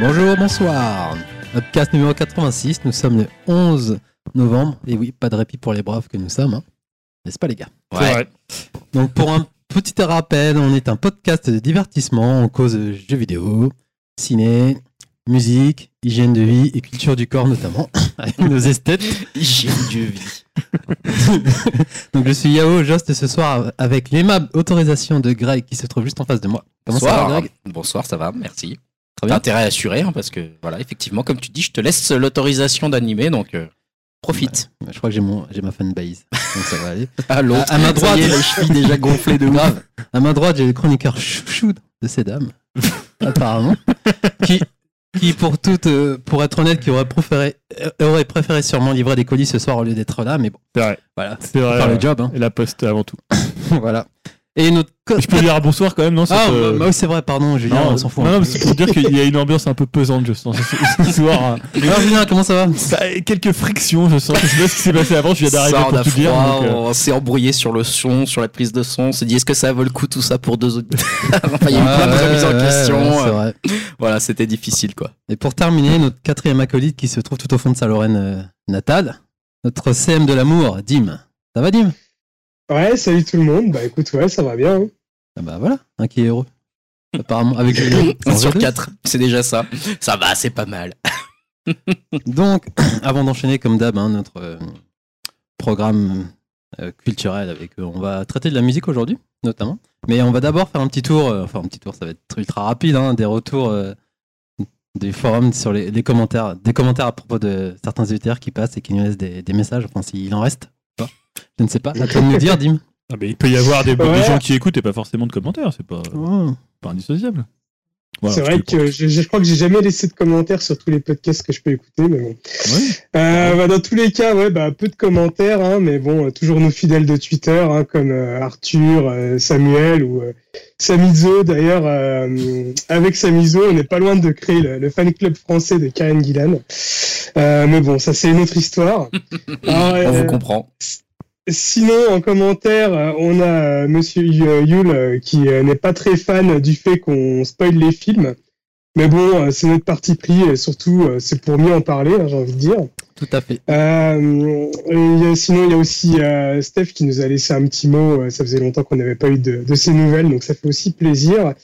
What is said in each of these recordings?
Bonjour, bonsoir. Podcast numéro 86, nous sommes le 11 novembre. Et oui, pas de répit pour les braves que nous sommes. hein. N'est-ce pas les gars? Ouais. vrai. Donc pour un petit rappel, on est un podcast de divertissement. On cause de jeux vidéo, ciné, musique, hygiène de vie et culture du corps notamment, avec nos esthètes. Hygiène de vie. Donc je suis Yao Jost ce soir avec l'aimable autorisation de Greg qui se trouve juste en face de moi. Comment ça va Bonsoir. Greg? Bonsoir, ça va, merci. Intérêt assuré, hein, parce que, voilà, effectivement, comme tu dis, je te laisse l'autorisation d'animer, donc euh, profite. Je crois que j'ai mon j'ai ma fanbase. Donc ça va aller. À À- à ma droite. les chevilles déjà gonflées de. Grave. À ma droite, j'ai le chroniqueur chouchou de ces dames, apparemment, qui, qui pour toute, euh, pour être honnête, qui aurait préféré, euh, aurait préféré sûrement livrer des colis ce soir au lieu d'être là, mais bon, C'est vrai. voilà, C'est vrai. faire ouais. le job, hein. Et la poste avant tout. voilà. Et notre co- Je peux dire un bonsoir quand même, non ah, c'est, euh, bah oui, c'est vrai, pardon, Julien, on s'en fout. Non, non, c'est pour dire qu'il y a une ambiance un peu pesante, je sens. Ce, soir, hein. Alors, Julien, comment ça va? A quelques frictions, je sens. Je sais pas ce qui s'est passé avant, je viens d'arriver pour tout dire. froid, donc, euh, on s'est embrouillé sur le son, sur la prise de son. On s'est dit, est-ce que ça vaut le coup tout ça pour deux autres Enfin, il y a eu Ah, plein de ouais, remises en question. ouais, c'est euh, vrai. voilà, c'était difficile, quoi. Et pour terminer, notre quatrième acolyte qui se trouve tout au fond de sa Lorraine euh, natale, notre CM de l'amour, Dim. Ça va, Dim? Ouais, salut tout le monde. Bah écoute, ouais, ça va bien. hein. Ah bah voilà, un qui est heureux. Apparemment, avec Julien. Un sur quatre, c'est déjà ça. Ça va, c'est pas mal. Donc, avant d'enchaîner comme d'hab hein, notre euh, programme euh, culturel avec, euh, on va traiter de la musique aujourd'hui, notamment. Mais on va d'abord faire un petit tour, euh, enfin un petit tour, ça va être ultra rapide, hein, des retours euh, des forums sur les, les commentaires, des commentaires à propos de certains UTR qui passent et qui nous laissent des, des messages, enfin s'il en reste. Je ne sais pas, à toi de nous dire, Dim. ah, mais il peut y avoir des, gens qui écoutent et pas forcément de commentaires, c'est pas, Oh. pas indissociable. Voilà, c'est vrai que je, je crois que j'ai jamais laissé de commentaires sur tous les podcasts que je peux écouter, mais bon. Ouais. Euh, bah, dans tous les cas, ouais, bah peu de commentaires, hein, mais bon, euh, toujours nos fidèles de Twitter, hein, comme euh, Arthur, euh, Samuel ou euh, Samizo. D'ailleurs, euh, avec Samizo, on n'est pas loin de créer le, le fan club français de Karen Gillan. Euh, mais bon, ça c'est une autre histoire. Alors, On euh, vous comprend. Sinon, en commentaire, euh, on a euh, Monsieur Yu- Yule euh, qui euh, n'est pas très fan du fait qu'on spoil les films. Mais bon, euh, c'est notre parti pris et surtout, euh, c'est pour mieux en parler, hein, j'ai envie de dire. Tout à fait. Euh, et sinon, il y a aussi euh, Steph qui nous a laissé un petit mot. euh, Ça faisait longtemps qu'on n'avait pas eu de, de ses nouvelles, donc ça fait aussi plaisir.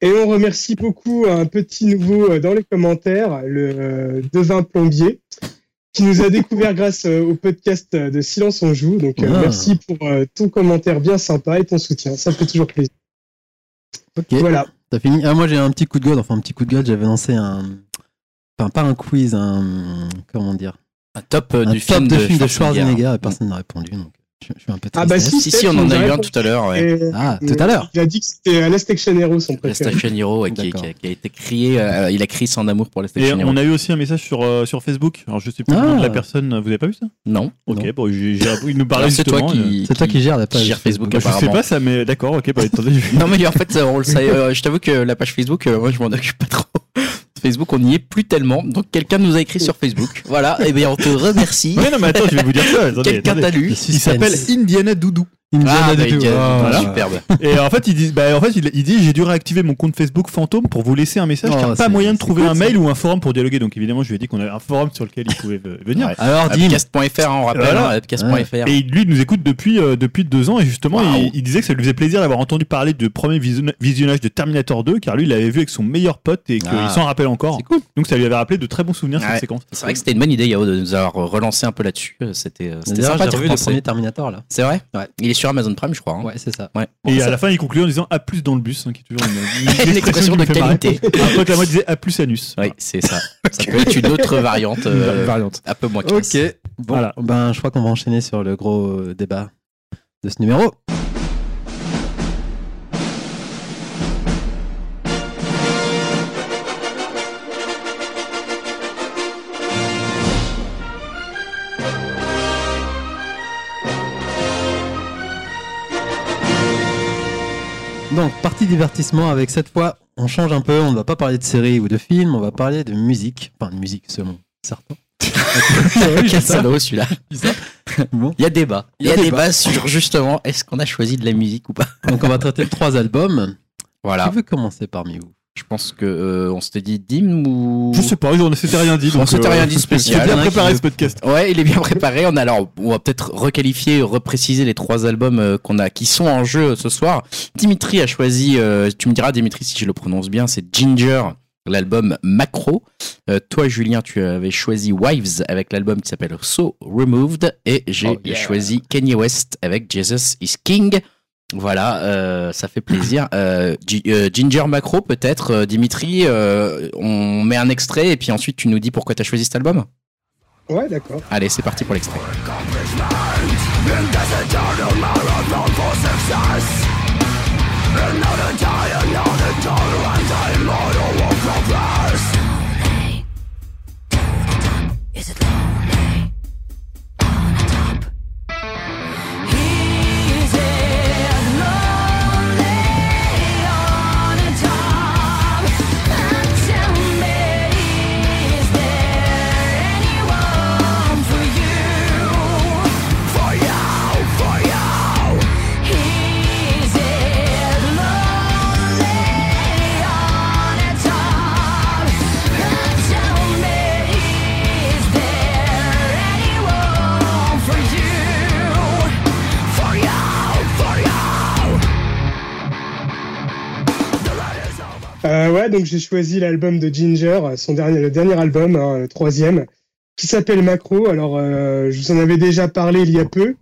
Et on remercie beaucoup un petit nouveau euh, dans les commentaires, le euh, Devin Plombier, qui nous a découvert grâce euh, au podcast euh, de Silence on joue. Donc euh, Ah. merci pour euh, ton commentaire bien sympa et ton soutien. Ça fait toujours plaisir. Ok. Voilà. T'as fini? Ah, moi j'ai un petit coup de gueule, enfin un petit coup de gueule, j'avais lancé un. Enfin, pas un quiz, un. Comment dire? Un top euh, Un du top film de, de, film de Schwarzenegger. Schwarzenegger et personne n'a répondu, donc je, je suis un peu Ah bah. Si, si, on en a eu un tout à l'heure. Ouais. Ah, tout à l'heure Il a dit que c'était euh, Last Action Hero son La préféré. Station Hero ouais, qui, a, qui a été crié, euh, il a crié son amour pour la Et Station Hero. on a eu aussi un message sur, euh, sur Facebook. Alors je sais plus le nom Ah. de la personne. Vous avez pas vu ça? Non. Ok, Non. bon, il nous parlait c'est toi justement. euh, qui, C'est toi qui gères la page gère Facebook, bah, je sais pas ça, mais d'accord, ok, bah attendez. je- Non mais en fait, on le sait, euh, je t'avoue que la page Facebook, euh, moi je m'en occupe pas trop. Facebook, on n'y est plus tellement. Donc quelqu'un nous a écrit sur Facebook. Voilà, et bien on te remercie. Ouais, non, mais attends, je vais vous dire ça. attendez, Quelqu'un t'a lu. Il s'appelle Indiana Doudou. Indiana Ah, bah, Ah, voilà. superbe. Et en fait, il dit, bah, en fait, il, il dit, j'ai dû réactiver mon compte Facebook fantôme pour vous laisser un message, Oh, car pas moyen de trouver cool, un ça. mail ou un forum pour dialoguer. Donc évidemment, je lui ai dit qu'on avait un forum sur lequel il pouvait venir. Ouais. Alors, Upcast.fr, hein, on rappelle, Voilà. hein, upcast.fr. Et lui, il nous écoute depuis, euh, depuis deux ans et justement, il, il disait que ça lui faisait plaisir d'avoir entendu parler du premier visionna- visionnage de Terminator 2, car lui, il l'avait vu avec son meilleur pote et qu'il Ah. s'en rappelle encore. c'est cool. Donc ça lui avait rappelé de très bons souvenirs Ouais. cette séquence. C'est vrai que c'était une bonne idée, Yao, de nous avoir relancé un peu là-dessus. Euh, C'était euh, sympa de revu le premier Terminator là. C'est vrai? Ouais. Il est sur Amazon Prime, je crois. hein. Ouais, c'est ça. Ouais. Et à ça- la fin, il conclut en disant A plus dans le bus, hein, qui est toujours une, Une expression qui de me fait marrer. qualité. Un pote à moi disait A plus anus. Oui, c'est ça. Ça peut être une autre variante, euh, variante. un peu moins classe. Ok. Bon, Voilà. ben, je crois qu'on va enchaîner sur le gros euh, débat de ce numéro. Donc, partie divertissement avec cette fois, on change un peu, on ne va pas parler de séries ou de films, on va parler de musique. Enfin, de musique selon certains. Quel salaud celui-là. Bon. Il y a débat. Il Il y a débat. débat sur justement est-ce qu'on a choisi de la musique ou pas? Donc, on va traiter de trois albums. Voilà. Qui veut commencer parmi vous? Je pense que euh, on s'était dit Dim ou. Je sais pas, on ne s'était rien dit. On s'était euh, rien dit spécial. bien Il y en a qui préparé ce podcast. Ouais, il est bien préparé. On a alors, on va peut-être requalifier, repréciser les trois albums euh, qu'on a, qui sont en jeu ce soir. Dimitri a choisi, euh, tu me diras Dimitri si je le prononce bien, c'est Ginger, l'album Macro. Euh, toi Julien, tu avais choisi Wives avec l'album qui s'appelle So Removed, et j'ai Oh, yeah. choisi Kanye West avec Jesus is King. Voilà, euh, ça fait plaisir. Euh, euh, Ginger Macro peut-être, euh, Dimitri, euh, on met un extrait et puis ensuite tu nous dis pourquoi tu as choisi cet album. Ouais, d'accord. Allez, c'est parti pour l'extrait. Euh, ouais, donc j'ai choisi l'album de Ginger, son dernier, le dernier album, hein, le troisième, qui s'appelle Macro. Alors, euh, je vous en avais déjà parlé il y a peu,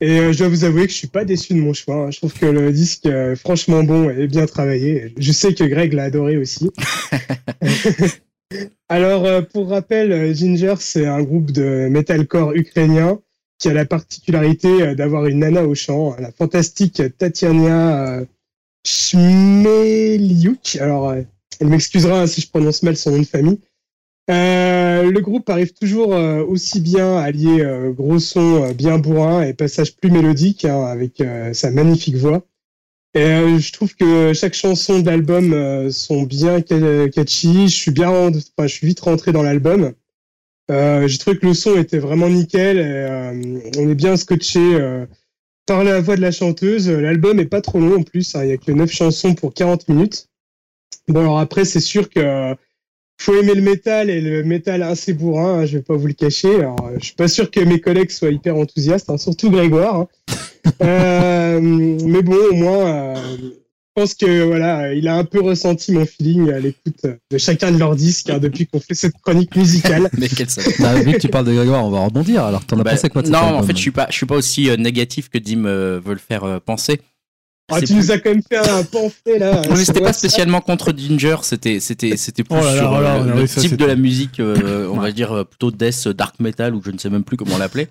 et euh, je dois vous avouer que je suis pas déçu de mon choix. hein. Je trouve que le disque est franchement bon et bien travaillé. Je sais que Greg l'a adoré aussi. Alors, euh, pour rappel, euh, Ginger, c'est un groupe de metalcore ukrainien qui a la particularité euh, d'avoir une nana au chant, la fantastique Tatiana euh, Chmeliuk. Alors, euh, elle m'excusera si je prononce mal son nom de famille. Euh, le groupe arrive toujours euh, aussi bien à lier gros son bien bourrin et passage plus mélodique hein, avec sa magnifique voix. Et je trouve que chaque chanson de l'album sont bien ca- catchy. Je suis bien, enfin, je suis vite rentré dans l'album. J'ai trouvé que le son était vraiment nickel. On est bien scotché par la voix de la chanteuse. L'album est pas trop long en plus. hein. Il y a que 9 chansons pour 40 minutes. Bon alors après c'est sûr que euh, faut aimer le métal et le métal assez bourrin. hein, je vais pas vous le cacher. Alors, euh, je suis pas sûr que mes collègues soient hyper enthousiastes, hein, surtout Grégoire. hein. Euh, mais bon au moins. euh, pense que voilà, il a un peu ressenti mon feeling à l'écoute de chacun de leurs disques hein, depuis qu'on fait cette chronique musicale. Mais quel. Bah, vu que tu parles de Grégoire, on va rebondir. Alors, t'en as Bah, pensé quoi Non, en fait, je suis pas, je suis pas aussi euh, négatif que Dim euh, veut le faire euh, penser. Ah, tu plus- nous as quand même fait un pamphlet là. Non, mais c'était pas spécialement contre Ginger, c'était c'était c'était plus Oh là là, sur oh là, le type de la musique, euh, on va dire plutôt death, dark metal ou je ne sais même plus comment on l'appelait.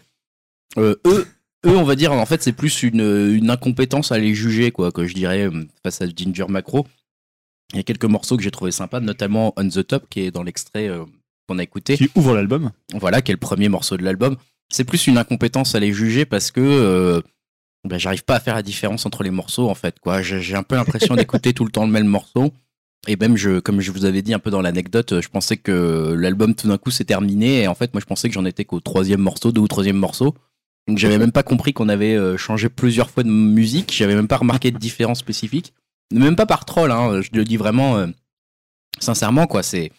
Euh, eux, eux, on va dire en fait c'est plus une, une incompétence à les juger quoi que je dirais euh, face à Ginger Macro. Il y a quelques morceaux que j'ai trouvé sympas, notamment On the Top qui est dans l'extrait euh, qu'on a écouté. Qui ouvre l'album. Voilà, qui est le premier morceau de l'album. C'est plus une incompétence à les juger parce que euh, ben, j'arrive pas à faire la différence entre les morceaux en fait. quoi. J'ai j'ai un peu l'impression d'écouter tout le temps le même morceau. Et même, je, comme je vous avais dit un peu dans l'anecdote, je pensais que l'album tout d'un coup s'est terminé. Et en fait, moi, je pensais que j'en étais qu'au troisième morceau, deux ou troisième morceau. Donc, j'avais même pas compris qu'on avait euh, changé plusieurs fois de musique. J'avais même pas remarqué de différence spécifique. Même pas par troll, hein, je le dis vraiment euh, sincèrement, quoi. C'est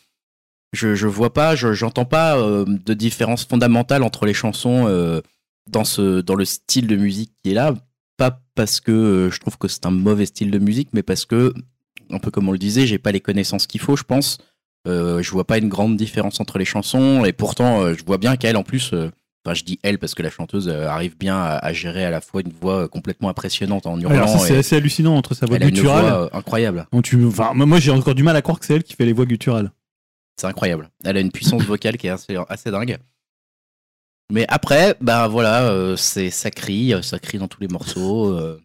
je, je vois pas, je j'entends pas euh, de différence fondamentale entre les chansons dans ce dans le style de musique qui est là. Pas parce que je trouve que c'est un mauvais style de musique, mais parce que un peu comme on le disait, j'ai pas les connaissances qu'il faut, je pense. Je vois pas une grande différence entre les chansons et pourtant je vois bien qu'elle en plus, enfin je dis elle parce que la chanteuse euh, arrive bien à, à gérer à la fois une voix euh, complètement impressionnante en hurlant. Alors ça c'est assez hallucinant entre sa voix elle a une gutturale. voix euh, incroyable. dont tu- enfin, moi j'ai encore du mal à croire que c'est elle qui fait les voix gutturales. C'est incroyable. Elle a une puissance vocale qui est assez, assez dingue. Mais après, bah voilà, euh, c'est ça crie, ça crie dans tous les morceaux. euh.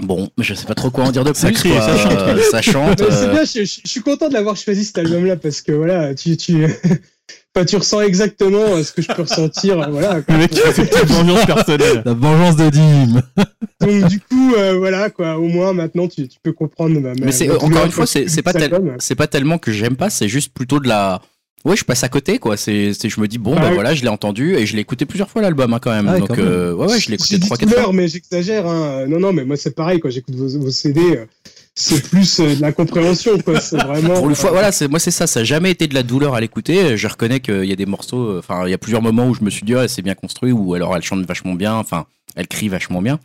Bon, je sais pas trop quoi en dire de plus. Ça crie quoi. ça chante. Euh, ça chante. Mais c'est euh, bien, je, je- je suis content de l'avoir choisi cet album-là parce que voilà, tu, tu, enfin, tu ressens exactement euh, ce que je peux ressentir. euh, Voilà, quoi. Le mec qui fait ses petites vengeances personnelles. La vengeance de Dim. Donc du coup, euh, voilà quoi. Au moins maintenant, tu, tu peux comprendre. ma- ma- Mais c'est encore une fois, c'est c'est pas tel- c'est tellement que j'aime pas, c'est juste plutôt de la. Ouais, je passe à côté quoi. C'est c'est- je me dis bon Ah bah oui. voilà, je l'ai entendu et je l'ai écouté plusieurs fois l'album hein, quand même. Ah ouais, Donc quand même. ouais ouais, je l'ai écouté trois quatre fois. mais j'exagère. Hein. Non, non, mais moi c'est pareil quand j'écoute vos, vos CD. euh, c'est plus euh, de la compréhension, quoi. C'est vraiment. Pour le fois, voilà, c'est moi c'est ça, ça a jamais été de la douleur à l'écouter. Je reconnais qu'il y a des morceaux, euh, enfin il y a plusieurs moments où je me suis dit ah, c'est bien construit ou alors elle chante vachement bien, enfin elle crie vachement bien.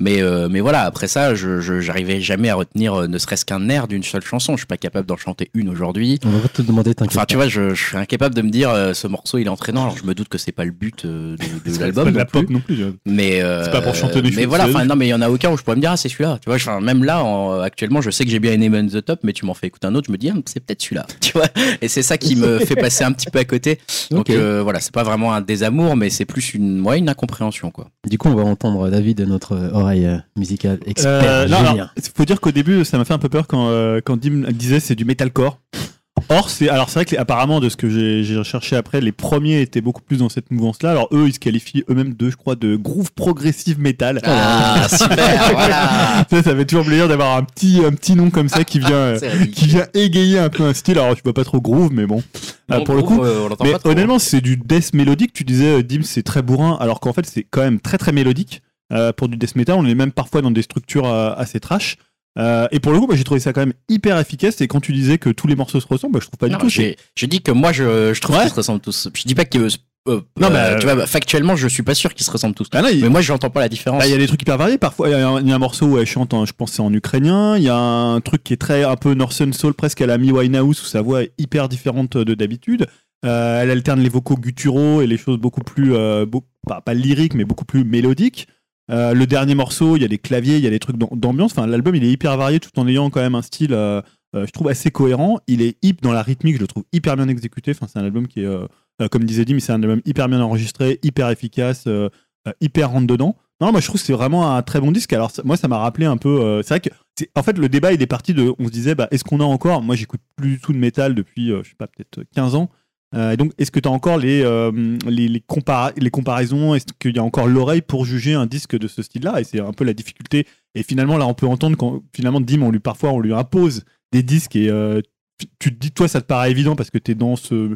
Mais euh, mais voilà, après ça, je j'arrivais jamais à retenir euh, ne serait-ce qu'un air d'une seule chanson. Je suis pas capable d'en chanter une aujourd'hui. On va te demander, t'inquiète. Enfin, tu vois, je, je suis incapable de me dire euh, ce morceau il est entraînant. Alors je me doute que c'est pas le but euh, de, de C'est pas l'album. de la pop non plus. Mais euh, C'est pas pour chanter des Mais voilà, enfin non, mais il y en a aucun où je pourrais me dire ah c'est celui-là. Tu vois, enfin, même là, en- actuellement, je sais que j'ai bien aimé Man the Top, mais tu m'en fais écouter un autre, je me dis ah, c'est peut-être celui-là. Tu vois, et c'est ça qui me fait passer un petit peu à côté. Donc Ok. euh, voilà, c'est pas vraiment un désamour, mais c'est plus une, ouais, une incompréhension quoi. Du coup, on va entendre David, notre oreille euh, musicale expert. Euh, non, alors, il faut dire qu'au début, ça m'a fait un peu peur quand, euh, quand Dim disait c'est du metalcore. Or, c'est alors c'est vrai que apparemment de ce que j'ai recherché après, les premiers étaient beaucoup plus dans cette mouvance-là. Alors eux, ils se qualifient eux-mêmes de, je crois, de groove progressive metal. Ah super, voilà. Ça, ça fait toujours plaisir d'avoir un petit, un petit nom comme ça qui vient, euh, C'est qui vient égayer un peu un style. Alors, je vois pas trop groove, mais bon. Non, pour le coup, euh, mais trop. honnêtement, c'est du death mélodique. Tu disais, Dim, c'est très bourrin, alors qu'en fait, c'est quand même très très mélodique euh, pour du death metal. On est même parfois dans des structures euh, assez trash. Euh, et pour le coup, bah, j'ai trouvé ça quand même hyper efficace. Et quand tu disais que tous les morceaux se ressemblent, bah, je trouve pas Non, du tout. j'ai dit que moi je, je trouve Ouais. qu'ils se ressemblent tous. Je dis pas que euh, Non, bah, tu vois, bah, factuellement, je suis pas sûr qu'ils se ressemblent tous. Ah Mais moi, j'entends pas la différence. Bah, Il y a des trucs hyper variés. Parfois, il y, a un- il y a un morceau où elle chante, je pense, c'est en ukrainien. Il y a un truc qui est très un peu Northern Soul, presque à la Mi Winehouse, où sa voix est hyper différente de d'habitude. Euh, elle alterne les vocaux gutturaux et les choses beaucoup plus, pas lyriques, mais beaucoup plus mélodiques. Euh, le dernier morceau, il y a des claviers, il y a des trucs d'am- d'ambiance. Enfin, l'album, il est hyper varié tout en ayant quand même un style, euh, euh, je trouve, assez cohérent. Il est hip dans la rythmique, je le trouve hyper bien exécuté. Enfin, c'est un album qui est, comme disait Dim, c'est un album hyper bien enregistré, hyper efficace, hyper rentre dedans. Non, moi je trouve que c'est vraiment un très bon disque. Alors moi ça m'a rappelé un peu. c'est vrai que en fait le débat il est parti de. On se disait bah est-ce qu'on a encore? Moi j'écoute plus du tout de métal depuis je sais pas peut-être 15 ans. Euh, donc est-ce que tu as encore les euh, les, les, compara- les comparaisons? Est-ce qu'il y a encore l'oreille pour juger un disque de ce style-là? Et c'est un peu la difficulté. Et finalement là on peut entendre quand finalement Dim on lui parfois on lui impose des disques et euh, tu- te dis toi ça te paraît évident parce que tu es dans ce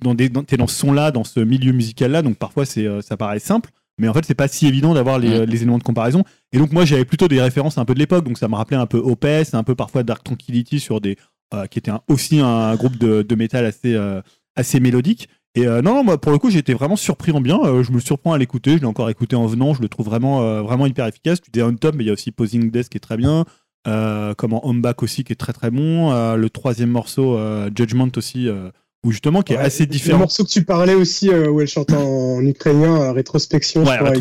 dans des, dans- t'es dans ce son-là, dans ce milieu musical-là, donc parfois c'est, ça paraît simple, mais en fait c'est pas si évident d'avoir les, Mm. les éléments de comparaison. Et donc moi j'avais plutôt des références un peu de l'époque, donc ça me rappelait un peu Opeth, un peu parfois Dark Tranquillity sur des, qui était un- aussi un groupe de, de métal assez, euh, assez mélodique. Et euh, non, non, moi pour le coup j'étais vraiment surpris en bien. Euh, je me surprends à l'écouter. Je l'ai encore écouté en venant. Je le trouve vraiment, euh, vraiment hyper efficace. Tu disais on top, mais il y a aussi Posing Death qui est très bien. Euh, comment Home Back aussi qui est très très bon. Le troisième morceau Judgment aussi, où justement qui est Ouais, assez Le différent. morceau que tu parlais aussi, où elle chante en ukrainien, rétrospection. Ouais, crois, il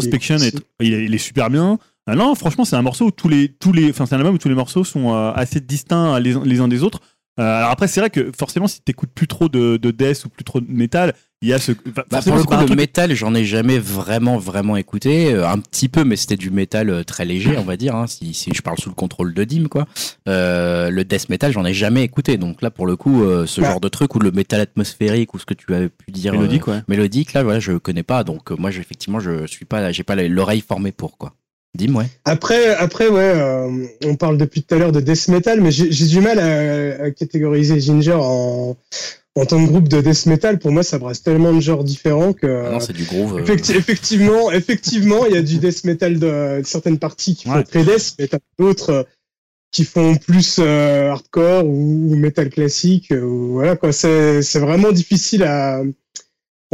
est- il, il super bien. Ah non, franchement, c'est un morceau où tous les, tous les, enfin, c'est un album où tous les morceaux sont assez distincts les uns des autres. Euh, alors après, c'est vrai que forcément, si t'écoutes plus trop de, de death ou plus trop de métal, il y a ce. enfin, Bah, forcément, pour le coup, le truc- métal, j'en ai jamais vraiment, vraiment écouté. Euh, un petit peu, mais c'était du métal euh, très léger, on va dire. hein, si, si je parle sous le contrôle de Dim, quoi. Euh, le death metal, j'en ai jamais écouté. Donc là, pour le coup, euh, ce Ouais. genre de truc ou le métal atmosphérique ou ce que tu avais pu dire, euh, mélodique, ouais. mélodique, là, voilà, je connais pas. Donc euh, moi, effectivement, je suis pas, j'ai pas l'oreille formée pour, quoi. Dim, ouais. Après, après ouais, euh, on parle depuis tout à l'heure de death metal, mais j'ai du mal à, à catégoriser Ginger en, en tant que groupe de death metal. Pour moi, ça brasse tellement de genres différents que. Ah non, c'est du groove. euh, Effecti- effectivement, effectivement, il y a du death metal de, de certaines parties qui font très death, mais t'as d'autres euh, qui font plus euh, hardcore ou, ou metal classique. ou voilà quoi, c'est vraiment difficile à,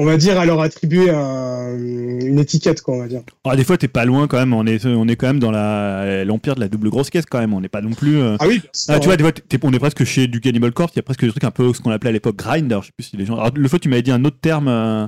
on va dire, à leur attribuer un- une étiquette quoi, on va dire. Ah, des fois, t'es pas loin quand même. On est, on est quand même dans la, l'empire de la double grosse caisse quand même. On n'est pas non plus. euh, Ah oui, Ah, tu vois, des fois, t'es- on est presque chez du Cannibal Corpse. Il y a presque des trucs un peu ce qu'on appelait à l'époque grind. Alors, je sais plus si les gens. Alors, le fois, tu m'avais dit un autre terme. euh,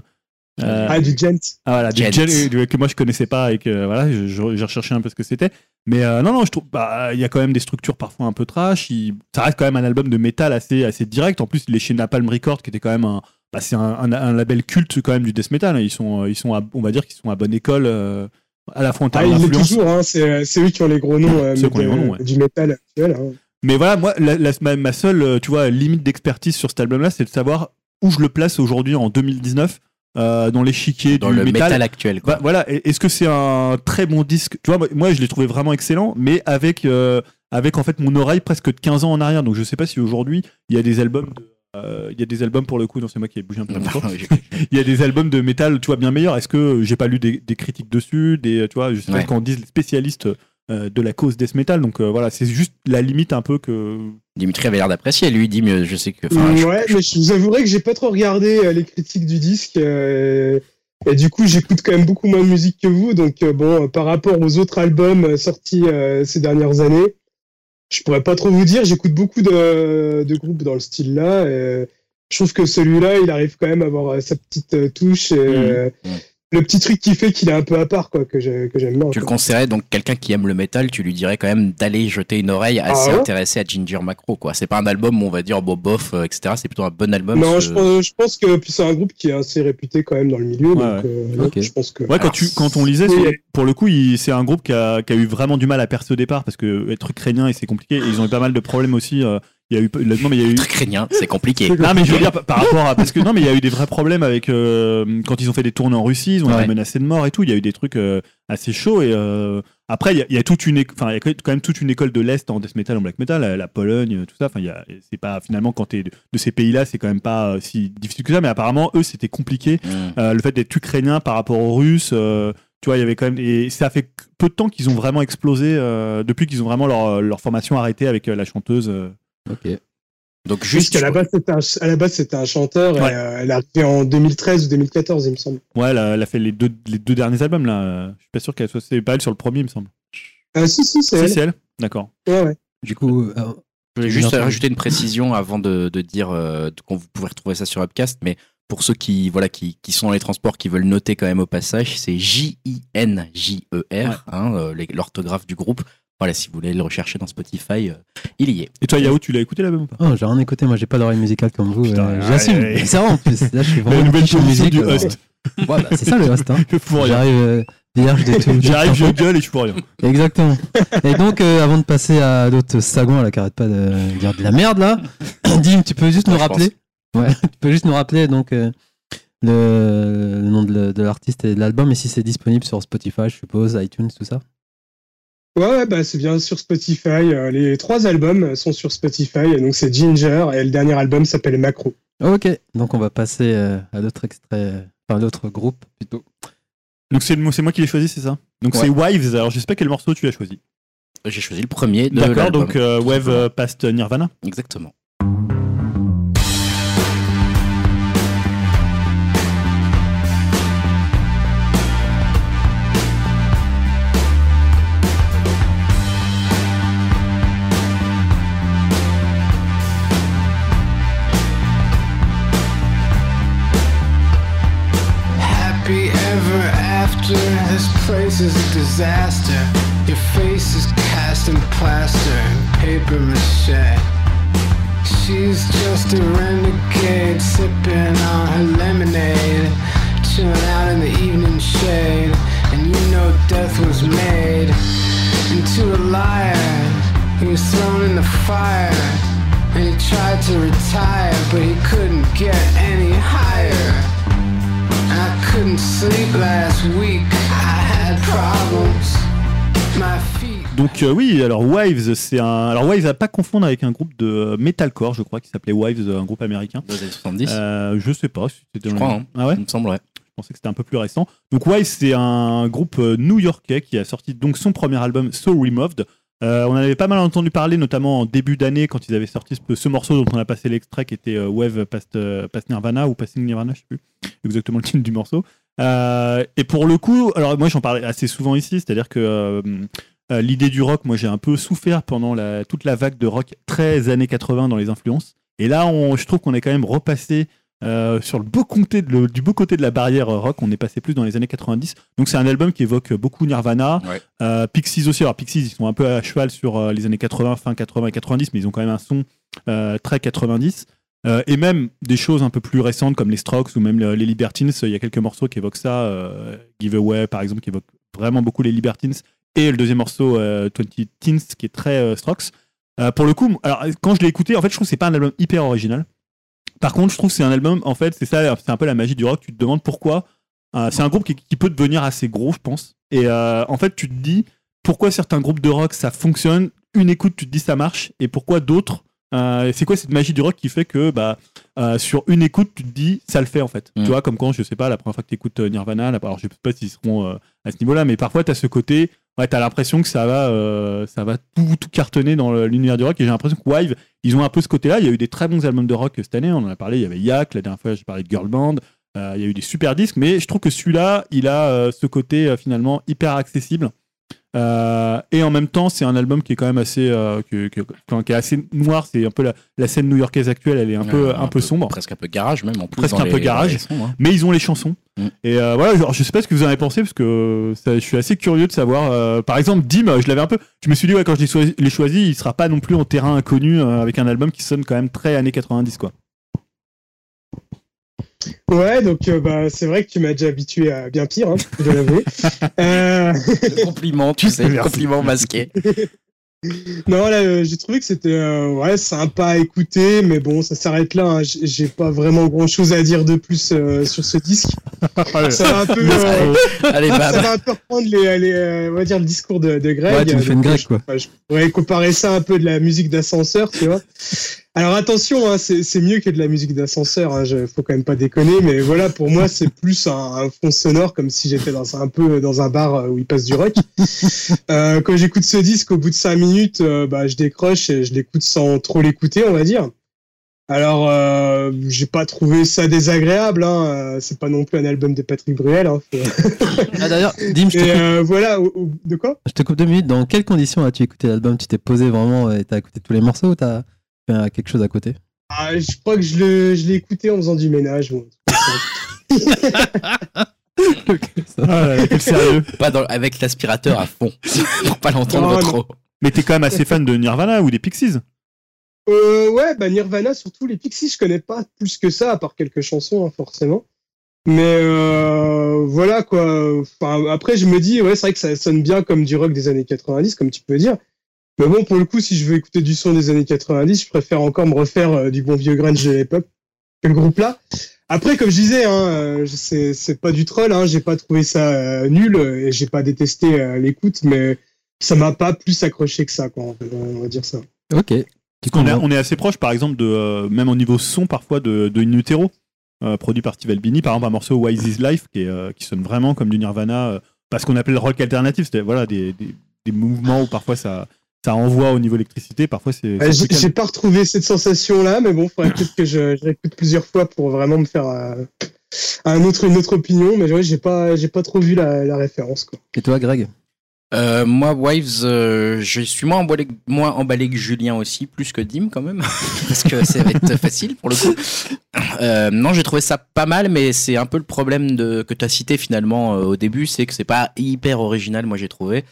euh, Ah, du gent. Ah voilà, du Gent. gel, euh, que moi je connaissais pas et que voilà, j'ai recherché un peu ce que c'était. Mais euh, non, non, je trouve, bah, il y a quand même des structures parfois un peu trash. il- ça reste quand même un album de métal assez, assez direct. En plus, il est chez Napalm Records, qui était quand même un, bah, c'est un, un- un label culte quand même du death metal. Ils sont, euh, ils sont, à- on va dire qu'ils sont à bonne école, euh, à la fois en Ah, termes d'influence. toujours, hein, c'est c'est eux qui ont les gros noms euh, C'est eux qui ont les de- gros noms, ouais. du métal actuel. hein. Mais voilà, moi, la- la- ma, ma seule, tu vois, limite d'expertise sur cet album-là, c'est de savoir où je le place aujourd'hui en 2019 euh, dans l'échiquier dans du le métal, actuel, quoi. Bah, voilà, est-ce que c'est un très bon disque? Tu vois, moi- moi je l'ai trouvé vraiment excellent, mais avec, euh, avec en fait mon oreille presque de 15 ans en arrière. Donc je sais pas si aujourd'hui il y a des albums de. Euh, il y a des albums pour le coup, non c'est moi qui ai bougé un peu. Il y a des albums de métal, tu vois, bien meilleurs. Est-ce que j'ai pas lu des, des critiques dessus, des, tu vois, je sais pas Ouais. ce qu'en disent les spécialistes euh, de la cause death metal. Donc euh, voilà, c'est juste la limite un peu que. Dimitri avait l'air d'apprécier. Lui, il dit, mais je sais que. je- ouais, mais je vous avouerai que j'ai pas trop regardé euh, les critiques du disque. euh, et du coup, j'écoute quand même beaucoup moins de musique que vous. Donc, euh, bon, euh, par rapport aux autres albums sortis euh, ces dernières années, je pourrais pas trop vous dire. J'écoute beaucoup de, de groupes dans le style là. et je trouve que celui-là, il arrive quand même à avoir sa petite euh, touche. Et, euh. Le petit truc qui fait qu'il est un peu à part, quoi, que j'ai- que j'aime bien. Tu le conseillerais donc quelqu'un qui aime le métal, tu lui dirais quand même d'aller jeter une oreille assez Ah ouais intéressée à Ginger Macro quoi. C'est pas un album où on va dire bon bof euh, etc. C'est plutôt un bon album. Non, ce- je pense, je pense que puis c'est un groupe qui est assez réputé quand même dans le milieu. donc, Ouais, euh, Ok. je pense que. Ouais, quand, Alors, tu, quand on lisait, pour le coup, c'est un groupe qui a, qui a eu vraiment du mal à percer au départ parce que être ukrainien et c'est compliqué. Et ils ont eu pas mal de problèmes aussi. euh, il y a eu, non, mais il y a eu, crânien, c'est compliqué. Non mais je veux dire par rapport à parce que non mais il y a eu des vrais problèmes avec euh, quand ils ont fait des tournées en Russie, ils ont été Ouais. menacés de mort et tout. Il y a eu des trucs euh, assez chauds et euh, après il y a, il y a toute une enfin il y a quand même toute une école de l'est en death metal en black metal, la, la Pologne, tout ça. Enfin il y a c'est pas finalement quand t'es de, de ces pays-là c'est quand même pas si difficile que ça. Mais apparemment eux c'était compliqué. Mm. Le fait d'être ukrainien par rapport aux Russes. tu vois, il y avait quand même. Et ça fait peu de temps qu'ils ont vraiment explosé, euh, depuis qu'ils ont vraiment leur, leur formation arrêtée avec euh, la chanteuse. euh. Ok. Donc juste qu'à la base, c'était un, à la base, c'était un chanteur. Ouais. Et, euh, elle est arrivée en 2013 ou 2014, il me semble. Ouais, elle a, elle a fait les deux, les deux derniers albums là. Je suis pas sûr qu'elle soit. C'est pas elle sur le premier, il me semble. Ah, si, si, c'est Si, elle. c'est elle. D'accord. Ouais, ouais. Du coup, euh, Je voulais juste rajouter une précision avant de, de dire euh, qu'on vous pouvez retrouver ça sur Upcast, mais pour ceux qui voilà qui, qui sont dans les transports, qui veulent noter quand même au passage, c'est J I N J E R, hein, euh, l'orthographe du groupe. Voilà, si vous voulez le rechercher dans Spotify, euh, il y est. Et toi, Yao, tu l'as écouté l'album ou pas oh, j'ai rien écouté, moi j'ai pas l'oreille musicale comme vous. Putain, euh, ouais, J'assume. ouais. C'est vrai en plus. Là, je suis La nouvelle position du alors. host. Ouais, bah, c'est ça le host. Hein. Je fous rien. J'arrive. euh, détourne. J'arrive, je gueule et je fous rien. Exactement. Et donc, euh, avant de passer à d'autres sagons là, qui arrêtent pas de dire de la merde là, Dim, tu peux juste nous Ouais, je rappeler Ouais, tu peux juste nous rappeler donc euh, le, le nom de, le- de l'artiste et de l'album et si c'est disponible sur Spotify, je suppose, iTunes, tout ça. Ouais, ouais, bah, c'est bien sur Spotify. Euh, Les trois albums sont sur Spotify. Et donc, c'est Ginger. Et le dernier album s'appelle Macro. Ok, donc on va passer euh, à d'autres extraits, enfin l'autre groupe plutôt. Donc c'est le- c'est moi qui l'ai choisi, c'est ça? Donc Ouais. c'est Wives. Alors je sais pas quel morceau tu as choisi. J'ai choisi le premier de D'accord. l'album. Donc euh, Wave euh, past Nirvana. Exactement. This place is a disaster. Your face is cast in plaster and paper mache. She's just a renegade, sipping on her lemonade, chilling out in the evening shade. And you know death was made into a liar. He was thrown in the fire. And he tried to retire, but he couldn't get any higher. Donc euh, oui, alors Wives, c'est un. Alors Wives à pas confondre avec un groupe de euh, metalcore, je crois, qui s'appelait Wives, un groupe américain. Dans les années 70, Euh, je sais pas si c'était. je crois. Hein. Ah ouais. Il me semblerait. Je pensais que c'était un peu plus récent. Donc Wives, c'est un groupe euh, new-yorkais qui a sorti donc son premier album So Removed. Euh, on en avait pas mal entendu parler, notamment en début d'année, quand ils avaient sorti ce, ce morceau dont on a passé l'extrait, qui était euh, Wave Past, euh, Past Nirvana ou Passing Nirvana, je sais plus exactement le titre du morceau. Et pour le coup, alors moi j'en parlais assez souvent ici, c'est-à-dire que l'idée du rock, moi j'ai un peu souffert pendant toute la vague de rock très années 80 dans les influences. Et là, je trouve qu'on est quand même repassé euh, sur le beau côté de le- du beau côté de la barrière rock. On est passé plus dans les années 90. Donc c'est un album qui évoque beaucoup Nirvana, Ouais. euh, Pixies aussi. Alors Pixies, ils sont un peu à cheval sur euh, les années 80, fin 80 et 90, mais ils ont quand même un son très 90. Euh, et même des choses un peu plus récentes comme les Strokes ou même le- les Libertines. Il y a quelques morceaux qui évoquent ça. Giveaway, par exemple, qui évoque vraiment beaucoup les Libertines. Et le deuxième morceau, euh, 20 Teens, qui est très Strokes. Pour le coup, alors quand je l'ai écouté, en fait, je trouve que c'est pas un album hyper original. Par contre, je trouve que c'est un album, en fait, c'est ça, c'est un peu la magie du rock. Tu te demandes pourquoi. Euh, c'est un groupe qui, peut devenir assez gros, je pense. Et euh, en fait, tu te dis pourquoi certains groupes de rock ça fonctionne. Une écoute, tu te dis ça marche, et pourquoi d'autres Euh, c'est quoi cette magie du rock qui fait que bah, euh, sur une écoute, tu te dis ça le fait en fait. Mm. Tu vois, comme quand, je sais pas, la première fois que tu écoutes Nirvana, là, alors je sais pas s'ils seront euh, à ce niveau-là, mais parfois tu as ce côté, ouais, tu as l'impression que ça va, euh, ça va tout, tout cartonner dans l'univers du rock. Et j'ai l'impression que Wive, ils ont un peu ce côté-là. Il y a eu des très bons albums de rock cette année, on en a parlé. Il y avait Yak, la dernière fois j'ai parlé de Girl Band. Euh, il y a eu des super disques, mais je trouve que celui-là, il a euh, ce côté euh, finalement hyper accessible. Euh, et en même temps, c'est un album qui est quand même assez, euh, qui est assez noir. C'est un peu la, la scène new-yorkaise actuelle. Elle est un peu, un peu sombre. Presque un peu garage même en plus. Presque un peu garage. sons, hein. Mais ils ont les chansons. Mm. Et euh, voilà, genre, je sais pas ce que vous en avez pensé parce que ça- je suis assez curieux de savoir. par exemple, Dim, je l'avais un peu. Je me suis dit, ouais, quand je l'ai choisi, il sera pas non plus en terrain inconnu avec un album qui sonne quand même très années 90, quoi. Ouais, donc euh, bah, c'est vrai que tu m'as déjà habitué à bien pire, hein, je dois l'avouer. Euh, compliment, tu sais, Merci. compliment masqué. non, là, euh, j'ai trouvé que c'était euh, ouais, sympa à écouter, mais bon, ça s'arrête là. hein. J'ai pas vraiment grand chose à dire de plus euh, sur ce disque. Ça va un peu, euh, Allez, ça bam. va un peu reprendre les, les, euh, on va dire le discours de, de Greg. Ouais, tu me fais une je- quoi. je pourrais comparer ça un peu de la musique d'ascenseur, tu vois. Alors attention, hein, c'est c'est mieux que de la musique d'ascenseur. Hein, je, faut quand même pas déconner, mais voilà, pour moi, c'est plus un, un fond sonore, comme si j'étais dans un, peu dans un bar euh, où il passe du rock. Euh, quand j'écoute ce disque, au bout de cinq minutes, euh, bah, je décroche et je l'écoute sans trop l'écouter, on va dire. Alors, euh, j'ai pas trouvé ça désagréable. Hein. euh, C'est pas non plus un album de Patrick Bruel. Hein. Ah, D'ailleurs, Dim, je te, coupe, euh, voilà, de quoi? Je te coupe deux minutes. Dans quelles conditions as-tu écouté l'album? Tu t'es posé vraiment et t'as écouté tous les morceaux ou t'as fait quelque chose à côté Ah, Je crois que je l'ai écouté en faisant du ménage. bon. Ah là là, quel sérieux? Pas dans- avec l'aspirateur à fond. Pour pas l'entendre trop. Mais t'es quand même assez fan de Nirvana ou des Pixies. Euh, ouais, bah Nirvana, surtout les Pixies, je connais pas plus que ça, à part quelques chansons, hein, forcément. Mais euh, voilà quoi. Enfin, après, je me dis, ouais, c'est vrai que ça sonne bien comme du rock des années 90, comme tu peux dire. Mais bon, pour le coup, si je veux écouter du son des années 90, je préfère encore me refaire euh, du bon vieux grunge de l'époque que le groupe là. Après, comme je disais, hein, euh, c'est c'est pas du troll. Hein, j'ai pas trouvé ça euh, nul et j'ai pas détesté euh, l'écoute, mais ça m'a pas plus accroché que ça, quoi. On va, on va dire ça. Ok. Est, on est assez proche, par exemple, de, euh, même au niveau son, parfois, de, de In Utero, euh, produit par Steve Albini. Par exemple, un morceau Wise is Life, qui, est, euh, qui sonne vraiment comme du Nirvana, euh, parce qu'on appelle le rock alternatif. C'est voilà, des, des, des mouvements où parfois ça, ça envoie au niveau électricité, parfois c'est. J'ai pas retrouvé cette sensation-là, mais bon, faudrait peut-être que je, je réécoute plusieurs fois pour vraiment me faire euh, un autre, une autre opinion. Mais ouais, j'ai pas, j'ai pas trop vu la, la référence. Quoi. Et toi, Greg? Euh, moi, Wives, euh, je suis moins emballé, moins emballé que Julien aussi, plus que Dim quand même, parce que ça va être facile pour le coup. Euh, non, j'ai trouvé ça pas mal, mais c'est un peu le problème de, que tu as cité finalement euh, au début, c'est que c'est pas hyper original, moi j'ai trouvé.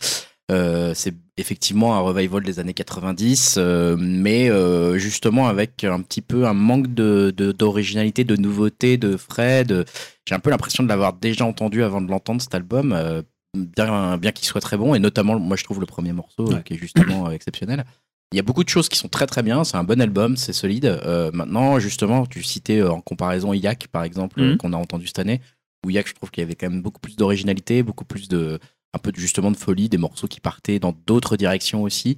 Euh, c'est effectivement un revival des années 90, euh, mais euh, justement avec un petit peu un manque de de- d'originalité, de, nouveauté, de frais. De... J'ai un peu l'impression de l'avoir déjà entendu avant de l'entendre cet album, euh, bien, bien qu'il soit très bon, et notamment, moi je trouve le premier morceau Ouais. qui est justement exceptionnel. Il y a beaucoup de choses qui sont très très bien, c'est un bon album, c'est solide. Maintenant, justement, tu citais en comparaison Yak par exemple, Mhm. qu'on a entendu cette année, où Yak, je trouve qu'il y avait quand même beaucoup plus d'originalité, beaucoup plus de un peu justement de folie, des morceaux qui partaient dans d'autres directions aussi.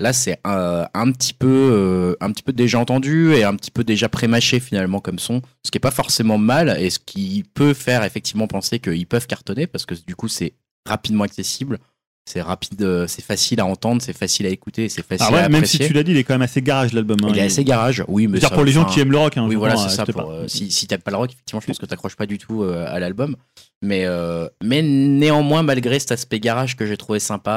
Là, c'est euh, un petit peu, euh, un petit peu déjà entendu et un petit peu déjà prémâché finalement comme son, ce qui est pas forcément mal et ce qui peut faire effectivement penser qu'ils peuvent cartonner parce que du coup c'est rapidement accessible, c'est rapide, euh, c'est facile à entendre, c'est facile à écouter, c'est facile Alors ouais, à même si tu l'as dit, il est quand même assez garage l'album. hein. Il est assez garage, oui, mais C'est-à-dire ça- pour les gens qui aiment le rock. Hein, oui, voilà, c'est ça. euh, Pour, pas. euh, si si t'aimes pas le rock, effectivement, je pense que t'accroches pas du tout euh, à l'album. Mais, euh, mais néanmoins, malgré cet aspect garage que j'ai trouvé sympa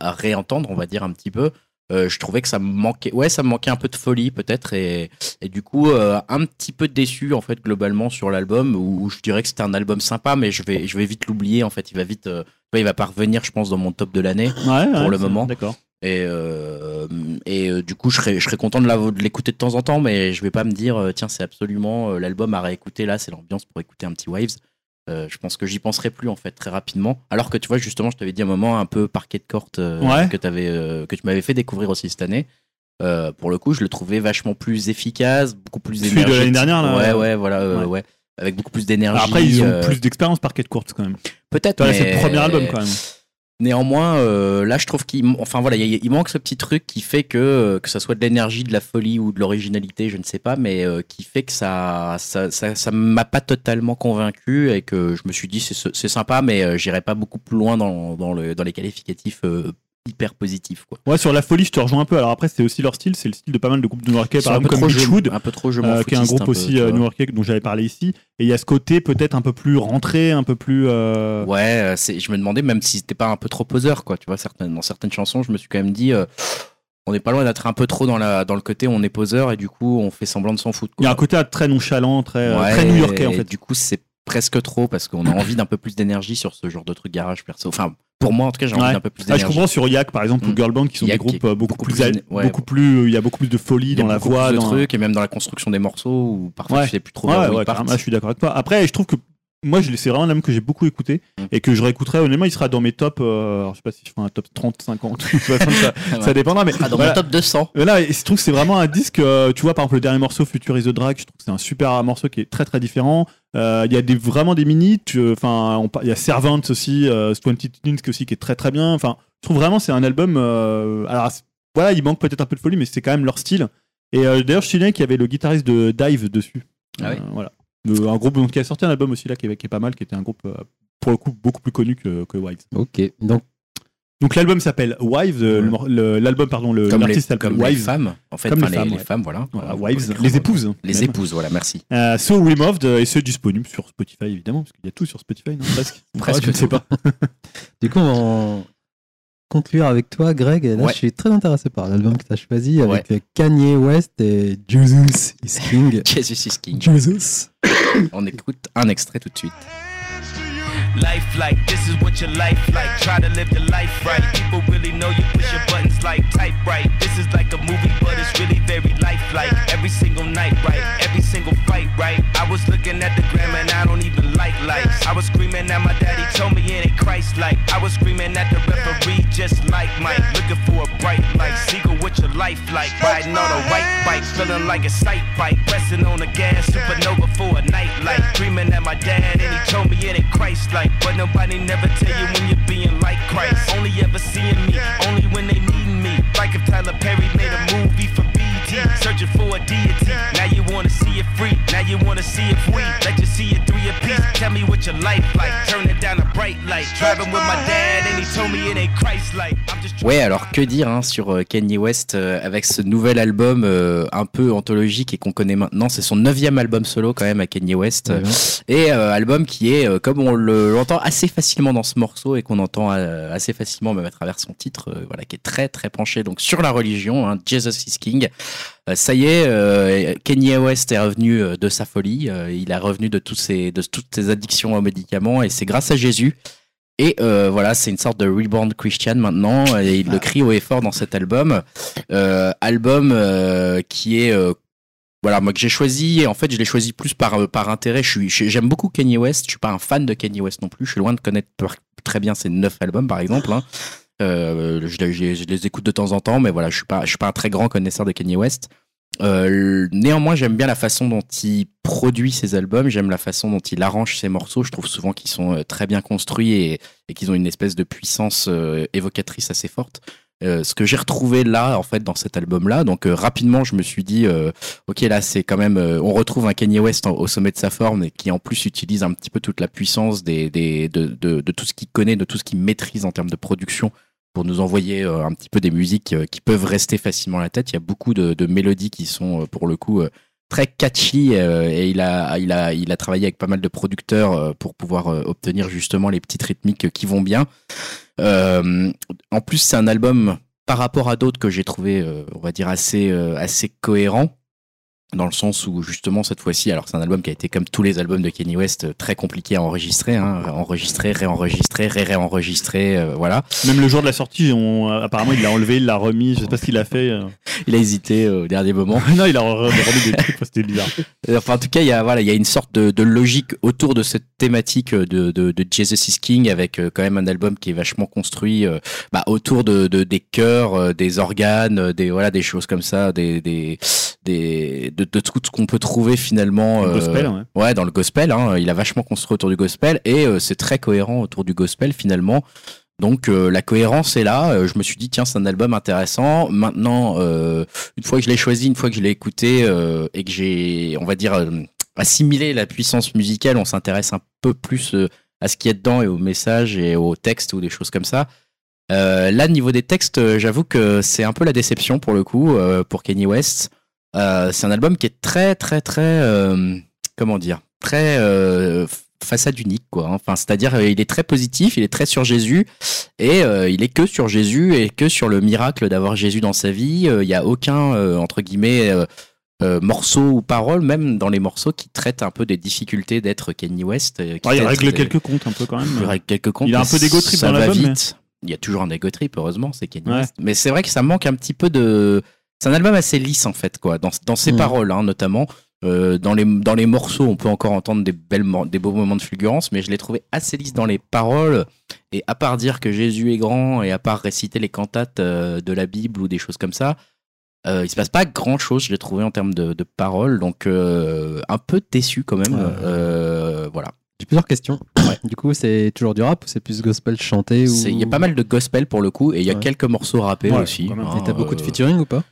à, à réentendre, on va dire un petit peu, euh, je trouvais que ça me manquait. Ouais, ça me manquait un peu de folie peut-être, et, et du coup, euh, un petit peu déçu en fait globalement sur l'album, où, où je dirais que c'était un album sympa, mais je vais, je vais vite l'oublier. En fait, il va vite, euh, il va pas revenir, je pense, dans mon top de l'année. Ouais, ouais, le moment. D'accord. Et, euh, et euh, du coup, je serais, je serais content de la- de l'écouter de temps en temps, mais je vais pas me dire, tiens, c'est absolument l'album à réécouter là, c'est l'ambiance pour écouter un petit Waves. Euh, je pense que j'y penserai plus en fait très rapidement. Alors que tu vois, justement, je t'avais dit un moment un peu parquet de court euh, Ouais. que, t'avais, euh, que tu m'avais fait découvrir aussi cette année. Pour le coup, je le trouvais vachement plus efficace, beaucoup plus Celui de l'année dernière, là, Ouais, ouais, voilà, ouais. ouais. Avec beaucoup plus d'énergie. Après, ils ont plus d'expérience par Quête Courte quand même. Peut-être. Mais- C'est le premier album quand même. Néanmoins, euh, là, je trouve qu'il, enfin voilà, il, manque ce petit truc qui fait que euh, que ça soit de l'énergie, de la folie ou de l'originalité, je ne sais pas, mais euh, qui fait que ça, ça, m'a pas totalement convaincu et que je me suis dit c'est sympa, mais euh, j'irai pas beaucoup plus loin dans dans le dans les qualificatifs hyper positifs quoi. Ouais, sur la folie, je te rejoins un peu. Alors après, c'est aussi leur style, c'est le style de pas mal de groupes new-yorkais, par exemple comme Beachwood, un peu trop je m'en euh, qui est un groupe aussi euh, new-yorkais dont j'avais parlé ici. Et il y a ce côté peut-être un peu plus rentré, un peu plus. euh, Ouais, euh, c'est, je me demandais même si c'était pas un peu trop poseur, quoi. Tu vois, certaines, dans certaines chansons, je me suis quand même dit, euh, on n'est pas loin d'être un peu trop dans, la, dans le côté on est poseur et du coup on fait semblant de s'en foutre. Il y a un côté très nonchalant, très, Ouais, très new-yorkais en fait. Du coup, c'est presque trop parce qu'on a envie d'un peu plus d'énergie sur ce genre de truc garage perso. Enfin, pour moi en tout cas, j'ai envie Ouais. d'un peu plus Ah, je d'énergie. comprends sur Yak par exemple ou Mm. Girl Band qui sont Yak des groupes euh, beaucoup, beaucoup plus, plus ouais, beaucoup plus il y a beaucoup plus de folie dans la voix dans trucs et même dans la construction des morceaux où parfois Ouais. tu sais plus trop Ouais, ouais, je suis d'accord avec toi. Après, je trouve que moi, je- c'est vraiment un album que j'ai beaucoup écouté Mm. et que je réécouterai. Honnêtement, il sera dans mes tops. euh, alors, je sais pas si je fais un top 30, 50, de toute façon, ça, ça dépendra. Mais Ah, dans voilà. mon top 200. Mais Là, je trouve que c'est vraiment un disque. euh, tu vois, par exemple, le dernier morceau, Future is the Drag, je trouve que c'est un super morceau qui est très très différent. Euh, Il y a des, vraiment des minutes. Enfin, il y a Servant aussi, euh, 20 Teens aussi qui est très très bien. Enfin, je trouve vraiment c'est un album. euh, alors, voilà, il manque peut-être un peu de folie, mais c'est quand même leur style. Et d'ailleurs, je souviens qu'il y avait le guitariste de Dive dessus. Ah oui. Voilà. Le- un groupe donc, qui a sorti un album aussi là qui est, qui est pas mal, qui était un groupe euh, pour le coup beaucoup plus connu que, que Wives. Ok, donc Donc l'album s'appelle Wives, euh, l'album pardon, les, l'artiste s'appelle comme les Wives. femmes, en fait, Comme les les, femmes, les voilà. Wives, les épouses. Les même. épouses, voilà, merci. Euh, so Removed, euh, et c'est disponible sur Spotify évidemment, parce qu'il y a tout sur Spotify, non? Presque. Presque Ouais, je ne sais pas. du coup, on conclure avec toi, Greg. Et là, Ouais. je suis très intéressé par l'album que tu as choisi avec euh, Kanye West et Jesus is King. Jesus is King. Jesus. On écoute un extrait tout de suite. Life like this is what your life like. Try to live the life right. People really know you push your buttons like type right. This is like a movie, but it's really very lifelike. Every single night, right? Every single fight, right? I was looking at the gram and I don't even like lights. I was screaming at my daddy, told me it ain't Christ like. I was screaming at the referee, just like Mike. Looking for a bright light. Seagull, what your life like? Riding on a white bike, feeling like a sight bike. Pressing on the gas, supernova for a night light. Dreaming at my dad and he told me it ain't Christ like. But nobody never tell you when you're being like Christ. Only ever seeing me, only when they needing me. Like if Tyler Perry made a movie for searching for a deity. Now you wanna see it free, now you wanna see it free. Let you see it through your piece. Tell me what your life like. Turn it down a bright light. Driving with my dad and he told me it ain't Christ like. I'm just Ouais, alors que dire hein, sur euh, Kanye West euh, avec ce nouvel album euh, un peu anthologique et qu'on connaît maintenant. C'est son neuvième album solo quand même à Kanye West. Et euh, album qui est, euh, comme on le- l'entend assez facilement dans ce morceau et qu'on entend euh, assez facilement même à travers son titre, euh, voilà, qui est très très penché donc sur la religion, hein, Jesus is King. Euh, ça y est, euh, Kanye West est revenu euh, de sa folie, il est revenu de, tous ses, de toutes ses addictions aux médicaments et c'est grâce à Jésus. Et euh, voilà, c'est une sorte de reborn Christian maintenant, et il le crie haut et fort dans cet album. Euh, album euh, qui est voilà, moi que j'ai choisi, et en fait je l'ai choisi plus par, par intérêt. Je suis, je- j'aime beaucoup Kanye West, je suis pas un fan de Kanye West non plus, je suis loin de connaître très bien ses neuf albums par exemple. Hein. Euh, je, les- écoute de temps en temps, mais voilà, je suis pas, je suis pas un très grand connaisseur de Kanye West. Euh, néanmoins, j'aime bien la façon dont il produit ses albums, j'aime la façon dont il arrange ses morceaux. Je trouve souvent qu'ils sont euh, très bien construits et, qu'ils ont une espèce de puissance évocatrice assez forte. Ce que j'ai retrouvé là, en fait, dans cet album-là. Donc rapidement, je me suis dit, ok, là, c'est quand même, on retrouve un Kanye West au sommet de sa forme et qui en plus utilise un petit peu toute la puissance des, des, de, de, de tout ce qu'il connaît, de tout ce qu'il maîtrise en termes de production pour nous envoyer euh, un petit peu des musiques euh, qui peuvent rester facilement à la tête. Il y a beaucoup de, mélodies qui sont, euh, pour le coup, très catchy et il a, il, a, il a travaillé avec pas mal de producteurs pour pouvoir obtenir justement les petites rythmiques qui vont bien. En plus, c'est un album par rapport à d'autres que j'ai trouvé, on va dire, assez, assez cohérent. Dans le sens où justement cette fois-ci, alors c'est un album qui a été comme tous les albums de Kanye West euh, très compliqué à enregistrer, hein, enregistrer, réenregistrer, ré-réenregistrer, euh, voilà. Même le jour de la sortie, on, apparemment il l'a enlevé, il l'a remis, je sais pas ce qu'il a fait. euh. Il a hésité euh, au dernier moment. non, il a re- remis des trucs, c'était bizarre. Enfin, en tout cas, il y a voilà, il y a une sorte de, de logique autour de cette thématique de, de, de Jesus is King, avec quand même un album qui est vachement construit bah, autour de, de des chœurs, euh, des organes, des voilà, des choses comme ça, des des, des de, de tout ce qu'on peut trouver finalement. Le euh, gospel, ouais. Ouais, dans le gospel, hein, il a vachement construit autour du gospel et euh, c'est très cohérent autour du gospel finalement. Donc euh, la cohérence est là. Euh, je me suis dit tiens c'est un album intéressant. Maintenant euh, une fois que je l'ai choisi, une fois que je l'ai écouté et que j'ai on va dire assimilé la puissance musicale, on s'intéresse un peu plus à ce qu'il y a dedans et aux messages et aux textes ou des choses comme ça. Là niveau des textes, j'avoue que c'est un peu la déception pour le coup pour Kenny West. Euh, c'est un album qui est très très très euh, comment dire très euh, façade unique quoi. Enfin c'est-à-dire euh, il est très positif, il est très sur Jésus et euh, il est que sur Jésus et que sur le miracle d'avoir Jésus dans sa vie. Euh, Il y a aucun euh, entre guillemets euh, euh, morceau ou parole, même dans les morceaux qui traitent un peu des difficultés d'être Kanye West. euh, qui Ah, il règle euh, quelques comptes un peu quand même. il règle quelques comptes. Il a un peu d'ego trip ça dans va vite. Il y a toujours un ego trip, heureusement, c'est Kanye Ouais. West. Mais c'est vrai que ça manque un petit peu de. C'est un album assez lisse en fait, quoi, dans, dans ses Mhm. paroles, hein, notamment. Euh, dans, les, dans les morceaux, on peut encore entendre des, belles, des beaux moments de fulgurance, mais je l'ai trouvé assez lisse dans les paroles. Et à part dire que Jésus est grand et à part réciter les cantates euh, de la Bible ou des choses comme ça, euh, il se passe pas grand chose, je l'ai trouvé en termes de, de paroles. Donc, euh, un peu déçu quand même. Voilà. J'ai plusieurs questions. Du coup, c'est toujours du rap ou c'est plus gospel chanté ou... Il y a pas mal de gospel pour le coup et il y a Ouais. quelques morceaux rappés Ouais, aussi. Et t'as beaucoup de euh, featuring ou pas?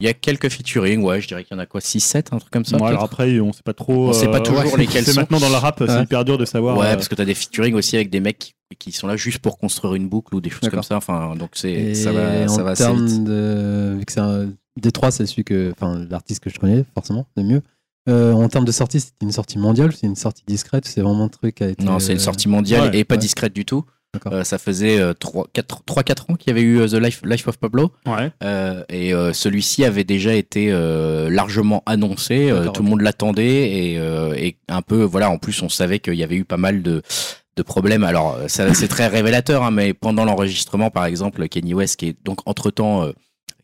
Il y a quelques featuring, ouais, je dirais qu'il y en a quoi 6-7, un truc comme ça Ouais, alors après, on sait pas trop. On sait pas euh, toujours ouais, lesquels C'est sont. maintenant dans le rap, c'est hyper dur de savoir. Ouais, euh, parce que t'as des featuring aussi avec des mecs qui, qui sont là juste pour construire une boucle ou des choses comme ça. Enfin, donc c'est ça va, ça en va assez vite. termes de. Vu que c'est un. Détroit, c'est celui que. Enfin, l'artiste que je connais, forcément, le mieux. Euh, en termes de sortie, c'est une sortie mondiale, c'est une sortie discrète, c'est vraiment un truc qui a été. Non, c'est une euh, sortie mondiale ouais, et pas ouais. discrète du tout. D'accord. Euh, ça faisait 3-4 ans qu'il y avait eu euh, The Life, Life of Pablo. Ouais. Euh, et euh, celui-ci avait déjà été euh, largement annoncé, euh, D'accord, tout le monde l'attendait et, euh, et un peu voilà. En plus, on savait qu'il y avait eu pas mal de de problèmes. Alors, euh, c'est très révélateur, hein, mais pendant l'enregistrement, par exemple, Kenny West, qui est donc entre temps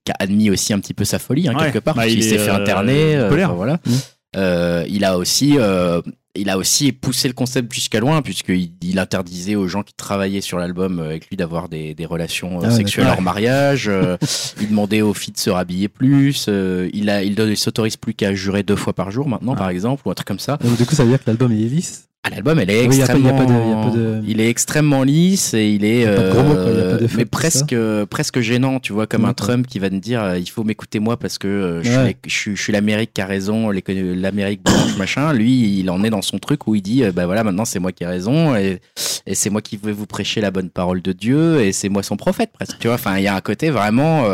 qui a admis aussi un petit peu sa folie hein, Ouais. quelque part, Bah, il s'est fait euh, interner. euh, enfin, voilà. Mmh. Euh, il a aussi euh, il a aussi poussé le concept jusqu'à loin puisqu'il il interdisait aux gens qui travaillaient sur l'album euh, avec lui d'avoir des, des relations Ah sexuelles hors mariage. euh, il demandait aux filles de se rhabiller plus. euh, il a il ne s'autorise plus qu'à jurer deux fois par jour maintenant Ah. par exemple ou un truc comme ça. Donc, du coup, ça veut dire que l'album est lisse. Ah, l'album elle est Oui, y a pas- y a extrêmement pas de- y a pas de- il est extrêmement lisse et il est pas de mots, a pas euh, de mais presque presque gênant tu vois comme un. Trump qui va te dire euh, il faut m'écouter moi parce que euh, je, Ouais. suis, je suis- je suis l'Amérique qui a raison l'Amérique blanche machin. Lui il en est dans son truc où il dit bah voilà maintenant c'est moi qui ai raison et, et c'est moi qui vais vous prêcher la bonne parole de Dieu et c'est moi son prophète presque tu vois. Enfin il y a un côté vraiment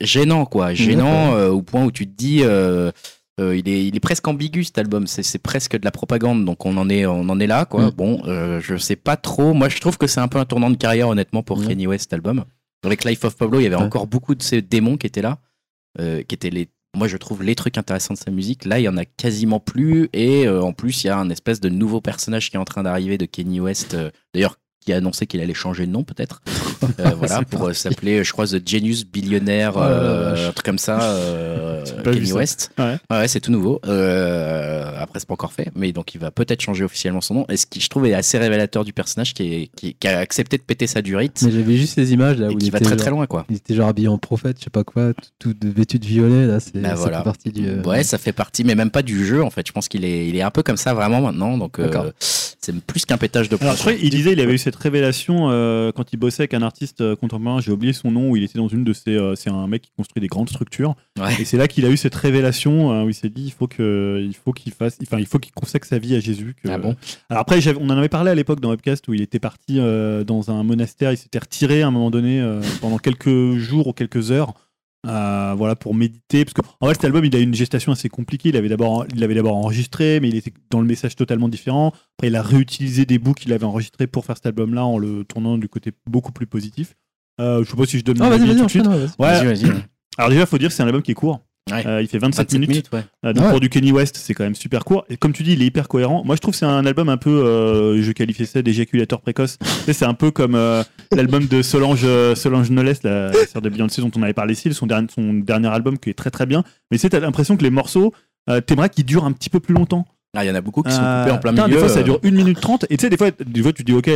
gênant quoi. Gênant au point où tu te dis euh, il, est, il est presque ambigu cet album, c'est presque de la propagande, donc on en est, on en est là quoi. Mm. Bon, euh, je sais pas trop. Moi, je trouve que c'est un peu un tournant de carrière honnêtement pour Ouais. Kanye West cet album. Avec Life of Pablo, il y avait Ouais. encore beaucoup de ces démons qui étaient là, euh, qui étaient les, moi je trouve les trucs intéressants de sa musique. Là, il y en a quasiment plus, et euh, en plus, il y a un espèce de nouveau personnage qui est en train d'arriver de Kanye West. D'ailleurs, qui a annoncé qu'il allait changer de nom peut-être. Euh, voilà, pour euh, s'appeler, je crois, The Genius Billionaire, euh, un truc comme ça, euh, Kanye ça. West. Ouais. Ouais, c'est tout nouveau. Euh, après, c'est pas encore fait, mais donc il va peut-être changer officiellement son nom. Et ce qui, je trouve, est assez révélateur du personnage qui, est, qui, qui a accepté de péter sa durite Mais j'avais juste les images là où qui il va était très genre- très loin, quoi. Il était genre habillé en prophète, je sais pas quoi, tout, tout vêtu de violet là, c'est Bah ça voilà. fait partie du. euh, Ouais, ça fait partie, mais même pas du jeu, en fait. Je pense qu'il est, il est un peu comme ça vraiment maintenant, donc euh, c'est plus qu'un pétage de. Alors, je crois qu'il disait il avait eu cette révélation euh, quand il bossait avec un artiste euh, contemporain, j'ai oublié son nom, où il était dans une de ses. euh, c'est un mec qui construit des grandes structures. Ouais. Et c'est là qu'il a eu cette révélation euh, où il s'est dit il faut que, il faut qu'il fasse, enfin il faut qu'il consacre sa vie à Jésus. Que... Ah bon? Alors après, on en avait parlé à l'époque dans Webcast où il était parti dans un monastère, il s'était retiré à un moment donné pendant quelques jours ou quelques heures. Euh, voilà pour méditer parce que en vrai cet album il a eu une gestation assez compliquée. Il avait d'abord il l'avait d'abord enregistré mais il était dans le message totalement différent. Après il a réutilisé des bouts qu'il avait enregistrés pour faire cet album là en le tournant du côté beaucoup plus positif. Euh, je sais pas si je donne mon avis tout de suite. enchaîne, ouais, vas-y. ouais. Vas-y, vas-y. alors déjà faut dire que c'est un album qui est court Ouais. Euh, il fait 27, 27 minutes, minutes, ouais. euh, donc Ah ouais. pour du Kenny West, c'est quand même super court. Et comme tu dis, il est hyper cohérent. Moi, je trouve que c'est un album un peu, euh, je qualifiais ça d'éjaculateur précoce. C'est un peu comme euh, l'album de Solange, Solange Knowles, la, la sœur de Beyoncé dont on avait parlé ici, son dernier, son dernier album qui est très très bien. Mais tu sais, t'as l'impression que les morceaux, t'aimerais qu'ils durent un petit peu plus longtemps. Ah, il y en a beaucoup qui sont coupés en plein putain, milieu. Des fois, ça dure 1 minute 30. Et tu sais, des fois, des fois, tu dis, ok,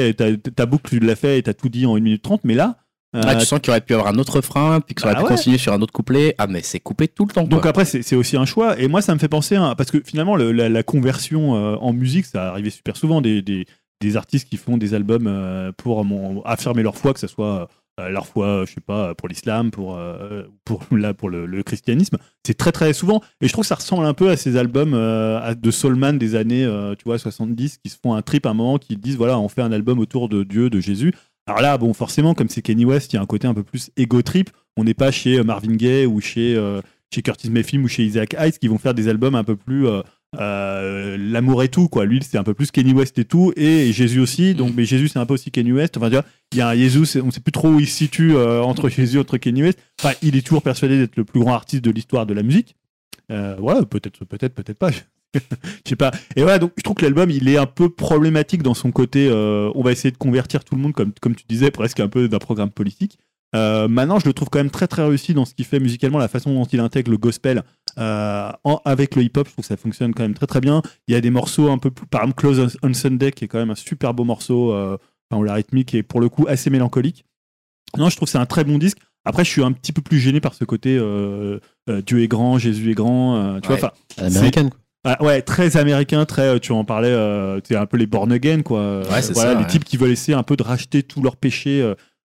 ta, boucle, tu l'as fait et t'as tout dit en 1 minute 30. Mais là, Ah, tu sens qu'il aurait pu avoir un autre frein, puis que ça aurait Bah pu ouais. continuer sur un autre couplet. Ah, mais c'est coupé tout le temps. Donc quoi. après, c'est aussi un choix. Et moi, ça me fait penser à. Parce que finalement, le- la, la conversion euh, en musique, ça arrivait super souvent. Des, des, des artistes qui font des albums euh, pour mon- affirmer leur foi, que ce soit euh, leur foi, je sais pas, pour l'islam, pour, euh, pour, là, pour le, le christianisme. C'est très très souvent. Et je trouve que ça ressemble un peu à ces albums euh, de Soulman des années euh, tu vois, 70 qui se font un trip à un moment, qui disent voilà, on fait un album autour de Dieu, de Jésus. Alors là, bon, forcément, comme c'est Kenny West, il y a un côté un peu plus ego trip. On n'est pas chez euh, Marvin Gaye ou chez, euh, chez Curtis Mayfield ou chez Isaac Hayes qui vont faire des albums un peu plus euh, euh, l'amour et tout quoi. Lui, c'est un peu plus Kenny West et tout, et Jésus aussi. Donc, mais Jésus, c'est un peu aussi Kenny West. Enfin, tu vois, il y a un Jésus, on sait plus trop où il se situe entre Jésus, entre Kenny West. Enfin, il est toujours persuadé d'être le plus grand artiste de l'histoire de la musique. Voilà, peut-être, peut-être, peut-être pas. Je sais pas. Et voilà, donc je trouve que l'album, il est un peu problématique dans son côté. euh, on va essayer de convertir tout le monde, comme, comme tu disais, presque un peu d'un programme politique. Euh, maintenant, je le trouve quand même très très réussi dans ce qu'il fait musicalement, la façon dont il intègre le gospel euh, en- avec le hip-hop. Je trouve que ça fonctionne quand même très très bien. Il y a des morceaux un peu plus, par exemple, Close on Sunday, qui est quand même un super beau morceau, euh, enfin, où la rythmique est pour le coup assez mélancolique. Non, je trouve que c'est un très bon disque. Après, je suis un petit peu plus gêné par ce côté Dieu est grand, Jésus est grand. tu Ouais. vois, enfin. Ah, ouais, très américain, très, euh, tu en parlais, euh, c'est un peu les born again, quoi. Ouais, c'est voilà, ça, les ouais. types qui veulent essayer un peu de racheter tous leurs péchés.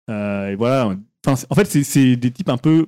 euh, et voilà. Enfin, en fait, c'est- des types un peu,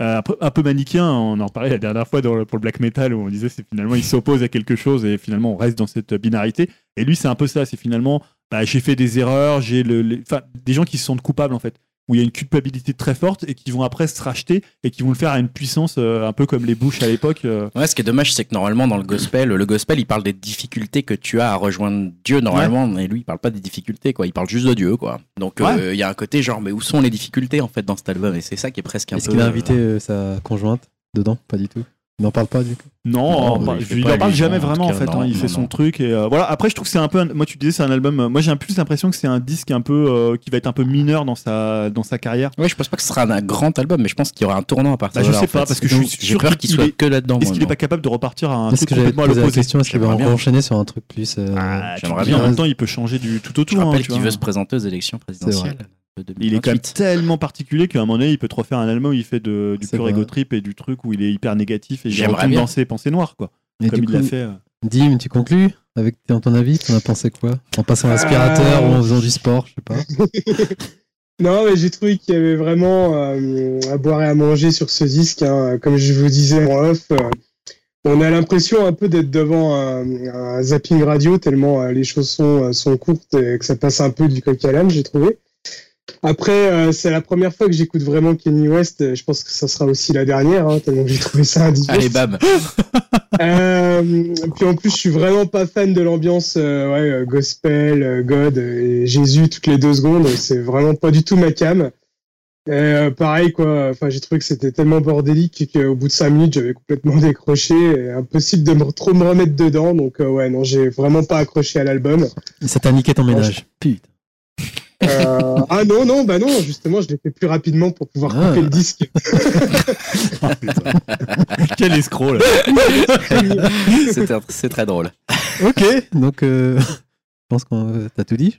euh, un peu, peu manichéens. On en parlait la dernière fois dans le- pour le black metal où on disait c'est finalement ils s'opposent à quelque chose et finalement on reste dans cette binarité. Et lui, c'est un peu ça. C'est finalement, bah, j'ai fait des erreurs, j'ai le, les- enfin, des gens qui se sentent coupables en fait où il y a une culpabilité très forte et qui vont après se racheter et qui vont le faire à une puissance euh, un peu comme les Bush à l'époque. euh, Ouais, ce qui est dommage, c'est que normalement dans le gospel, le gospel, il parle des difficultés que tu as à rejoindre Dieu normalement, mais lui, il parle pas des difficultés, quoi. Il parle juste de Dieu, quoi. Donc euh, il y a un côté genre, mais où sont les difficultés en fait dans cet album? Et c'est ça qui est presque un Est-ce peu. qu'il a invité euh, sa conjointe dedans? Pas du tout. Il n'en parle pas, du coup. Non, Non, il fait il pas en parle jamais vraiment en cas, fait. non, hein, il non, fait son truc et euh, voilà. Après, je trouve que c'est un peu. un- Moi, tu disais c'est un album. euh, Moi, j'ai un plus l'impression que c'est un disque un peu euh, qui va être un peu mineur dans sa dans sa carrière. Ouais, je pense pas que ce sera un grand album, mais je pense qu'il y aura un tournant à partir Bah, de je là. sais en pas, fait. parce que je Donc, suis j'ai sûr peur qu'il qu'il soit est- que là-dedans. Est-ce qu'il est non. pas capable de repartir à un Est-ce truc complètement à l'opposé question Est-ce qu'il va enchaîner sur un truc plus. Ah, j'aimerais bien. En même temps, il peut changer du tout Je autour. hein, rappelle tu qu'il veut se présenter aux élections présidentielles. Il est quand même 2028. tellement particulier qu'à un moment donné, il peut te refaire un album où il fait de, du pur ego trip et du truc où il est hyper négatif et il retourne bien. dans ses pensées noires, quoi. Et Comme du il l'a coup, fait. euh. Dim, tu conclus avec ton ton avis Tu en as pensé quoi? En passant l'aspirateur Euh, ou en faisant du sport Je sais pas. Non, mais j'ai trouvé qu'il y avait vraiment euh, à boire et à manger sur ce disque. hein. Comme je vous disais en off, euh, on a l'impression un peu d'être devant un, un zapping radio, tellement euh, les choses sont, euh, sont courtes et que ça passe un peu du coq à l'âne, j'ai trouvé. Après, euh, c'est la première fois que j'écoute vraiment Kenny West. euh, Je pense que ça sera aussi la dernière, hein, tellement que j'ai trouvé ça indigeste. Allez, bam Euh, puis en plus, je suis vraiment pas fan de l'ambiance euh, ouais, euh, gospel, euh, God et Jésus toutes les deux secondes. C'est vraiment pas du tout ma cam. Et, euh, pareil quoi. Enfin, j'ai trouvé que c'était tellement bordélique qu'au bout de cinq minutes, j'avais complètement décroché. Et impossible de me, trop me remettre dedans. Donc euh, ouais, non, j'ai vraiment pas accroché à l'album. Ça t'a niqué ton ménage. Putain. Euh, ah non, non, bah non. Justement, je l'ai fait plus rapidement pour pouvoir Ah. couper le disque. Oh, putain. Quel escroc, là. C'est très drôle. Ok, donc euh, je pense qu'on t'as tout dit.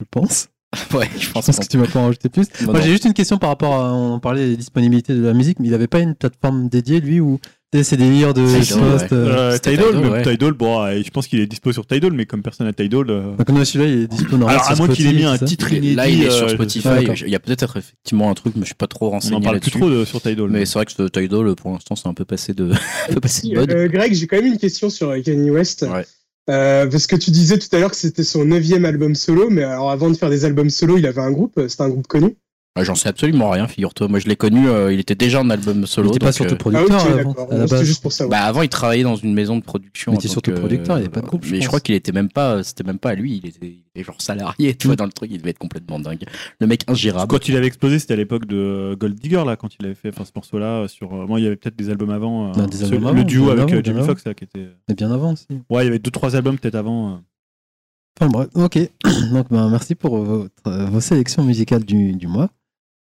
Je pense. Ouais, je Je pense que tu vas pas en rajouter plus. Non, Moi, j'ai juste une question par rapport à. On parlait des disponibilités de la musique, mais il avait pas une plateforme dédiée, lui, où tu sais, ces délires de Tidal, post. euh, Euh, Tidal, Tidal, même ouais. Tidal, bon, euh, je pense qu'il est dispo sur Tidal, mais comme personne n'a Tidal. euh, Donc, non, celui-là, il est dispo normal Alors, à moins qu'il ait mis un c'est titre inédit. Là, il est sur Spotify. Ah, il y a peut-être effectivement un truc, mais je suis pas trop On renseigné n'en parle plus trop de- sur Tidal. Mais c'est vrai que Tidal, pour l'instant, c'est un peu passé de, un peu passé de mode. Euh, Greg, j'ai quand même une question sur Kanye West. Ouais. Euh, parce que tu disais tout à l'heure que c'était son neuvième album solo, mais alors avant de faire des albums solo, il avait un groupe, c'était un groupe connu. Ah, J'en sais absolument rien, figure-toi. Moi, je l'ai connu, euh, il était déjà en album Il solo. était pas donc, surtout euh, Ah producteur ok, avant, d'accord. à la base. juste pour savoir. Bah avant, il travaillait dans une maison de production. Il en était surtout que- producteur, il y avait pas de groupe, je Mais je crois qu'il était même pas, c'était même pas à lui, il était, il était genre salarié, tu vois, Mm. dans le truc, il devait être complètement dingue. Le mec ingérable. Quand il avait explosé, c'était à l'époque de Gold Digger, là, quand il avait fait enfin, ce morceau-là. Sur, euh, moi, il y avait peut-être des albums avant. euh, Non, des ce- albums le avant, duo avec avant, euh, Jamie avant. Foxx, là, qui était. Mais bien avant aussi. Ouais, il y avait deux, trois albums peut-être avant. euh. Enfin bref, ok. Donc ben, merci pour votre, euh, vos sélections musicales du, du mois.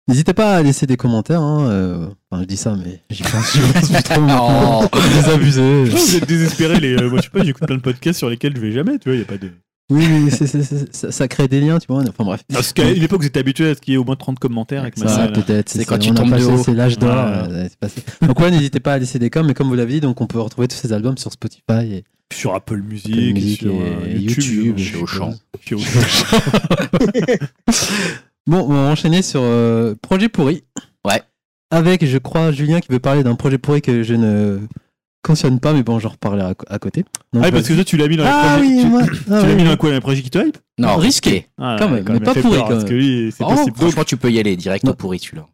N'hésitez pas à laisser des commentaires. Hein. euh, Enfin, je dis ça, mais j'y pense, j'y pense plus trop maintenant. Vous êtes désespérés, les. euh, moi, je sais pas, j'écoute plein de podcasts sur lesquels je vais jamais, tu vois, il y a pas de. Oui, mais c'est- c'est- c'est- ça, ça crée des liens, tu vois. Enfin bref. Parce qu'à une époque, vous étiez habitué à ce qu'il y ait au moins 30 commentaires avec ma Ça, salle. peut-être. C'est ça, quand tu on tombes passé- de haut. C'est l'âge d'or. Euh. Donc ouais, n'hésitez pas à laisser des coms, mais comme vous l'avez dit, donc on peut retrouver tous ces albums sur Spotify et Sur Apple Music, Apple Music sur et YouTube, YouTube, chez Auchan. chez Auchan. Bon, on va enchaîner sur euh, Projet pourri. Ouais. Avec, je crois, Julien qui veut parler d'un projet pourri que je ne cautionne pas, mais bon, j'en reparlerai à, à côté. Donc, Ah, parce que toi, tu l'as mis dans les Ah projets. oui, tu moi. tu ah l'as oui, mis dans quoi Dans les projets qui te hype Non, risqué. Ah, Quand même, quand mais pas pourri, peur, quand Parce que lui, c'est Oh, possible. Franchement, tu peux y aller direct Non. au pourri, celui-là.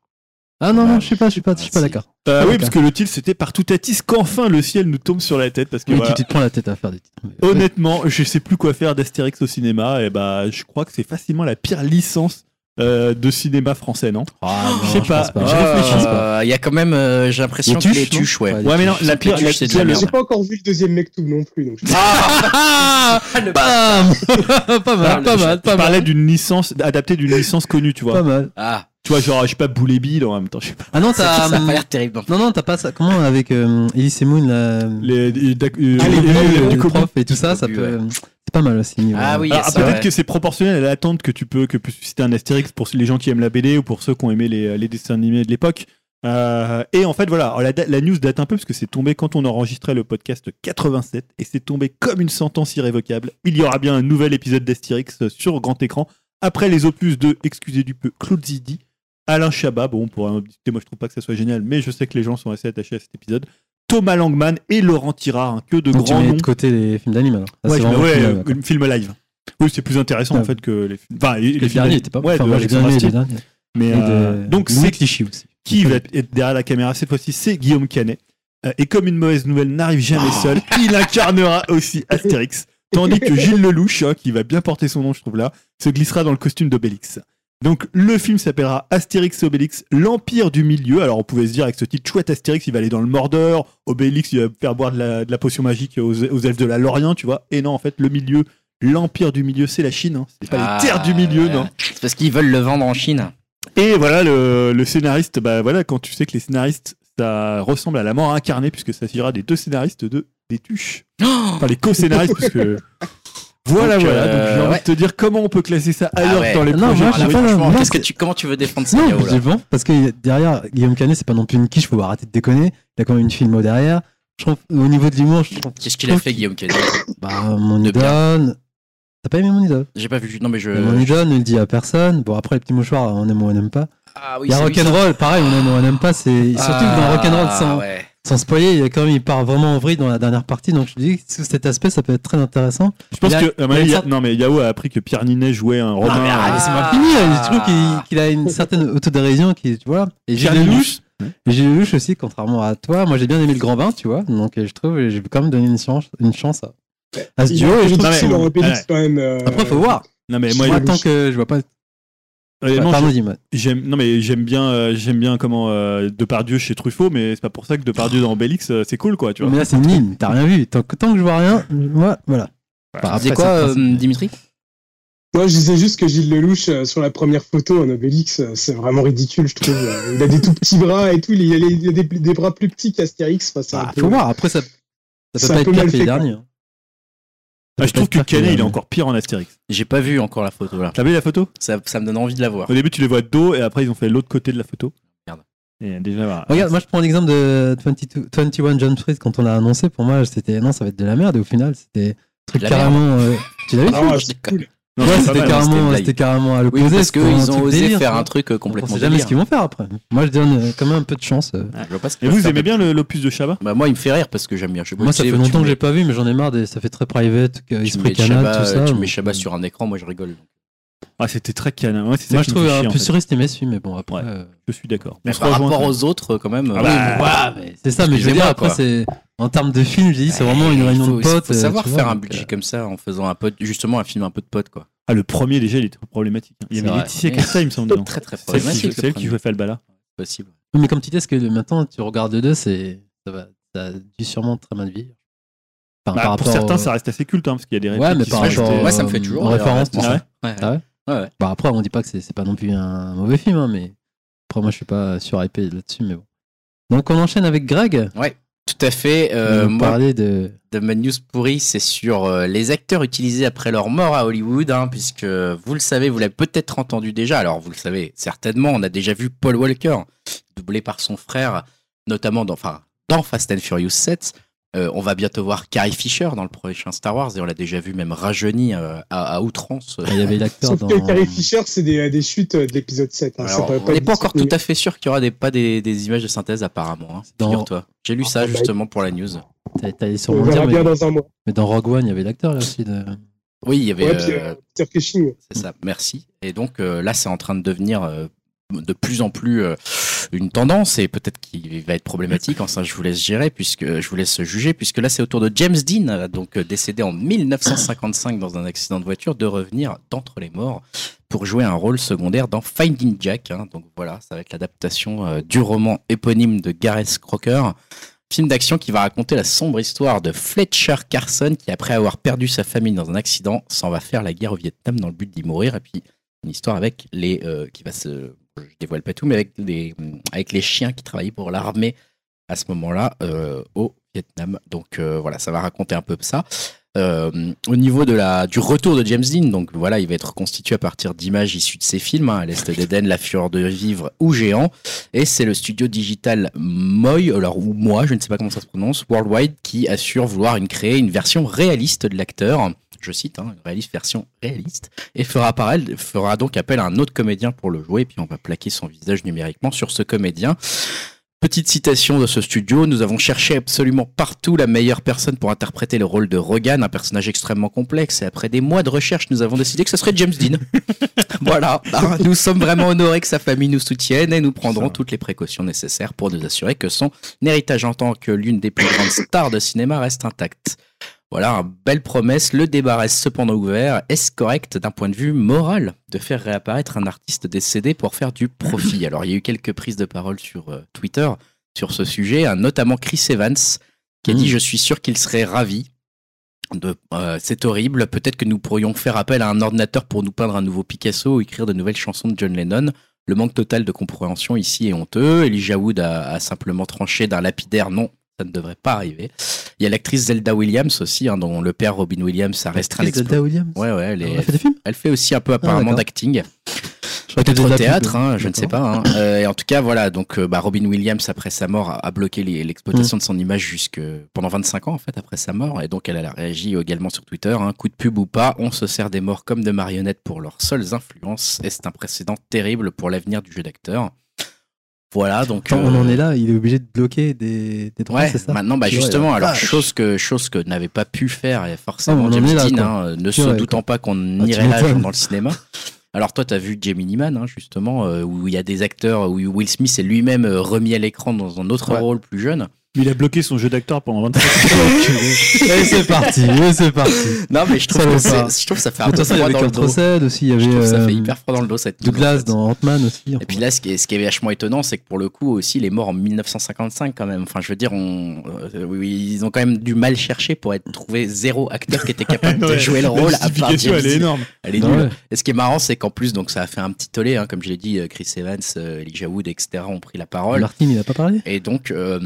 Ah non, non, je suis pas, je suis pas, je suis pas si. d'accord. d'accord. oui, parce que le titre, c'était par tout Atis qu'enfin le ciel nous tombe sur la tête. Parce que Oui, voilà, tu te prends la tête à faire des titres. honnêtement, je sais plus quoi faire d'Astérix au cinéma. Et bah, je crois que c'est facilement la pire licence euh, de cinéma français, non Ah, non, Je sais pas, pas. je réfléchis Euh, Il y a quand même, euh, j'ai l'impression que les tuches, ouais. Ouais, mais non, la pire, la- c'est. J'ai pas encore vu le deuxième Mektoub non plus. Donc je- Ah Bam Pas mal, pas mal, je pas parlais mal. d'une licence adaptée d'une licence connue, tu Pas vois. mal. Ah, Tu vois, genre, je sais pas, Boulet Bill en même temps, je sais pas. Ah non, ça, t'as. ça a pas l'air terrible. Non, non, t'as pas ça. Comment avec euh, Elise et Moon, la. Les, euh, Ah, les les- vieux, les- le du Kobu. prof et tout ça, ça peut. C'est pas mal aussi. niveau- Ah oui, peut-être ouais. que c'est proportionnel à l'attente que tu peux que peut susciter un Astérix pour les gens qui aiment la BD ou pour ceux qui ont aimé les, les dessins animés de l'époque. Euh, et en fait, voilà, la, news date un peu parce que c'est tombé quand on enregistrait le podcast 87 et c'est tombé comme une sentence irrévocable. Il y aura bien un nouvel épisode d'Astérix sur grand écran après les opus de, excusez du peu, Claude Zidi, Alain Chabat. Bon, pour un discuter, moi je trouve pas que ça soit génial, mais je sais que les gens sont assez attachés à cet épisode. Thomas Langman et Laurent Tirard, hein, que de Donc grands noms. de côté les films d'anime alors. Ah, Ouais, ouais, film euh, film live. Oui, c'est plus intéressant en fait que les films. Enfin, les, les Le films dernier live. était pas. Ouais, Enfin, de moi j'ai bien derniers. Mais euh, de donc c'est Clichy aussi. qui va être derrière la caméra cette fois-ci C'est Guillaume Canet. Euh, et comme une mauvaise nouvelle n'arrive jamais Oh. seule, il incarnera aussi Astérix. Tandis que Gilles Lelouch, hein, qui va bien porter son nom, je trouve là, se glissera dans le costume d'Obélix. Donc le film s'appellera Astérix et Obélix, l'Empire du Milieu. Alors on pouvait se dire avec ce titre chouette Astérix, il va aller dans le Mordor, Obélix, il va faire boire de la, de la potion magique aux, aux elfes de la Lorient, tu vois. Et non, en fait, le milieu, l'Empire du Milieu, c'est la Chine. Hein. C'est pas Ah, les terres du milieu, non. C'est parce qu'ils veulent le vendre en Chine. Et voilà, le, le scénariste, bah voilà, quand tu sais que les scénaristes, ça ressemble à la mort incarnée, puisque ça s'ira des deux scénaristes de des tuches. Enfin, les co-scénaristes, puisque. Voilà, Donc, voilà. euh, Donc, j'ai envie ouais. de te dire comment on peut classer ça Ah ailleurs ouais. que dans les Non, projets. Ah, Franchement, qu'est-ce que tu, comment tu veux défendre ça, Non, là parce que derrière Guillaume Canet, c'est pas non plus une quiche, faut arrêter de déconner. Il a quand même une filmo derrière. Je trouve, au niveau de l'humour, je trouve. Qu'est-ce qu'il a fait, Guillaume Canet Bah, mon idole. T'as pas aimé mon idole J'ai pas vu. Non, mais je. Mon idole ne le dit à personne. Bon, après, les petits mouchoirs, on aime ou on n'aime pas. Ah oui, il y a. Rock'n'Roll, pareil, on aime ou on n'aime pas. C'est surtout que dans Rock'n'Roll, Ah, sans, ouais. Sans spoiler, il, y a quand même, il part vraiment en vrille dans la dernière partie. Donc, je dis que sous cet aspect, ça peut être très intéressant. Je pense a- que. il y a- sorte- Non, mais Yao a appris que Pierre Ninet jouait un Romain. euh, laissez-moi Ah. finir. Je trouve qu'il qu'il a une certaine autodérision qui, tu vois. Et Pierre Lelouch, Ninet. et Gilles Lelouch aussi, contrairement à toi. Moi, j'ai bien aimé le grand bain, tu vois. Donc, euh, je trouve, que j'ai quand même donné une chance, une chance à, à ce duo. je trouve Non, que mais- sur c'est- ouais. Obélix quand même. euh, Après, faut voir. Non, mais moi, tant que je vois pas. Honnêtement, dis-moi. J'aime non mais j'aime bien euh, j'aime bien comment euh, Depardieu chez Truffaut mais c'est pas pour ça que Depardieu dans Obélix euh, c'est cool quoi tu vois. Mais là, c'est ligne. T'as rien vu. Tant que, tant que je vois rien, moi, voilà. Quoi, c'est le principe. euh, Dimitri? Moi, je disais juste que Gilles Lelouch, euh, sur la première photo en Obélix, euh, c'est vraiment ridicule, je trouve. Euh, Il a des tout petits bras et tout. Il a, les- il a des, des bras plus petits qu'Astérix. Enfin, c'est un Ah, peu- faut voir. Après, ça, ça peut pas être pire que les fait, quoi. Ah, je trouve que Canet il est encore pire en Astérix. J'ai pas vu encore la photo là. T'as vu la photo? Ça, ça me donne envie de la voir. Au début tu les vois de dos et après ils ont fait l'autre côté de la photo. Merde. Et déjà voilà. Regarde, moi je prends l'exemple de 22, 21 Jump Street quand on l'a annoncé. Pour moi, c'était non, ça va être de la merde. Et au final, c'était un truc carrément. euh, tu l'as vu? Ah, cool. Ouais, c'était hein. carrément, c'était carrément à Oui, l'opposé. parce c'était un qu'ils ont osé délire, faire quoi. un truc euh, On complètement sait jamais ce qu'ils vont faire après. Moi, je donne euh, quand même un peu de chance. euh. Je vois pas ce qu'ils Et vous aimez bien l'opus de Chabat Bah moi il me fait rire parce que j'aime bien. Je Moi, ça fait longtemps que j'ai pas vu, mais j'en ai marre. Des... Ça fait très private, tu Esprit mets Canal, tout ça. tu mets euh, sur un écran, moi je rigole. Ah c'était très canin. Ouais, c'est ça Moi, je trouve un peu surestimé ce film, mais bon, après. Ouais. euh, Je suis d'accord. Mais On se par rejoint, rapport ça. aux autres, quand même. Ah euh, bah, voilà, mais c'est ça, mais je veux Excusez-moi, après, quoi. c'est. En termes de film, je dis, c'est vraiment une réunion faut- de potes. Il faut euh, savoir tu faire un donc, budget euh, comme ça en faisant un pote, justement un film un peu de pote quoi. Ah le premier déjà il était problématique. hein. Il y C'est avait vrai. Laetitia Casta il me semble dedans. Très très C'est elle qui- problématique. c'est elle qui jouait Falbala. possible. Mais comme tu dis, est-ce que maintenant tu regardes deux, c'est ça va, ça a dû sûrement très mal vivre. Enfin, Bah, par pour rapport certains au- ça reste assez culte hein, parce qu'il y a des Ouais, répliques mais qui par sont rapport restées- au- Moi ça me fait toujours. en référence, honnêtement. Ah ouais Ouais, Ah ouais ouais, ouais. Bah après, on dit pas que c'est pas non plus un mauvais film, hein, mais après moi je suis pas sur hypé là-dessus, mais bon. Donc on enchaîne avec Greg. Ouais. Tout à fait. Euh, Vous moi, parlez de. de ma news pourrie, c'est sur euh, les acteurs utilisés après leur mort à Hollywood, hein, puisque vous le savez, vous l'avez peut-être entendu déjà. Alors vous le savez certainement, on a déjà vu Paul Walker doublé par son frère, notamment dans, enfin, dans Fast and Furious 7. Euh, on va bientôt voir Carrie Fisher dans le prochain Star Wars et on l'a déjà vu même rajeuni euh, à, à outrance. Il y avait l'acteur dans. que Carrie Fisher, c'est des, des chutes de l'épisode 7. hein, ça Alors, on n'est pas encore tout à fait sûr qu'il y aura des, pas des, des images de synthèse apparemment. Hein. Dans- Figure-toi. J'ai lu ça Ah, bah, justement pour la news. T'allais- sûrement verra dire, bien mais, dans un mois. mais dans Rogue One, il y avait l'acteur là aussi. De... Oui, il y avait. Ouais, puis, euh, euh, Peter Cushing. C'est ça, merci. Et donc euh, là, c'est en train de devenir euh, de plus en plus euh, une tendance et peut-être qu'il va être problématique. Enfin, je vous laisse gérer puisque je vous laisse juger puisque là, c'est au tour de James Dean, donc euh, décédé en 1955 dans un accident de voiture, de revenir d'entre les morts pour jouer un rôle secondaire dans Finding Jack. hein. Donc voilà, ça va être l'adaptation euh, du roman éponyme de Gareth Crocker. Film d'action qui va raconter la sombre histoire de Fletcher Carson qui, après avoir perdu sa famille dans un accident, s'en va faire la guerre au Vietnam dans le but d'y mourir. Et puis, une histoire avec les. euh, qui va se. Je dévoile pas tout, mais avec les, chiens qui travaillaient pour l'armée à ce moment-là euh, au Vietnam. Donc euh, voilà, ça va raconter un peu ça. Euh, au niveau de la, du retour de James Dean, donc voilà, il va être constitué à partir d'images issues de ses films, hein, à l'Est d'Éden, La Fureur de Vivre ou Géant. Et c'est le studio digital Moy, alors ou moi, je ne sais pas comment ça se prononce, Worldwide, qui assure vouloir créer une version réaliste de l'acteur. Je cite, hein, une réaliste version réaliste, et fera, par elle, fera donc appel à un autre comédien pour le jouer, et puis on va plaquer son visage numériquement sur ce comédien. Petite citation de ce studio, nous avons cherché absolument partout la meilleure personne pour interpréter le rôle de Rogan, un personnage extrêmement complexe, et après des mois de recherche, nous avons décidé que ce serait James Dean. voilà, Ah, nous sommes vraiment honorés que sa famille nous soutienne et nous prendrons toutes les précautions nécessaires pour nous assurer que son héritage en tant que l'une des plus grandes stars de cinéma reste intact. Voilà, une belle promesse. Le débat reste cependant ouvert. Est-ce correct d'un point de vue moral de faire réapparaître un artiste décédé pour faire du profit? Alors, il y a eu quelques prises de parole sur euh, Twitter sur ce sujet, hein, notamment Chris Evans qui a dit Mm. Je suis sûr qu'il serait ravi. De, euh, c'est horrible. Peut-être que nous pourrions faire appel à un ordinateur pour nous peindre un nouveau Picasso ou écrire de nouvelles chansons de John Lennon. Le manque total de compréhension ici est honteux. Elijah Wood a, a simplement tranché d'un lapidaire non, ça ne devrait pas arriver. Il y a l'actrice Zelda Williams aussi, hein, dont le père Robin Williams a restreint l'exploit. Zelda Williams. Ouais, ouais, elle, est- Elle a fait des films elle fait aussi un peu apparemment d'accord. d'acting. Peut-être au théâtre, hein, je ne sais pas. hein. Euh, et en tout cas, voilà. Donc, euh, bah, Robin Williams, après sa mort, a, a bloqué l'exploitation Mm. de son image jusque pendant 25 ans, en fait, après sa mort. Et donc, elle a réagi également sur Twitter. hein. coup de pub ou pas, on se sert des morts comme de marionnettes pour leurs seules influences. Et c'est un précédent terrible pour l'avenir du jeu d'acteur. Voilà, donc. Quand on euh, en est là, il est obligé de bloquer des, des droits, Ouais, c'est ça maintenant, bah justement, alors chose que chose que n'avait pas pu faire et Ah, forcément en James Dean, hein, ne se doutant pas qu'on Ah, tu irait là dans le cinéma. Alors toi, t'as vu Gemini Man, hein, justement, euh, où il y a des acteurs, où Will Smith est lui-même euh, remis à l'écran dans un autre Ouais. rôle plus jeune. Il a bloqué son jeu d'acteur pendant 25 Et c'est parti, et c'est parti. Non, mais je trouve, Ça que c'est- je trouve que ça fait un peu froid avait dans le dos. Aussi, il y avait Je trouve que ça fait euh, hyper froid dans le dos cette en Douglas fait. dans Ant-Man aussi. Et puis là, ce qui, est, ce qui est vachement étonnant, c'est que pour le coup aussi, il est mort en 1955 quand même. Enfin, je veux dire, on, euh, ils ont quand même du mal cherché pour être trouvé zéro acteur qui était capable de jouer le rôle à part elle est énorme. Elle est nulle. ouais. Et ce qui est marrant, c'est qu'en plus, donc ça a fait un petit tollé, hein, comme je l'ai dit, euh, Chris Evans, Elijah Wood, etc. ont pris la parole. Martin, il a pas parlé? Et donc, euh,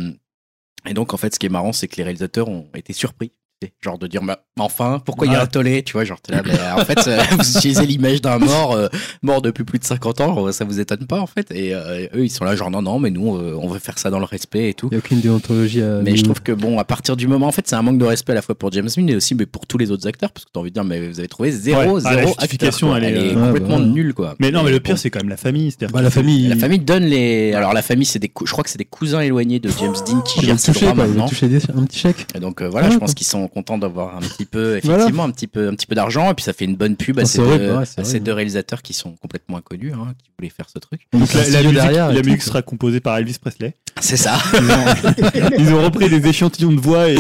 et donc, en fait, ce qui est marrant, c'est que les réalisateurs ont été surpris. Genre de dire, bah, enfin, pourquoi il y a un tollé Tu vois, genre, t'es là, bah, en fait, euh, vous utilisez l'image d'un mort, euh, mort depuis plus de 50 ans, euh, ça vous étonne pas, en fait. Et euh, eux, ils sont là, genre, non, non, mais nous, euh, on veut faire ça dans le respect et tout. Il n'y a aucune déontologie à. Mais je trouve que bon, à partir du moment, en fait, c'est un manque de respect à la fois pour James Dean et aussi mais pour tous les autres acteurs, parce que t'as envie de dire, mais vous avez trouvé zéro, Ouais. Ah, la zéro justification, acteur. quoi. elle est, Elle est euh, complètement ouais, bah nulle, quoi. Mais non, mais le pire, bon. c'est quand même la famille. c'est-à-dire Bah, que- la famille. La famille donne les. Alors la famille, c'est des, cou- je crois que c'est des cousins éloignés de James Dean qui gèrent ces droits maintenant. un petit chèque. Et donc euh, voilà, Ouais, je pense quoi. qu'ils sont contents d'avoir un petit peu, Voilà. effectivement, un petit peu, un petit peu d'argent, et puis ça fait une bonne pub à Oh, ces, deux, ouais, c'est à ces horrible. deux réalisateurs qui sont complètement inconnus, hein, qui voulaient faire ce truc. Donc, la, musique, derrière la sera composée par Elvis Presley. C'est ça. Ils ont, ils ont repris des échantillons de voix et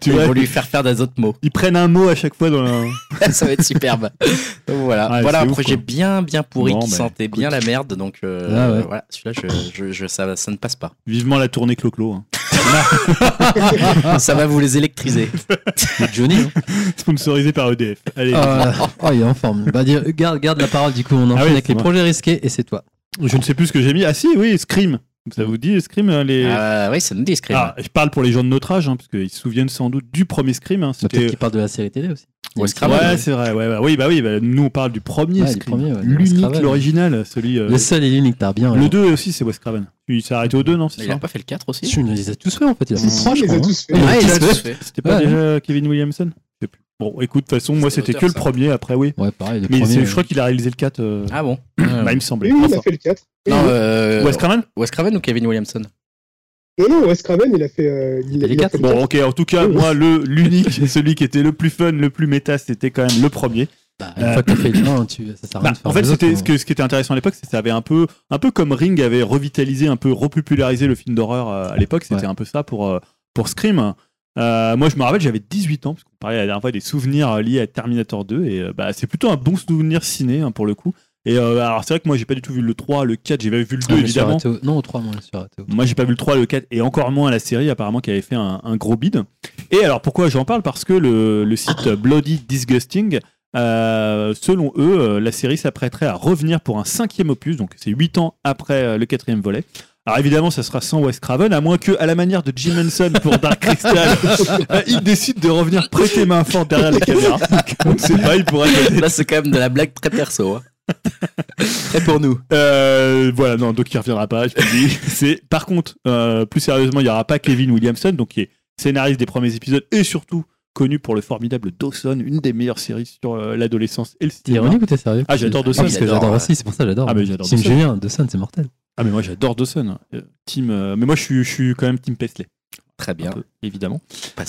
tu Ils vois, vont lui faire faire des autres mots. ils prennent un mot à chaque fois dans la... ça va être superbe. Donc voilà, Ouais, voilà un ouf, projet quoi. bien, bien pourri Bon, qui bah, sentait bien la merde. Donc euh, Ah ouais. voilà, celui-là, je, je, je- ça, ça ne passe pas. Vivement la tournée Clo-Clo. hein. ça va vous les électriser. Johnny. hein. Sponsorisé par EDF. Allez, Ah, oh, il est en forme. Bah, dis- garde, garde la parole, du coup, on enchaîne Ah oui, avec c'est les projets risqués et c'est toi. je ne sais plus ce que j'ai mis. Ah si, oui, Scream. Ça vous dit Scream euh, les... Ah, oui, ça nous dit Scream. Ah, je parle pour les gens de notre âge, hein, parce qu'ils se souviennent sans doute du premier Scream. hein, Peut-être C'était qu'il parle de la série télé aussi. Il a Ouais, série, c'est vrai. Ouais, ouais. Oui, bah oui. bah, nous, on parle du premier Ouais, Scream, ouais, l'unique, l'original, celui. euh, Le seul et l'unique, t'as bien. le raison. 2 aussi, c'est Wes Craven. Il s'est arrêté au 2, non Il a ça pas fait le 4 aussi Tu les as tous fait en fait. Il a fait Si, trois, je il les a crois. tous fait. Ouais, il a Ouais. C'était pas Ouais. déjà Kevin Williamson. Bon, écoute, de toute façon, moi, c'était que le ça. premier. Après, oui. Ouais, pareil. Mais euh, je crois qu'il a réalisé le 4. euh, Ah bon Bah, il me semblait. Oui, il a fait le 4. Oui, Non, oui. euh, Wes Craven? Wes Craven ou Kevin Williamson? Non, non, Wes Craven, il a fait. euh, il, a fait Bon, 4. ok, en tout cas, Oui, moi, le l'unique, celui qui était le plus fun, le plus méta, c'était quand même le premier. bah, Une fois que t'as fait le 1, tu... ça sert à rien Bah, de faire en fait, c'était hein. ce, que, ce qui était intéressant à l'époque, c'est que ça avait un peu, un peu comme Ring avait revitalisé, un peu repopularisé le film d'horreur euh, à l'époque. C'était Ouais. un peu ça pour euh, pour Scream. Euh, moi, je me rappelle, j'avais 18 ans, parce qu'on parlait la dernière fois des souvenirs euh, liés à Terminator 2, et euh, bah, c'est plutôt un bon souvenir ciné hein, pour le coup. Et euh, alors, c'est vrai que moi, j'ai pas du tout vu le 3, le 4, j'ai pas vu le 2 Ah, évidemment. au- Non, au 3, moi, je au Moi, j'ai pas vu le 3, le 4 et encore moins la série, apparemment, qui avait fait un, un gros bid. Et alors, pourquoi j'en parle? Parce que le, le site Bloody Disgusting, euh, selon eux, euh, la série s'apprêterait à revenir pour un cinquième opus, donc c'est 8 ans après euh, le quatrième volet. Alors évidemment, ça sera sans Wes Craven, à moins que, à la manière de Jim Henson pour Dark Crystal, euh, il décide de revenir prêter main forte derrière les caméras. On ne sait pas, il pourrait être Là, c'est quand même de la blague très perso. Hein. très pour nous. Euh, voilà, non, donc il reviendra pas, je te dis. C'est, par contre, euh, plus sérieusement, il n'y aura pas Kevin Williamson, donc qui est scénariste des premiers épisodes et surtout connu pour le formidable Dawson, une des meilleures séries sur euh, l'adolescence et le cinéma. ironique ou t'es sérieux Ah, j'adore Dawson. parce que j'adore aussi, c'est pour ça que j'adore. Ah, mais j'adore Dawson. Julien, Dawson, c'est mortel. Ah, mais moi j'adore Dawson. Euh, team, euh, mais moi je suis, je suis quand même Team Paisley, Très bien. peu, évidemment.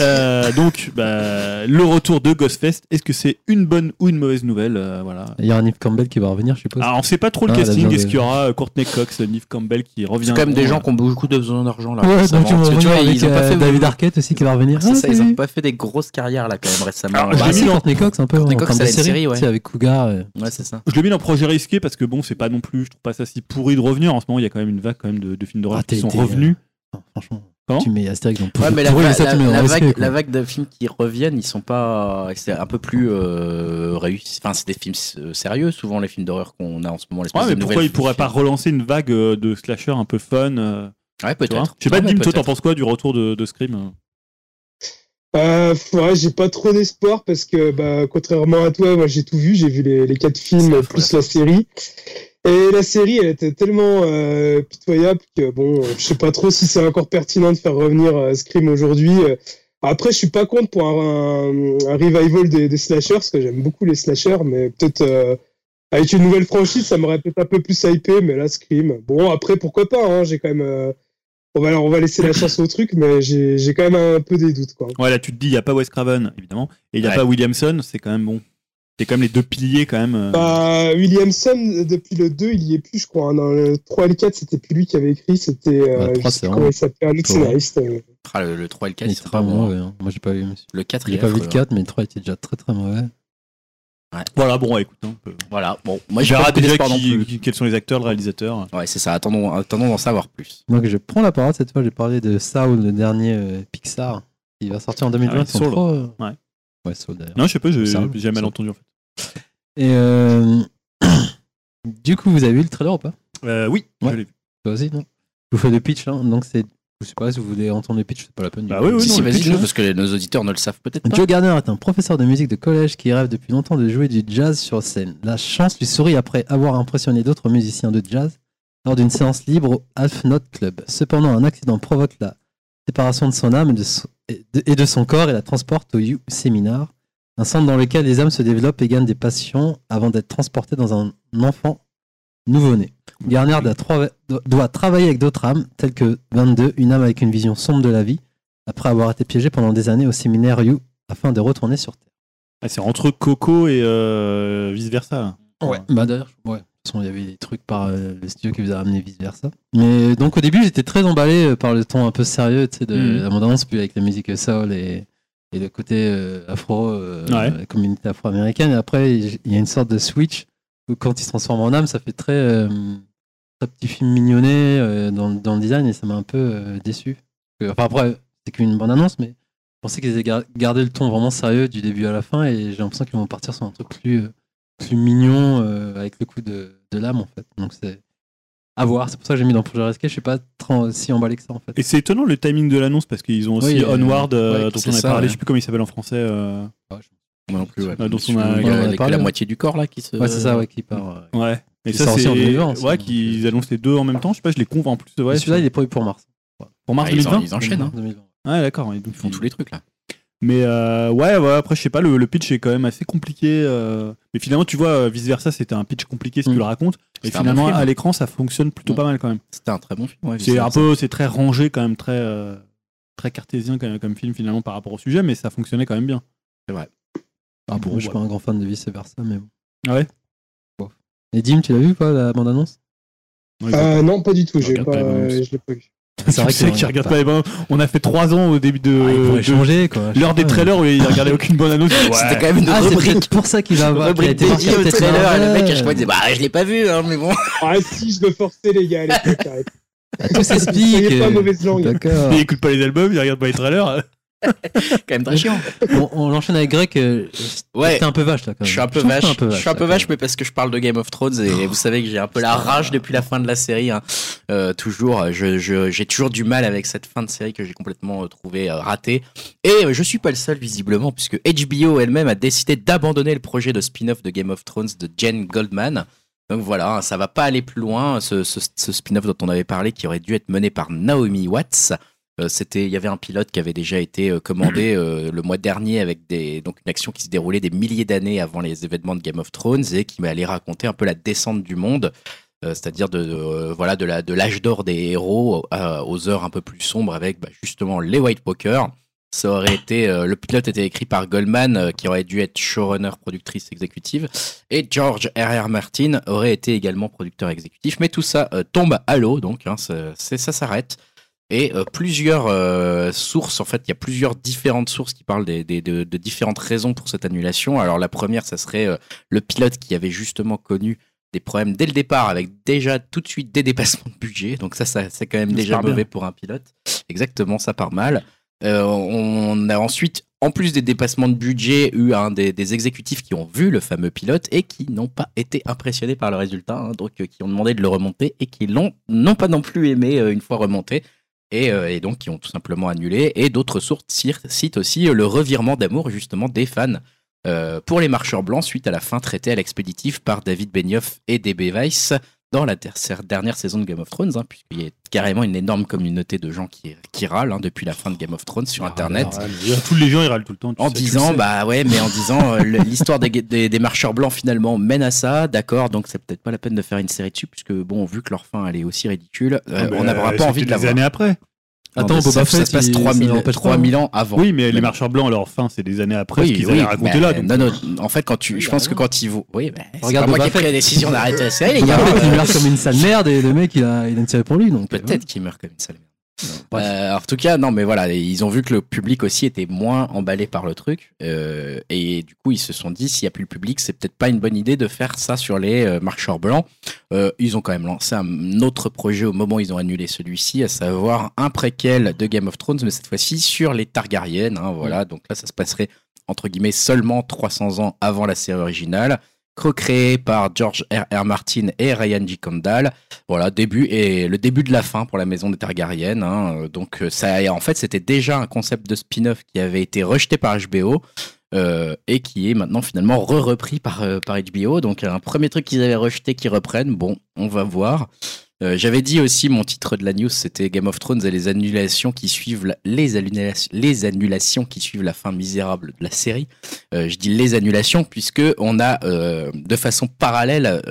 Euh, donc, bah, le retour de Ghostfest, est-ce que c'est une bonne ou une mauvaise nouvelle Euh, Voilà. Il y aura Neve Campbell qui va revenir, je suppose. Alors, on sait pas trop le Ah, la casting. Est-ce qu'il y aura euh, Courtney Cox, Neve Campbell qui revient C'est quand même des gens qui ont beaucoup de besoin d'argent là. ouais, donc ils vont Parce que tu vois, avec ils ont pas fait David Arquette aussi qui va revenir. C'est Ah, ça, ils salut. ont pas fait des grosses carrières là quand même récemment. Alors, je Bah, l'ai mis dans- Courtney Cox un peu Courtney Cox, termes de elle a une série, série, ouais. avec Cougar. euh, Ouais, c'est ça. Je le mets dans projet risqué parce que bon, c'est pas non plus, je trouve pas ça si pourri de revenir. En ce moment, il y a quand même une vague quand même de, films d'horreur Ah, qui sont revenus. franchement, Comment tu mets Astérix dans Ouais, mais la, va- ça, vague, quoi. la vague de films qui reviennent, ils sont pas. C'est un peu plus euh, réussi. Enfin, c'est des films euh, sérieux, souvent les films d'horreur qu'on a en ce moment. Ouais, mais pourquoi ils pourraient pas relancer une vague euh, de slasher un peu fun euh, Ouais, peut-être. Je sais pas, Dim, toi, t'en penses quoi du retour de, de Scream euh Euh, ouais, j'ai pas trop d'espoir parce que, bah, contrairement à toi, moi j'ai tout vu, j'ai vu les, les quatre films plus la série. Et la série, elle était tellement euh, pitoyable que bon, je sais pas trop si c'est encore pertinent de faire revenir euh, Scream aujourd'hui. Euh, Après, je suis pas contre pour un, un- un revival des, des slashers parce que j'aime beaucoup les slashers, mais peut-être euh, avec une nouvelle franchise, ça m'aurait peut-être un peu plus hypé. Mais là, Scream, bon, après pourquoi pas hein, J'ai quand même, euh, on va on va laisser la chance au truc, mais j'ai quand même un peu des doutes quoi. Ouais, là, tu te dis, il y a pas Wes Craven, évidemment, et il y a Ouais. pas Williamson, c'est quand même bon. C'est quand même les deux piliers, quand même. euh. Bah, Williamson, depuis le 2, il y est plus, je crois. hein. Dans le 3 et le 4, c'était plus lui qui avait écrit, c'était. Euh, le je 3, sais c'est plus comment il s'appelait, un autre scénariste. euh. Ah, le, le 3 et le 4, Il pas mauvais. hein. Moi, j'ai pas vu, monsieur. Le 4, J'ai il est pas vu le affreux, 4, mais le 3 était déjà très très mauvais. Voilà, bon, écoute. hein, on peut- Voilà, bon, moi j'ai beaucoup déjà qui- qui- quels sont les acteurs, le réalisateur. Ouais, c'est ça, attendons, attendons d'en savoir plus. Moi, que je prends la parole cette fois, j'ai parlé de Saul, le dernier euh, Pixar. Il va sortir en 2020. Ah ouais, Saul. trop, euh, Ouais. Ouais, Saul d'ailleurs. Non, je sais pas, j'ai j'ai ça. entendu en fait. Et euh, du coup, vous avez vu le trailer ou pas? Euh, oui, Ouais. je l'ai vu. Toi aussi, non? Je vous fais le pitch, hein. donc c'est. Je sais pas si vous voulez entendre le pitch, c'est pas la peine. Bah oui, oui, si, vas-y, hein. parce que les- nos auditeurs ne le savent peut-être pas. Joe Garner est un professeur de musique de collège qui rêve depuis longtemps de jouer du jazz sur scène. La chance lui sourit après avoir impressionné d'autres musiciens de jazz lors d'une séance libre au Half Note Club. Cependant, un accident provoque la séparation de son âme et de son, et de- et de son corps et la transporte au You Seminar, un centre dans lequel les âmes se développent et gagnent des passions avant d'être transportées dans un enfant nouveau-né. Garner doit, trava- doit travailler avec d'autres âmes, telles que 22, une âme avec une vision sombre de la vie, après avoir été piégé pendant des années au séminaire You afin de retourner sur Terre. Ah, c'est entre Coco et euh, vice versa. Bah d'ailleurs, ouais. De toute façon, il y avait des trucs par euh, le studio qui vous a ramené vice versa. Mais donc au début, j'étais très emballé euh, par le ton un peu sérieux, de Mhm. la bande-annonce, puis avec la musique soul et, et le côté euh, afro, euh, Ouais. la communauté afro-américaine. Et après, il y a une sorte de switch où quand il se transforme en âme, ça fait très, euh, très petit film mignonné dans, dans le design et ça m'a un peu déçu. Enfin après, c'est qu'une bonne annonce, mais je pensais qu'ils avaient gar- gardé le ton vraiment sérieux du début à la fin et j'ai l'impression qu'ils vont partir sur un truc plus, plus mignon euh, avec le coup de, de l'âme en fait. Donc c'est à voir. C'est pour ça que j'ai mis dans Project Rescue. Je suis pas si emballé que ça en fait. Et c'est étonnant le timing de l'annonce parce qu'ils ont aussi Oui, euh, Onward euh, ouais, dont on a ça, parlé, ouais. je sais plus comment il s'appelle en français. euh, Moi non plus, ouais. Ah, dont on a- on parlé, la ouais. moitié du corps là qui se. Ouais, c'est ça, ouais, qui part. euh. Ouais. Et ça c'est 2020, ouais qu'ils annoncent les deux en même temps. Je sais pas, je les convainc en plus. Celui-là, il est prévu pour mars. pour mars Ah, ils, en- 2020. ils enchaînent, hein. 2020. Ouais, d'accord. Ils font tous les trucs là. Mais euh, ouais, ouais, après, je sais pas, le, le pitch est quand même assez compliqué. euh, Mais finalement, tu vois, vice versa, c'était un pitch compliqué si Mm. tu le racontes. Et finalement, bon à l'écran, ça fonctionne plutôt Mm. pas mal quand même. C'était un très bon film. ouais, C'est un peu, c'est très rangé quand même, très, euh, très cartésien comme, comme film finalement par rapport au sujet, mais ça fonctionnait quand même bien. Ah bon, je suis pas un grand fan de vice versa, mais bon. Ah ouais? Bon. Et Dim, tu l'as vu quoi, la bande-annonce? Euh, non, pas du tout. Pas, pas euh, je l'ai pas vu. C'est vrai tu sais que qu'il regarde pas les bandes. On a fait trois ans au début de, Ah, de changer quoi. l'heure des trailers où il regardait aucune bonne annonce. C'était quand même une Ah, rubrique. pour ça qu'il va avoir. Rubrique dédiée au trailer. Et le mec, à chaque fois, il disait Bah, je l'ai pas vu, hein, mais bon. Ah si, je me forçais les gars à l'époque. arrête. Ah, Tout s'explique. Soyez pas mauvaise langue. D'accord. Il écoute pas les albums, il regarde pas les trailers. Quand même très chiant. on, on enchaîne avec Greg. euh, Ouais. T'es un peu vache là quand même. Je suis un peu vache. Je suis un peu vache, mais parce que je parle de Game of Thrones et vous savez que j'ai un peu la rage depuis la fin de la série. hein. Euh, toujours, je, je- j'ai toujours du mal avec cette fin de série que j'ai complètement euh, trouvé euh, ratée. Et euh, je suis pas le seul visiblement, puisque HBO elle-même a décidé d'abandonner le projet de spin-off de Game of Thrones de Jen Goldman. Donc voilà, hein, ça va pas aller plus loin. Ce, ce- ce spin-off dont on avait parlé, qui aurait dû être mené par Naomi Watts. Euh, c'était, il y avait un pilote qui avait déjà été euh, commandé euh, le mois dernier avec des, donc une action qui se déroulait des milliers d'années avant les événements de Game of Thrones et qui allait raconter un peu la descente du monde, euh, c'est-à-dire de, voilà de la de l'âge d'or des héros euh, aux heures un peu plus sombres avec bah, justement les White Walkers. Ça aurait été euh, le pilote était écrit par Goldman qui aurait dû être showrunner, productrice exécutive et George R.R. Martin aurait été également producteur exécutif. Mais tout ça tombe à l'eau donc hein, c'est ça s'arrête. Et euh, plusieurs euh, sources, en fait, il y a plusieurs différentes sources qui parlent des, des- de, de différentes raisons pour cette annulation. Alors la première, ça serait euh, le pilote qui avait justement connu des problèmes dès le départ, avec déjà tout de suite des dépassements de budget. Donc ça, ça c'est quand même Ça déjà bien. mauvais pour un pilote. Exactement, ça part mal. On a ensuite, en plus des dépassements de budget, eu un des, des exécutifs qui ont vu le fameux pilote et qui n'ont pas été impressionnés par le résultat, hein, donc qui ont demandé de le remonter et qui l'ont non pas non plus aimé une fois remonté et, euh, et donc qui ont tout simplement annulé. Et d'autres sources citent aussi euh, le revirement d'amour justement des fans euh, pour les marcheurs blancs suite à la fin traitée à l'expéditif par David Benioff et DB Weiss dans la dernière saison de Game of Thrones, hein, puisqu'il y a carrément une énorme communauté de gens qui, qui râlent hein, depuis la fin de Game of Thrones sur Internet. Ah, il y a tous les gens, ils râlent tout le temps. En sais, disant, bah ouais, mais en disant, euh, l'histoire des, des, des marcheurs blancs finalement mène à ça, d'accord, donc c'est peut-être pas la peine de faire une série dessus, puisque bon, vu que leur fin elle est aussi ridicule, euh, Ah, on bah, n'aura pas envie de la des voir. années après. Attends, Non, Boba ça, ça Fett, se passe il- 3000, ça n'empêche pas, 3000 ans avant. Oui, mais les marcheurs blancs, leur fin, c'est des années après ce Oui, qu'ils oui, avaient raconté là. donc- non, non, en fait, quand tu, Oui, je bah pense que non. quand ils vont, oui, bah, c'est Regarde pas moi Boba qui ai pris Fett, la décision d'arrêter la série, les gars. Fett, il meurt comme une sale merde et le mec il a, il a une série pour lui donc. euh, Peut-être qu'il meurt comme une sale merde. Euh, en tout cas, non, mais voilà, ils ont vu que le public aussi était moins emballé par le truc, euh, et du coup, ils se sont dit, s'il n'y a plus le public, c'est peut-être pas une bonne idée de faire ça sur les euh, marcheurs blancs. Euh, ils ont quand même lancé un autre projet au moment où ils ont annulé celui-ci, à savoir un préquel de Game of Thrones, mais cette fois-ci sur les Targaryen. hein, voilà, donc là, ça se passerait entre guillemets seulement 300 ans avant la série originale. Co-créé par George R. R. Martin et Ryan G. Condal. Voilà, début et le début de la fin pour la maison des Targaryen. hein. Donc euh, ça, en fait, c'était déjà un concept de spin-off qui avait été rejeté par HBO euh, et qui est maintenant finalement re-repris par, euh, par HBO. Donc un premier truc qu'ils avaient rejeté qui reprennent. Bon, on va voir. Euh, J'avais dit aussi mon titre de la news, c'était Game of Thrones et les annulations qui suivent la- les, annulations, les annulations qui suivent la fin misérable de la série. Euh, je dis les annulations puisque on a euh, de façon parallèle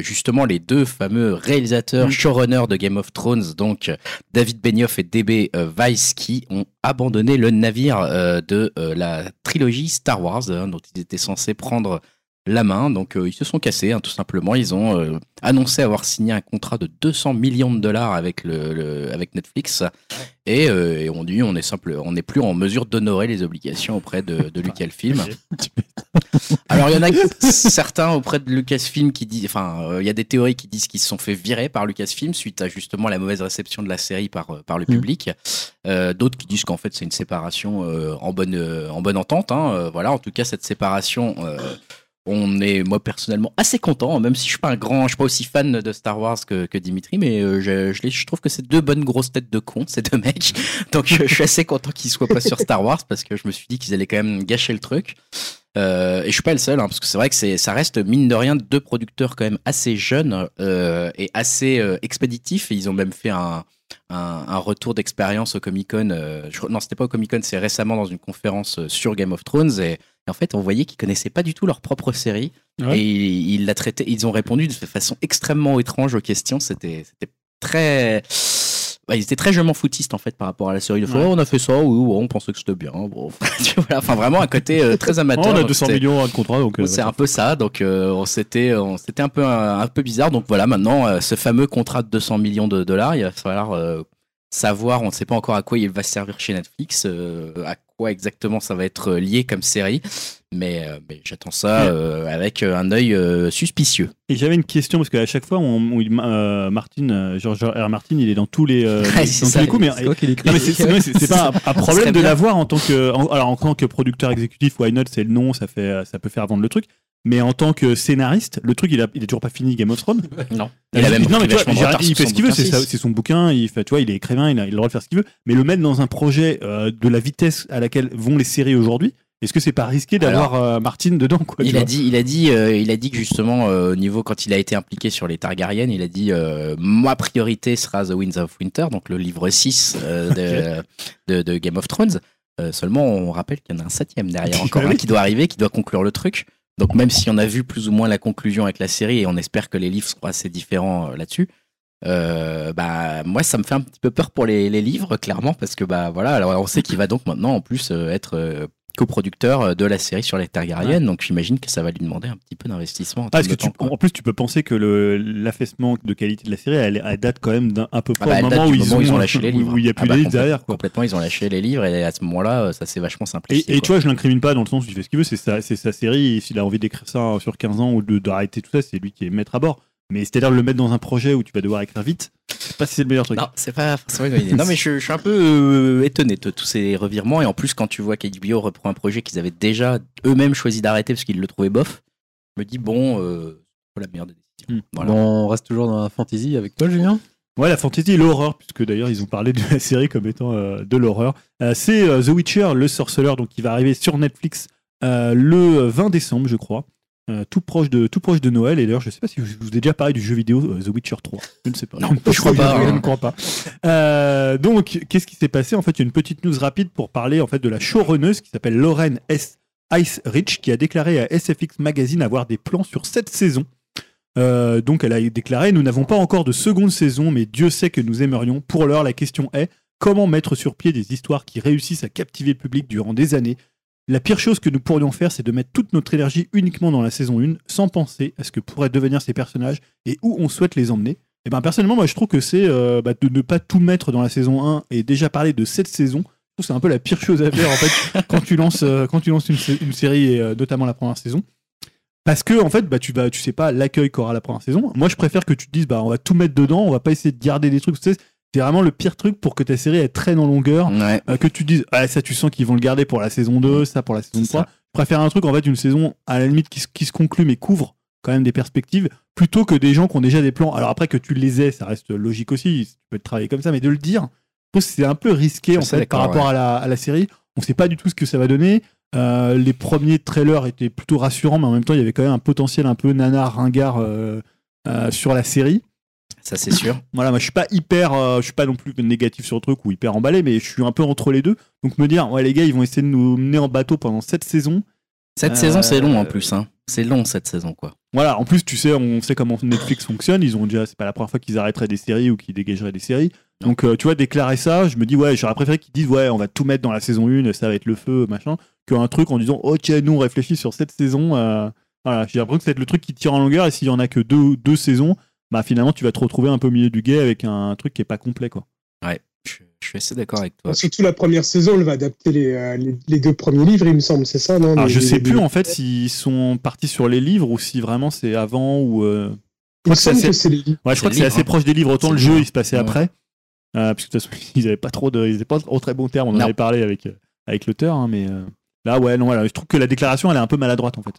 justement les deux fameux réalisateurs Mm. showrunners de Game of Thrones, donc David Benioff et DB Weiss, qui ont abandonné le navire de la trilogie Star Wars hein, dont ils étaient censés prendre la main. Donc euh, ils se sont cassés, hein, tout simplement. Ils ont euh, annoncé avoir signé un contrat de 200 millions de dollars avec le, le- avec Netflix et, euh, et on dit on est simple, on n'est plus en mesure d'honorer les obligations auprès de, de Lucasfilm. Alors il y en a certains auprès de Lucasfilm qui disent, enfin euh, il y a des théories qui disent qu'ils se sont fait virer par Lucasfilm suite à justement la mauvaise réception de la série par par le Mhm. public. Euh, D'autres qui disent qu'en fait c'est une séparation euh, en bonne euh, en bonne entente. hein. Euh, voilà, en tout cas cette séparation. Euh, on est, moi personnellement, assez content, même si je suis pas un grand, je suis pas aussi fan de Star Wars que, Dimitri, mais euh, je, trouve que c'est deux bonnes grosses têtes de cons, ces deux mecs. Donc je, je suis assez content qu'ils soient pas sur Star Wars parce que je me suis dit qu'ils allaient quand même gâcher le truc. Euh, et je suis pas le seul, hein, parce que c'est vrai que ça reste mine de rien deux producteurs quand même assez jeunes euh, et assez euh, expéditifs. Et ils ont même fait un, retour d'expérience au Comic Con. Euh, je- non, c'était pas au Comic Con, c'est récemment dans une conférence euh, sur Game of Thrones. Et, et en fait, on voyait qu'ils connaissaient pas du tout leur propre série. Ouais. Et ils, la traitaient, ils ont répondu de façon extrêmement étrange aux questions. C'était, très. bah, ils étaient très je m'en en fait par rapport à la série. De Ouais. on a fait ça, oui, on pensait que c'était bien. Bon, vois, enfin vraiment un côté euh, très Oh, amateur. on a donc 200 c'était- millions de contrats, donc. euh, c'est un peu ça, donc euh, on c'était un peu un, un peu bizarre. Donc voilà, maintenant ce fameux contrat de 200 millions de dollars, il va falloir savoir, on ne sait pas encore à quoi il va servir chez Netflix, à quoi exactement ça va être lié comme série, mais, euh, mais j'attends ça euh, avec un œil euh, suspicieux. Et j'avais une question parce qu'à chaque fois, on, on- il- euh, Martin, euh, George R. Martin, il est dans tous les, euh, Ouais, dans c'est tous ça. les coups, mais C'est pas un, problème de l'avoir en tant que en, alors en tant que producteur exécutif why not c'est le nom ça fait ça peut faire vendre le truc mais en tant que scénariste le truc il a il est toujours pas fini Game of Thrones. Non, il a même non mais pris tu vois, vachement de Gérard, retard il sur fait ce qu'il veut c'est son bouquin il fait tu vois il est écrivain il a, il a le droit de faire ce qu'il veut. Mais le mettre dans un projet euh, de la vitesse à laquelle vont les séries aujourd'hui est-ce que c'est pas risqué d'avoir euh, Martin dedans quoi Il a dit, il a dit, euh, il a dit que justement euh, au niveau quand il a été impliqué sur les Targaryen, il a dit ma priorité sera The Winds of Winter, donc le livre 6 euh, de, de, de Game of Thrones. Seulement, on rappelle qu'il y en a un septième derrière encore, Bah hein, qui doit arriver, qui doit conclure le truc. Donc même si on a vu plus ou moins la conclusion avec la série et on espère que les livres seront assez différents euh, là-dessus. Euh, bah moi ça me fait un petit peu peur pour les, livres clairement parce que bah voilà alors on sait qu'il va donc maintenant en plus euh, être euh, coproducteur euh, de la série sur les Targaryen donc j'imagine que ça va lui demander un petit peu d'investissement en Ah, que tu, en plus, tu peux penser que l'affaissement de qualité de la série, elle, elle date quand même d'un à peu près Ah bah, au moment, où, ils moment ont, où ils ont lâché les livres. où il n'y a plus Ah bah, les livres derrière. Quoi. Complètement, ils ont lâché les livres et à ce moment-là, euh, ça s'est vachement simplifié. et tu vois, je l'incrimine pas dans le sens où il fait ce qu'il veut, c'est sa, sa série, et s'il a envie d'écrire ça sur 15 ans ou d'arrêter tout ça, c'est lui qui est maître à bord. Mais c'est-à-dire le mettre dans un projet où tu vas devoir écrire vite, je sais pas si c'est le meilleur truc. Non, c'est pas forcément une bonne idée. Non, mais je, je suis un peu euh, étonné de tous ces revirements. Et en plus, quand tu vois qu'HBO reprend un projet qu'ils avaient déjà eux-mêmes choisi d'arrêter parce qu'ils le trouvaient bof, je me dis, bon, euh, c'est pas la meilleure des décisions. Hmm. Voilà. Bon, on reste toujours dans la fantasy avec toi, Julien? Ouais, la fantasy et l'horreur, puisque d'ailleurs ils ont parlé de la série comme étant euh, de l'horreur. Euh, c'est euh, The Witcher, le sorceleur, donc qui va arriver sur Netflix euh, le 20 décembre, je crois. Euh, tout, proche de, tout proche de Noël. Et d'ailleurs, je sais pas si je vous ai déjà parlé du jeu vidéo euh, The Witcher 3. Je ne sais pas. Non, je crois pas, Je hein. ne crois pas. Euh, donc, qu'est-ce qui s'est passé? En fait, il y a une petite news rapide pour parler en fait de la showrunneuse qui s'appelle Lauren S. Ice Rich, qui a déclaré à SFX Magazine avoir des plans sur cette saison. Euh, donc elle a déclaré Nous n'avons pas encore de seconde saison, mais Dieu sait que nous aimerions. Pour l'heure, la question est comment mettre sur pied des histoires qui réussissent à captiver le public durant des années? La pire chose que nous pourrions faire, c'est de mettre toute notre énergie uniquement dans la saison 1, sans penser à ce que pourraient devenir ces personnages et où on souhaite les emmener. Et ben personnellement, moi je trouve que c'est euh, bah, de ne pas tout mettre dans la saison 1 et déjà parler de cette saison. Je trouve que c'est un peu la pire chose à faire en fait quand tu lances, euh, quand tu lances une, sé- une série et euh, notamment la première saison. Parce que en fait, bah, tu vas, tu sais pas l'accueil qu'aura la première saison. Moi, je préfère que tu te dises, bah, on va tout mettre dedans, on va pas essayer de garder des trucs. Tu sais, c'est vraiment le pire truc pour que ta série elle traîne en longueur. Ouais. Euh, que tu dises, ah, ça, tu sens qu'ils vont le garder pour la saison 2, ça pour la saison C'est 3. ça. Je préfère un truc, en fait, une saison à la limite qui, se- qui se conclut mais couvre quand même des perspectives, plutôt que des gens qui ont déjà des plans. Alors après que tu les aies, ça reste logique aussi, tu peux travailler comme ça, mais de le dire, je trouve que c'est un peu risqué en fait par rapport à, la, à la série. On sait pas du tout ce que ça va donner. Euh, les premiers trailers étaient plutôt rassurants, mais en même temps, il y avait quand même un potentiel un peu nanar, ringard euh, euh, sur la série. Ça, c'est sûr. Voilà, moi je suis pas hyper, euh, je suis pas non plus négatif sur le truc ou hyper emballé, mais je suis un peu entre les deux. Donc me dire, ouais les gars, ils vont essayer de nous mener en bateau pendant cette saison. Cette Euh, saison, c'est long en plus. Hein. C'est long cette saison, quoi. Voilà, en plus tu sais, on sait comment Netflix fonctionne. Ils ont déjà, c'est pas la première fois qu'ils arrêteraient des séries ou qu'ils dégageraient des séries. Donc euh, tu vois, déclarer ça, je me dis ouais, j'aurais préféré qu'ils disent ouais, on va tout mettre dans la saison 1, ça va être le feu, machin, qu'un truc en disant ok, nous on réfléchit sur cette saison. euh, voilà, j'ai l'impression que être le truc qui tire en longueur et s'il y en a que deux, deux saisons, bah finalement tu vas te retrouver un peu au milieu du guet avec un truc qui est pas complet quoi. Je, je suis assez d'accord avec toi. Surtout la première saison, elle va adapter les, euh, les, les deux premiers livres, il me semble, c'est ça, non Alors, Les- je sais les- plus en fait s'ils sont partis sur les livres ou si vraiment c'est avant ou. euh, Il me je crois semble que c'est c'est les livres. Ouais, je crois C'est que le c'est livre, assez proche des livres. Autant C'est le jeu il se passait Ouais. après. Euh, parce que de toute façon ils avaient pas trop de, ils pas en très bon terme. On en Non. avait parlé avec euh, avec l'auteur, hein, mais euh, là ouais non voilà, je trouve que la déclaration elle est un peu maladroite en fait.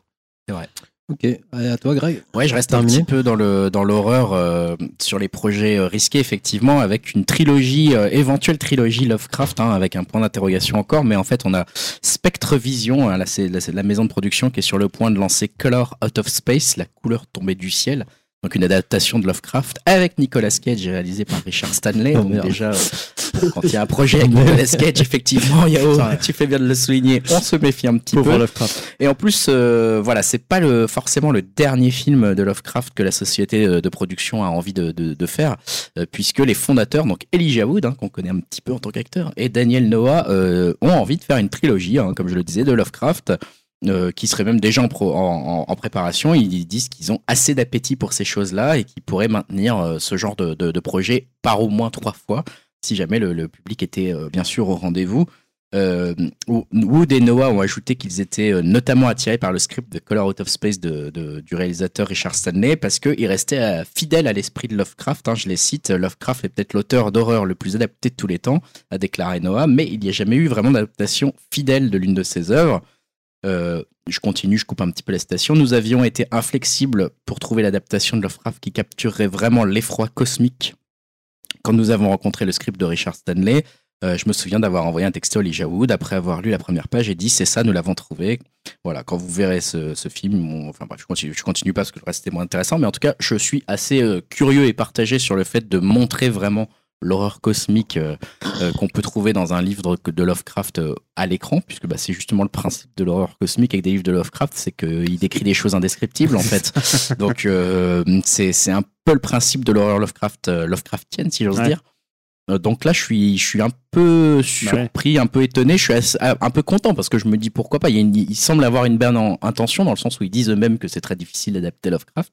Ok, allez, à toi, Greg? Ouais, je reste un petit peu dans le dans l'horreur euh, sur les projets euh, risqués effectivement avec une trilogie euh, éventuelle trilogie Lovecraft hein, avec un point d'interrogation encore mais en fait on a Spectre Vision hein, là c'est la maison de production qui est sur le point de lancer Color Out of Space la couleur tombée du ciel donc une adaptation de Lovecraft avec Nicolas Cage réalisé par Richard Stanley. Donc déjà euh, quand il y a un projet avec Nicolas Cage effectivement Yao tu fais bien de le souligner. On se méfie un petit Pauvre peu. Lovecraft. et en plus, euh, voilà, c'est pas le, forcément le dernier film de Lovecraft que la société euh, de production a envie de, de, de faire, euh, puisque les fondateurs, donc Elijah Wood, hein, qu'on connaît un petit peu en tant qu'acteur, et Daniel Noah ont envie de faire une trilogie, hein, comme je le disais, de Lovecraft. Euh, qui serait même déjà en, préparation, ils disent qu'ils ont assez d'appétit pour ces choses-là et qu'ils pourraient maintenir euh, ce genre de, projet par au moins trois fois, si jamais le, public était euh, bien sûr au rendez-vous. Wood et Noah ont ajouté qu'ils étaient notamment attirés par le script de Color Out of Space de, du réalisateur Richard Stanley parce qu'il restait fidèle à l'esprit de Lovecraft. hein, je les cite, Lovecraft est peut-être l'auteur d'horreur le plus adapté de tous les temps, a déclaré Noah, mais il n'y a jamais eu vraiment d'adaptation fidèle de l'une de ses œuvres. Euh, je continue, je coupe un petit peu la citation. Nous avions été inflexibles pour trouver l'adaptation de Lovecraft qui capturerait vraiment l'effroi cosmique. Quand nous avons rencontré le script de Richard Stanley, euh, je me souviens d'avoir envoyé un texto à Elijah Wood après avoir lu la première page et dit c'est ça, nous l'avons trouvé. Voilà, quand vous verrez ce, film, enfin je continue, je continue pas parce que le reste était moins intéressant, mais en tout cas, je suis assez euh, curieux et partagé sur le fait de montrer vraiment l'horreur cosmique euh, euh, qu'on peut trouver dans un livre de Lovecraft euh, à l'écran, puisque bah, c'est justement le principe de l'horreur cosmique avec des livres de Lovecraft, c'est qu'il décrit des choses indescriptibles en fait. Donc c'est un peu le principe de l'horreur Lovecraft, Lovecraftienne, si j'ose Ouais. dire. Donc là, je suis, je suis un peu surpris, un peu étonné. Je suis assez- un peu content parce que je me dis pourquoi pas. Il, y a une- il semble avoir une bonne en- intention dans le sens où ils disent eux-mêmes que c'est très difficile d'adapter Lovecraft.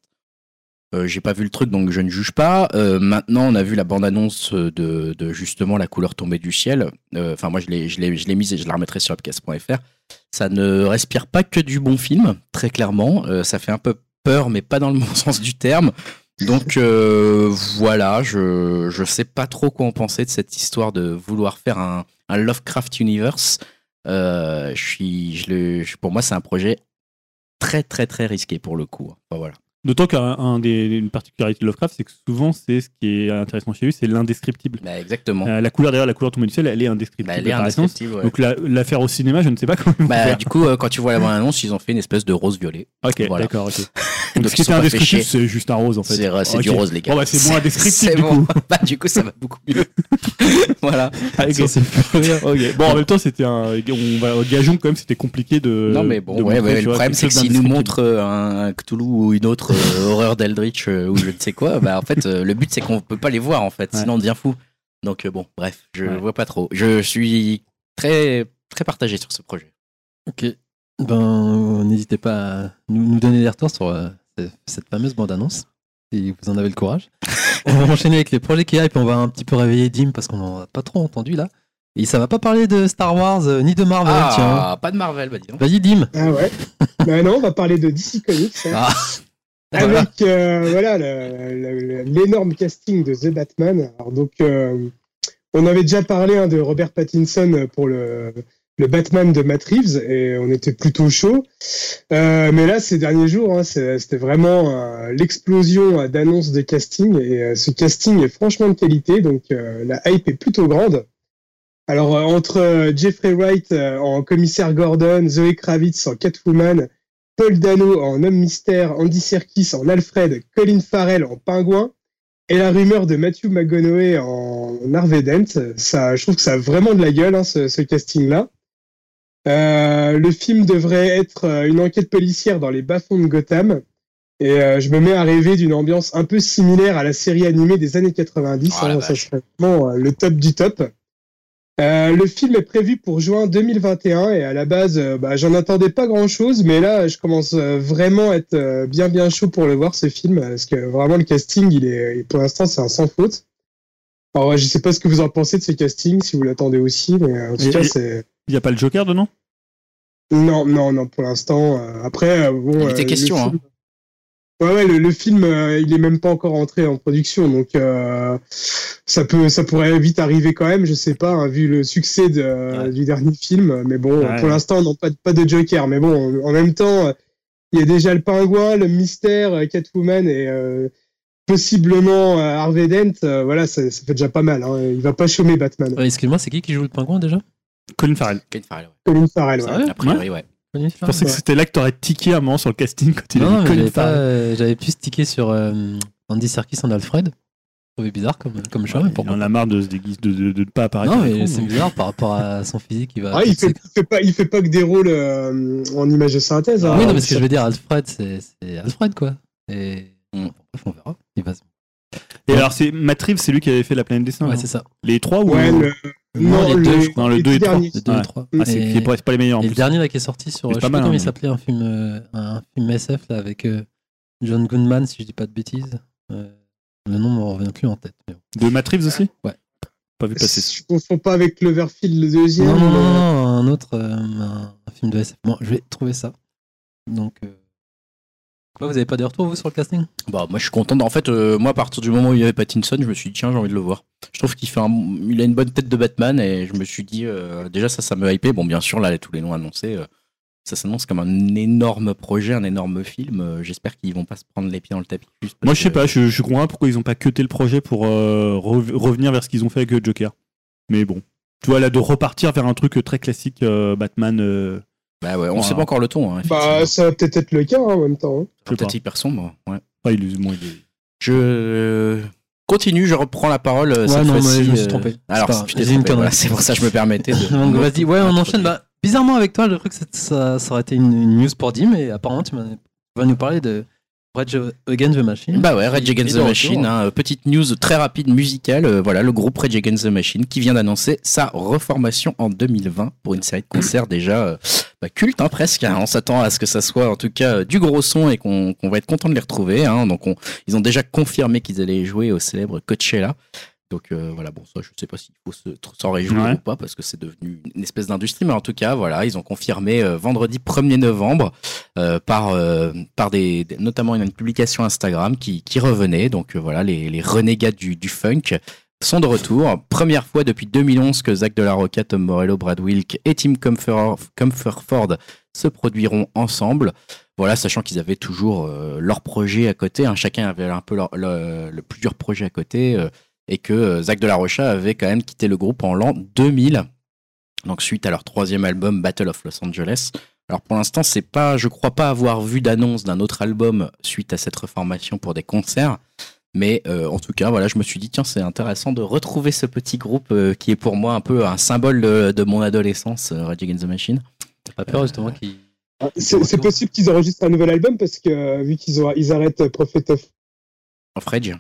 Euh, J'ai pas vu le truc donc je ne juge pas. Euh, maintenant, on a vu la bande-annonce de, justement la couleur tombée du ciel. Euh, Enfin, moi, je l'ai je l'ai- je l'ai mise et je la remettrai sur upcast.fr. Ça ne respire pas que du bon film, très clairement. Ça fait un peu peur, mais pas dans le bon sens du terme. Donc voilà, je je sais pas trop quoi en penser de cette histoire de vouloir faire un, Lovecraft universe. Je le, pour moi, c'est un projet très très très risqué pour le coup. Voilà. D'autant qu'une un des, une particularité de Lovecraft, c'est que souvent, c'est ce qui est intéressant chez lui, c'est l'indescriptible. Bah, exactement. Euh, la couleur, d'ailleurs, la couleur tombée du ciel, elle est indescriptible. Bah, elle est indescriptible. ouais. Donc la, la au cinéma, je ne sais pas comment Bah, faire. du coup, euh, quand tu vois la bande-annonce, ils ont fait une espèce de rose violet. Ok, voilà. d'accord, ok. Donc, ce qui était indescriptible, c'est juste un rose en fait. C'est du rose, les gars. Bon, bah, c'est moins indescriptible C'est du bon. bah, du coup, ça va beaucoup mieux. voilà. Bon, en même temps, c'était un. On va gageons quand même, c'était compliqué de. non, mais bon, ouais, ouais, le problème, c'est que s'ils nous montrent euh, un, un Cthulhu ou une autre euh, horreur d'Eldritch euh, ou je ne sais quoi, bah, en fait, euh, le but, c'est qu'on peut pas les voir, en fait. Ouais. Sinon, on devient fou. Donc, euh, bon, bref, je Ouais. vois pas trop. Je suis très, très partagé sur ce projet. Ok. Ben, n'hésitez pas à nous, nous donner des retours sur euh, ce- cette fameuse bande-annonce, si vous en avez le courage. on va enchaîner avec les projets qui hype, on va un petit peu réveiller Dim parce qu'on n'en a pas trop entendu là. Et ça va pas parler de Star Wars euh, ni de Marvel, tiens. Ah, pas de Marvel, bah dis donc. Vas-y Dim. Ah ouais. bah non, on va parler de DC Comics. hein. Ah, avec euh, voilà l'énorme casting de The Batman. Alors donc euh, on avait déjà parlé hein, de Robert Pattinson pour le, le Batman de Matt Reeves et on était plutôt chaud. Euh, mais là ces derniers jours, hein, c'était vraiment euh, l'explosion euh, d'annonces de casting et euh, ce casting est franchement de qualité donc la hype est plutôt grande. Alors entre Jeffrey Wright en commissaire Gordon, Zoe Kravitz en Catwoman, Paul Dano en Homme Mystère, Andy Serkis en Alfred, Colin Farrell en Pingouin, et la rumeur de Matthew McConaughey en Harvey Dent. Ça, je trouve que ça a vraiment de la gueule, hein, ce, ce casting-là. Euh, le film devrait être euh, une enquête policière dans les bas-fonds de Gotham. Et euh, je me mets à rêver d'une ambiance un peu similaire à la série animée des années 90. Oh hein, ça serait vraiment euh, le top du top. Euh, le film est prévu pour juin 2021 et à la base, euh, bah, j'en attendais pas grand chose, mais là, je commence euh, vraiment à être bien bien chaud pour le voir ce film parce que vraiment le casting, il est pour l'instant c'est un sans faute. Alors je sais pas ce que vous en pensez de ce casting, si vous l'attendez aussi, mais en tout Et- cas c'est Il n'y a pas le Joker dedans? Non non non pour l'instant. après bon, Il était question, film- Ouais ouais le, le film euh, il est même pas encore entré en production donc euh, ça peut ça pourrait vite arriver quand même je sais pas hein, vu le succès de, Ouais. du dernier film mais bon Ouais. pour l'instant non pas de- pas de Joker mais bon en même temps Il y a déjà le pingouin, le mystère, euh, Catwoman et euh, possiblement euh, Harvey Dent. euh, voilà, ça, ça fait déjà pas mal. Hein. Il va pas chômer Batman. Excuse-moi, c'est qui qui joue le pingouin déjà? Colin Farrell. Kane Farrell, ouais. Colin Farrell. ouais. A priori, ouais. Je pensais que Ouais. c'était là que t'aurais tiqué un moment sur le casting quand il a Non, j'avais pas, Farrell. euh, j'avais plus stické sur euh, Andy Serkis en Alfred. Je trouvais bizarre comme, comme choix, Il pourquoi en a marre de se déguiser, de, de, de ne pas apparaître. Non, mais c'est bizarre par rapport à son physique. Il va Ah, il, fait, il, fait pas, il fait pas que des rôles euh, en image de synthèse. hein. oui, non, mais ce que je veux dire, Alfred, c'est Alfred, quoi. Et Mm. bref, on verra. Il va se- Et alors, c'est Matt Reeves, c'est lui qui avait fait la planète des singes. Ouais, non c'est ça. les trois ou Ouais, le- Non, les deux, Non, le les 2 et deux 3. derniers. Les deux Ouais. et trois. Ah, c'est Et- qui est pas, c'est pas les meilleurs en Et le dernier là qui est sorti sur. Je sais pas mal, comment hein, il s'appelait, un film, euh, un film SF là avec euh, John Goodman, si je dis pas de bêtises. Euh, le nom me revient plus en tête. mais bon. De Matt Reeves aussi? Ouais. Pas vu passer ça. Je confonds pas avec Cloverfield le deuxième. Non, non, non, un autre, euh, un, un film de SF. Bon, je vais trouver ça. Donc, quoi, vous avez pas de retour vous sur le casting? Bah, moi, je suis content. En fait, euh, moi, à partir du moment où il y avait Pattinson, je me suis dit, tiens, j'ai envie de le voir. Je trouve qu'il fait un... il a une bonne tête de Batman et je me suis dit, euh, déjà, ça, ça me hypait. Bon, bien sûr, là, tous les noms annoncés, euh, ça s'annonce comme un énorme projet, un énorme film. Euh, J'espère qu'ils vont pas se prendre les pieds dans le tapis. juste Moi, je sais que- pas, je, je comprends pas pourquoi ils ont pas cuté le projet pour euh, rev- revenir vers ce qu'ils ont fait avec Joker. Mais bon. Tu vois, là, de repartir vers un truc très classique, euh, Batman. Bah ouais, on sait pas encore le ton. Hein, Bah, ça va peut-être être le cas hein, en même temps. hein. peut-être hyper sombre. Ouais. Pas il, bon, il est- Je continue, je reprends la parole. euh, Ouais, cette non, mais je me suis euh, trompé. Alors, C'est voilà, pour ça que je me permettais de. Donc, vas-y, ouais, on enchaîne. Bah, bizarrement, avec toi, je crois que ça, ça, aurait été une, une news pour Dim, et apparemment, tu m'en- tu vas nous parler de Rage Against the Machine. Bah ouais, Rage Against the. Machine, hein, petite news très rapide musicale. euh, voilà, le groupe Rage Against the Machine qui vient d'annoncer sa reformation en 2020 pour une série de concerts déjà euh, bah, culte hein, presque. hein. On s'attend à ce que ça soit en tout cas euh, du gros son et qu'on va être content de les retrouver. hein. Donc on- ils ont déjà confirmé qu'ils allaient jouer au célèbre Coachella. Donc euh, voilà, bon ça je sais pas s'il faut se- s'en réjouir Ouais. ou pas parce que c'est devenu une espèce d'industrie, mais en tout cas voilà, ils ont confirmé euh, vendredi 1er novembre euh, par par des, des- notamment une, une publication Instagram qui, qui revenait. Donc voilà, les, les renégats du, du funk sont de retour. Première fois depuis 2011 que Zach de la Rocca, Tom Morello, Brad Wilk et Tim Comferford se produiront ensemble. Voilà, sachant qu'ils avaient toujours leur projet à côté. hein. Chacun avait un peu leur, le, le plusieurs projets à côté. Et que euh, Zach de la Rocha avait quand même quitté le groupe en l'an 2000. Donc suite à leur troisième album Battle of Los Angeles. Alors pour l'instant, c'est pas, je crois pas avoir vu d'annonce d'un autre album suite à cette reformation pour des concerts. Mais euh, en tout cas, voilà, je me suis dit tiens, c'est intéressant de retrouver ce petit groupe euh, qui est pour moi un peu un symbole de, de mon adolescence, euh, Rage Against the Machine. T'as pas peur justement qu'il. C'est c'est possible qu'ils enregistrent un nouvel album parce que vu qu'ils ils arrêtent Prophet of Rage.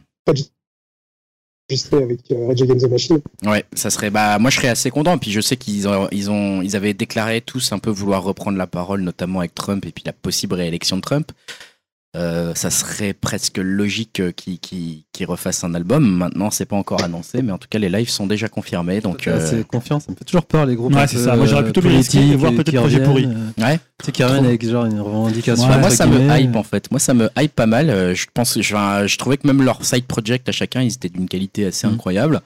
Euh. Ouais, ça serait. Bah, moi, je serais assez content. Puis je sais qu'ils ont, ils ont, ils avaient déclaré tous un peu vouloir reprendre la parole, notamment avec Trump et puis la possible réélection de Trump. Euh, ça serait presque logique euh, qu'ils qu'ils- qu'ils refassent un album. Maintenant, c'est pas encore annoncé, mais en tout cas, les lives sont déjà confirmés. Donc, euh, c'est confiance, ça me fait toujours peur les groupes. Ouais, c'est ça. Moi, j'aurais euh, plutôt risqué de voir peut-être projet pourri. euh, ouais. Tu sais, qui reviennent avec genre une revendication. Ouais, moi, ça me hype en fait. Moi, ça me hype pas mal. Euh, Je pense, je trouvais que même leur side project à chacun, ils étaient d'une qualité assez Mm. incroyable.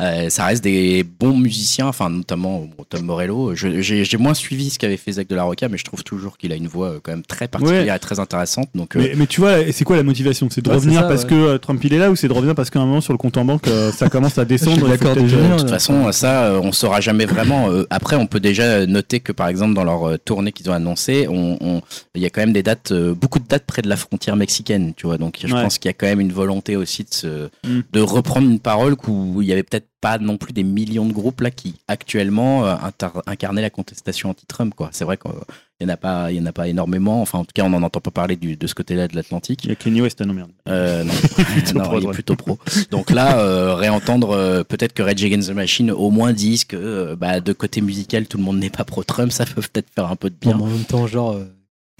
Euh, ça reste des bons musiciens, enfin notamment bon, Tom Morello. Je- J'ai j'ai moins suivi ce qu'avait fait Zach de la Rocca, mais je trouve toujours qu'il a une voix euh, quand même très particulière et très intéressante. Donc, euh, Mais, mais tu vois, et c'est quoi la motivation? C'est de Ouais, revenir ça, parce ouais. que euh, Trump il est là ou c'est de revenir parce qu'à un moment sur le compte en banque euh, ça commence à descendre Je suis il faut d'accord déjà. de toute façon, ça, on saura jamais vraiment. Euh, Après, on peut déjà noter que, par exemple, dans leur tournée qu'ils ont annoncé, on, on- il y a quand même des dates, euh, beaucoup de dates près de la frontière mexicaine, tu vois. Donc, je Ouais. pense qu'il y a quand même une volonté aussi de, se- Mm. de reprendre une parole où il y avait peut-être pas non plus des millions de groupes là qui actuellement euh, incarnaient la contestation anti-Trump, quoi. C'est vrai qu'il y en a pas, il y en a pas énormément. Enfin, en tout cas, on n'en entend pas parler du- de ce côté-là de l'Atlantique. Il y a Kanye West, non merde. Euh, non, Plutôt non, pro, il est ouais. plutôt pro. Donc là, euh, réentendre euh, peut-être que Rage Against the Machine au moins disent que euh, bah, de côté musical, tout le monde n'est pas pro-Trump, ça peut peut-être faire un peu de bien. mais en même temps, genre, euh,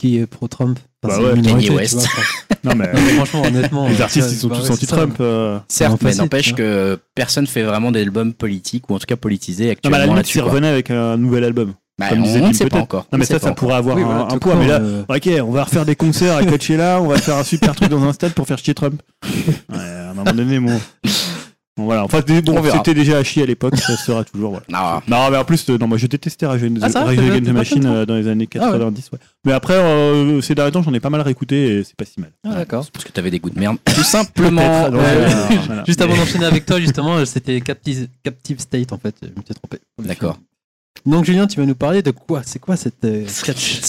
qui est pro-Trump Bah c'est ouais, Kanye West. vois, enfin. Non mais Non, mais franchement, honnêtement. les artistes ils sont tous bah ouais, ça. anti-Trump. euh. Certes, en mais n'empêche que personne fait vraiment d'albums politiques ou en tout cas politisés Non mais à actuellement la limite revenaient avec un nouvel album. Bah, comme on disait ne sait pas peut-être. encore. Non mais On ça ça pourrait avoir Oui, un, voilà, un tout poids court, mais là euh, ok on va refaire des concerts à Coachella on va faire un super truc dans un stade pour faire chier Trump. Ouais, à un moment donné bon. Bon, voilà. Enfin, des- bon, On verra. c'était déjà à chier à l'époque, ça sera toujours. Voilà. Non, Non, mais en plus, euh, non, moi je détestais Rage Against Ah, ça va, Rage t'as- Against t'as the pas Machine euh, dans les années Ah ouais. 90. ouais. Mais après, euh, ces derniers temps, j'en ai pas mal réécouté et c'est pas si mal. Ah, d'accord. parce que t'avais des goûts de merde. Tout simplement. Peut-être, donc, ouais, euh, ouais. voilà. Juste avant d'enchaîner avec toi, justement, c'était Captive, Captive State en fait. Je m'étais trompé. D'accord. Donc Julien, tu vas nous parler de quoi? C'est quoi cette euh,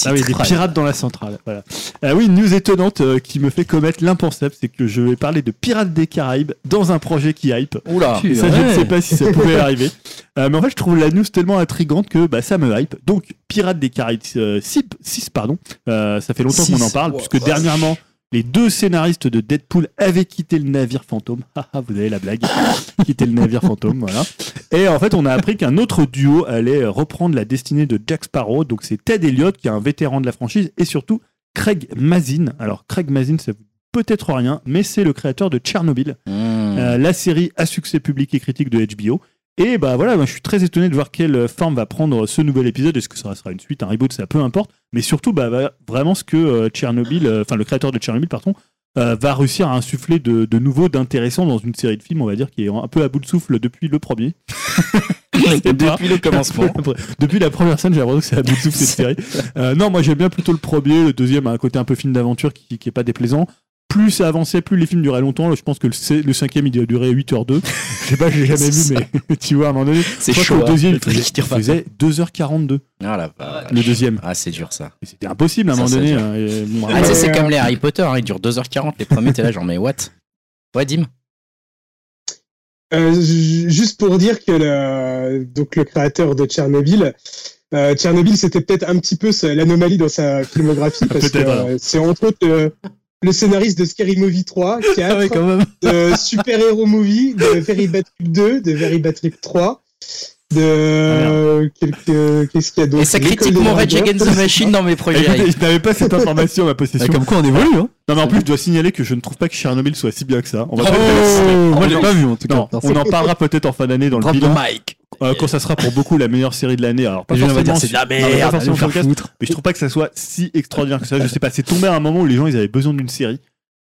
Ah oui, des pirates dans la centrale. Voilà. Ah oui, une news étonnante euh, qui me fait commettre l'impensable, c'est que je vais parler de Pirates des Caraïbes dans un projet qui hype. Oula. Ça, je ne sais pas si ça pouvait arriver. Euh, mais en fait, je trouve la news tellement intrigante que bah, ça me hype. Donc, Pirates des Caraïbes 6, pardon. Ça fait longtemps qu'on en parle, Wow. puisque dernièrement, les deux scénaristes de Deadpool avaient quitté le navire fantôme. Haha, vous avez la blague. Quitter le navire fantôme, voilà. Et en fait, on a appris qu'un autre duo allait reprendre la destinée de Jack Sparrow. Donc, c'est Ted Elliott, qui est un vétéran de la franchise, et surtout Craig Mazin. Alors, Craig Mazin, ça vous peut-être rien, mais c'est le créateur de Tchernobyl. Mmh. Euh, la série à succès public et critique de HBO. Et bah voilà, moi, je suis très étonné de voir quelle forme va prendre ce nouvel épisode. Est-ce que ça sera une suite, un reboot, ça peu importe. Mais surtout, bah, bah, vraiment ce que euh, Tchernobyl, euh, enfin le créateur de Tchernobyl, pardon, euh, va réussir à insuffler de, de nouveau, d'intéressant dans une série de films, on va dire, qui est un peu à bout de souffle depuis le premier. Depuis le commencement. Depuis la première scène, j'ai l'impression que c'est à bout de souffle cette série. Euh, non, moi j'aime bien plutôt le premier. Le deuxième a un côté un peu film d'aventure qui, qui est pas déplaisant. Plus ça avançait, plus les films duraient longtemps. Je pense que le, cinquième il a duré 8h02. Je sais pas, j'ai jamais vu, mais tu vois, à un moment donné. C'est je crois chaud. que le hein. deuxième Le il truc faisait, qui tire il pas. faisait 2h42. Ah la vache. Le deuxième. Ah, c'est dur ça. C'était impossible à un Ça, moment c'est donné. hein, bon, Ah, c'est comme les Harry Potter, hein, ils durent 2h40. Les premiers, t'es là, genre, mais what? Ouais, Dim? Euh, ju- juste pour dire que le, donc le créateur de Tchernobyl, euh, Tchernobyl c'était peut-être un petit peu l'anomalie dans sa filmographie parce que euh, c'est entre autres le, scénariste de Scary Movie 3, 4, quand même. de Super Hero Movie, de Very Bad Trip 2, de Very Bad Trip 3, de quelques qu'est-ce qu'il y a d'autre? Et ça critique mon Rage. Against the Machine dans mes projets. Écoutez, je n'avais pas cette information à ma possession. Comme quoi on évolue, hein Non, mais en plus, je dois signaler que je ne trouve pas que Chernobyl soit si bien que ça. On va Oh, Moi je non. l'ai pas vu en tout cas. Non, on en parlera peut-être en fin d'année dans le Drop bilan. mic. Euh, quand ça sera pour beaucoup la meilleure série de l'année. Alors, pas va forcément, dire c'est de la non, mais pas merde. forcément mais je trouve pas que ça soit si extraordinaire que ça. Je sais pas, c'est tombé à un moment où les gens ils avaient besoin d'une série.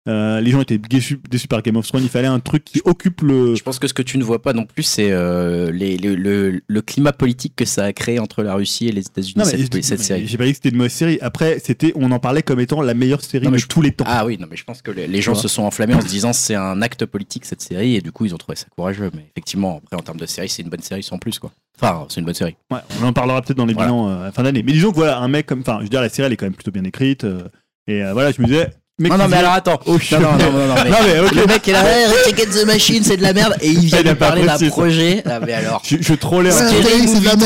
Euh, les gens étaient déçus, déçus par Game of Thrones. Il fallait un truc qui occupe le. Je pense que ce que tu ne vois pas non plus, c'est euh, les- le, le- le climat politique que ça a créé entre la Russie et les États-Unis, cette, cette série. J'ai pas dit que c'était une mauvaise série. Après, c'était, on en parlait comme étant la meilleure série Non, de je- tous les temps. Ah oui, non, mais je pense que les, les gens se sont enflammés en se disant c'est un acte politique cette série, et du coup ils ont trouvé ça courageux. Mais effectivement, après en termes de série, c'est une bonne série sans plus quoi. Enfin, c'est une bonne série. Ouais, on en parlera peut-être dans les Voilà. bilans euh, à fin d'année. Mais disons que voilà, un mec comme, enfin, je veux dire, la série elle est quand même plutôt bien écrite. et voilà, je me disais. Mec Non, non, mais alors attends. Oh, Non, non, non, non, non, mais- Non, mais ok. Le mec est là, hey, Against the Machine, c'est de la merde, et il vient de parler d'un projet. Ah, mais alors. Je, je trollais un peu. Scary Movie 3,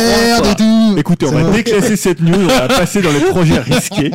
quoi. tout. Écoutez, on va déclasser cette news, on va passer dans les projets risqués.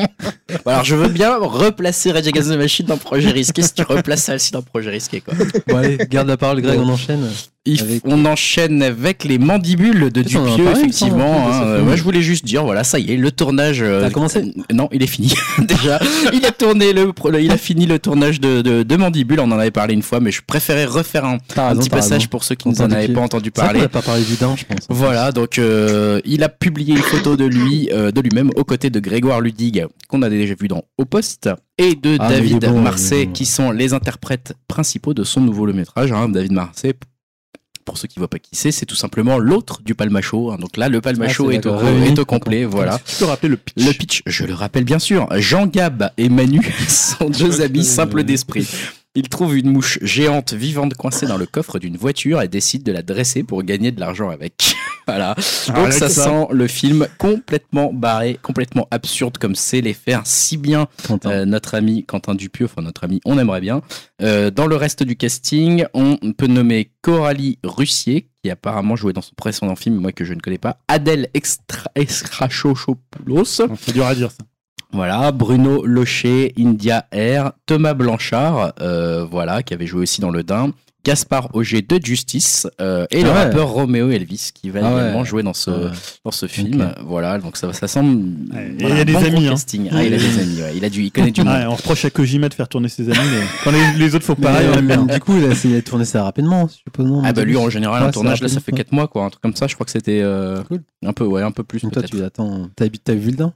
Bon, alors je veux bien replacer Rage Against the Machine dans projet risqué si tu replaces ça aussi dans projet risqué quoi. Bon allez, garde la parole Greg, on enchaîne. Avec- On enchaîne avec les mandibules de Ça, on Dupieux, effectivement. ça, on hein. Euh, moi, je voulais juste dire, voilà, ça y est, le tournage. euh, Ça a commencé Non, il est fini déjà. Il a tourné le, il a fini le tournage de, de, de Mandibules. On en avait parlé une fois, mais je préférais refaire un, T'as un raison, petit passage raison. pour ceux qui On ne en s'en avaient pas entendu parler. a pas parlé du dain, je pense. Voilà, donc euh, il a publié une photo de lui, euh, de lui-même, aux côtés de Grégoire Ludig, qu'on a déjà vu dans Au Poste, et de Ah, David bon, Marseille, bon. qui sont les interprètes principaux de son nouveau long métrage. hein. David Marseille, pour ceux qui ne voient pas qui c'est, c'est tout simplement l'autre du Palmacho. hein. Donc là, le Palmacho Ah, est, au, est complet, voilà. Tu peux rappeler le pitch Le pitch, je le rappelle bien sûr, Jean Gab et Manu sont deux amis simples d'esprit. Ils trouvent une mouche géante vivante coincée dans le coffre d'une voiture et décident de la dresser pour gagner de l'argent avec. voilà. Donc Arrête ça, ça. sent le film complètement barré, complètement absurde comme c'est les faire si bien euh, notre ami Quentin Dupieux, enfin notre ami, on aimerait bien. Euh, dans le reste du casting, on peut nommer Coralie Russier, qui apparemment jouait dans son précédent film, moi que je ne connais pas, Adèle Extra Extrachochopoulos, C'est dur à dire ça. Voilà, Bruno Locher, India Air, Thomas Blanchard, euh, voilà, qui avait joué aussi dans Le Dain, Gaspard Auger de Justice, euh, et le Ah ouais. rappeur Roméo Elvis, qui va Ah ouais. également jouer dans ce, Ouais. dans ce film. Voilà, donc ça, ça semble. Ouais, et voilà, il y a des bon amis, hein. casting. Ah, il a des amis, ouais. il, a du, il connaît du monde. Ouais, on reproche à Kojima de faire tourner ses amis, mais quand les, les autres font pareil, on aime bien. Du coup, il a, il a tourné ça rapidement, je suppose. Non, Ah bah lui en général un tournage là ça fait ouais. 4 mois quoi un truc comme ça je crois que c'était euh, Cool. un peu ouais un peu plus Donc toi, tu attends. T'as t'as vu le dain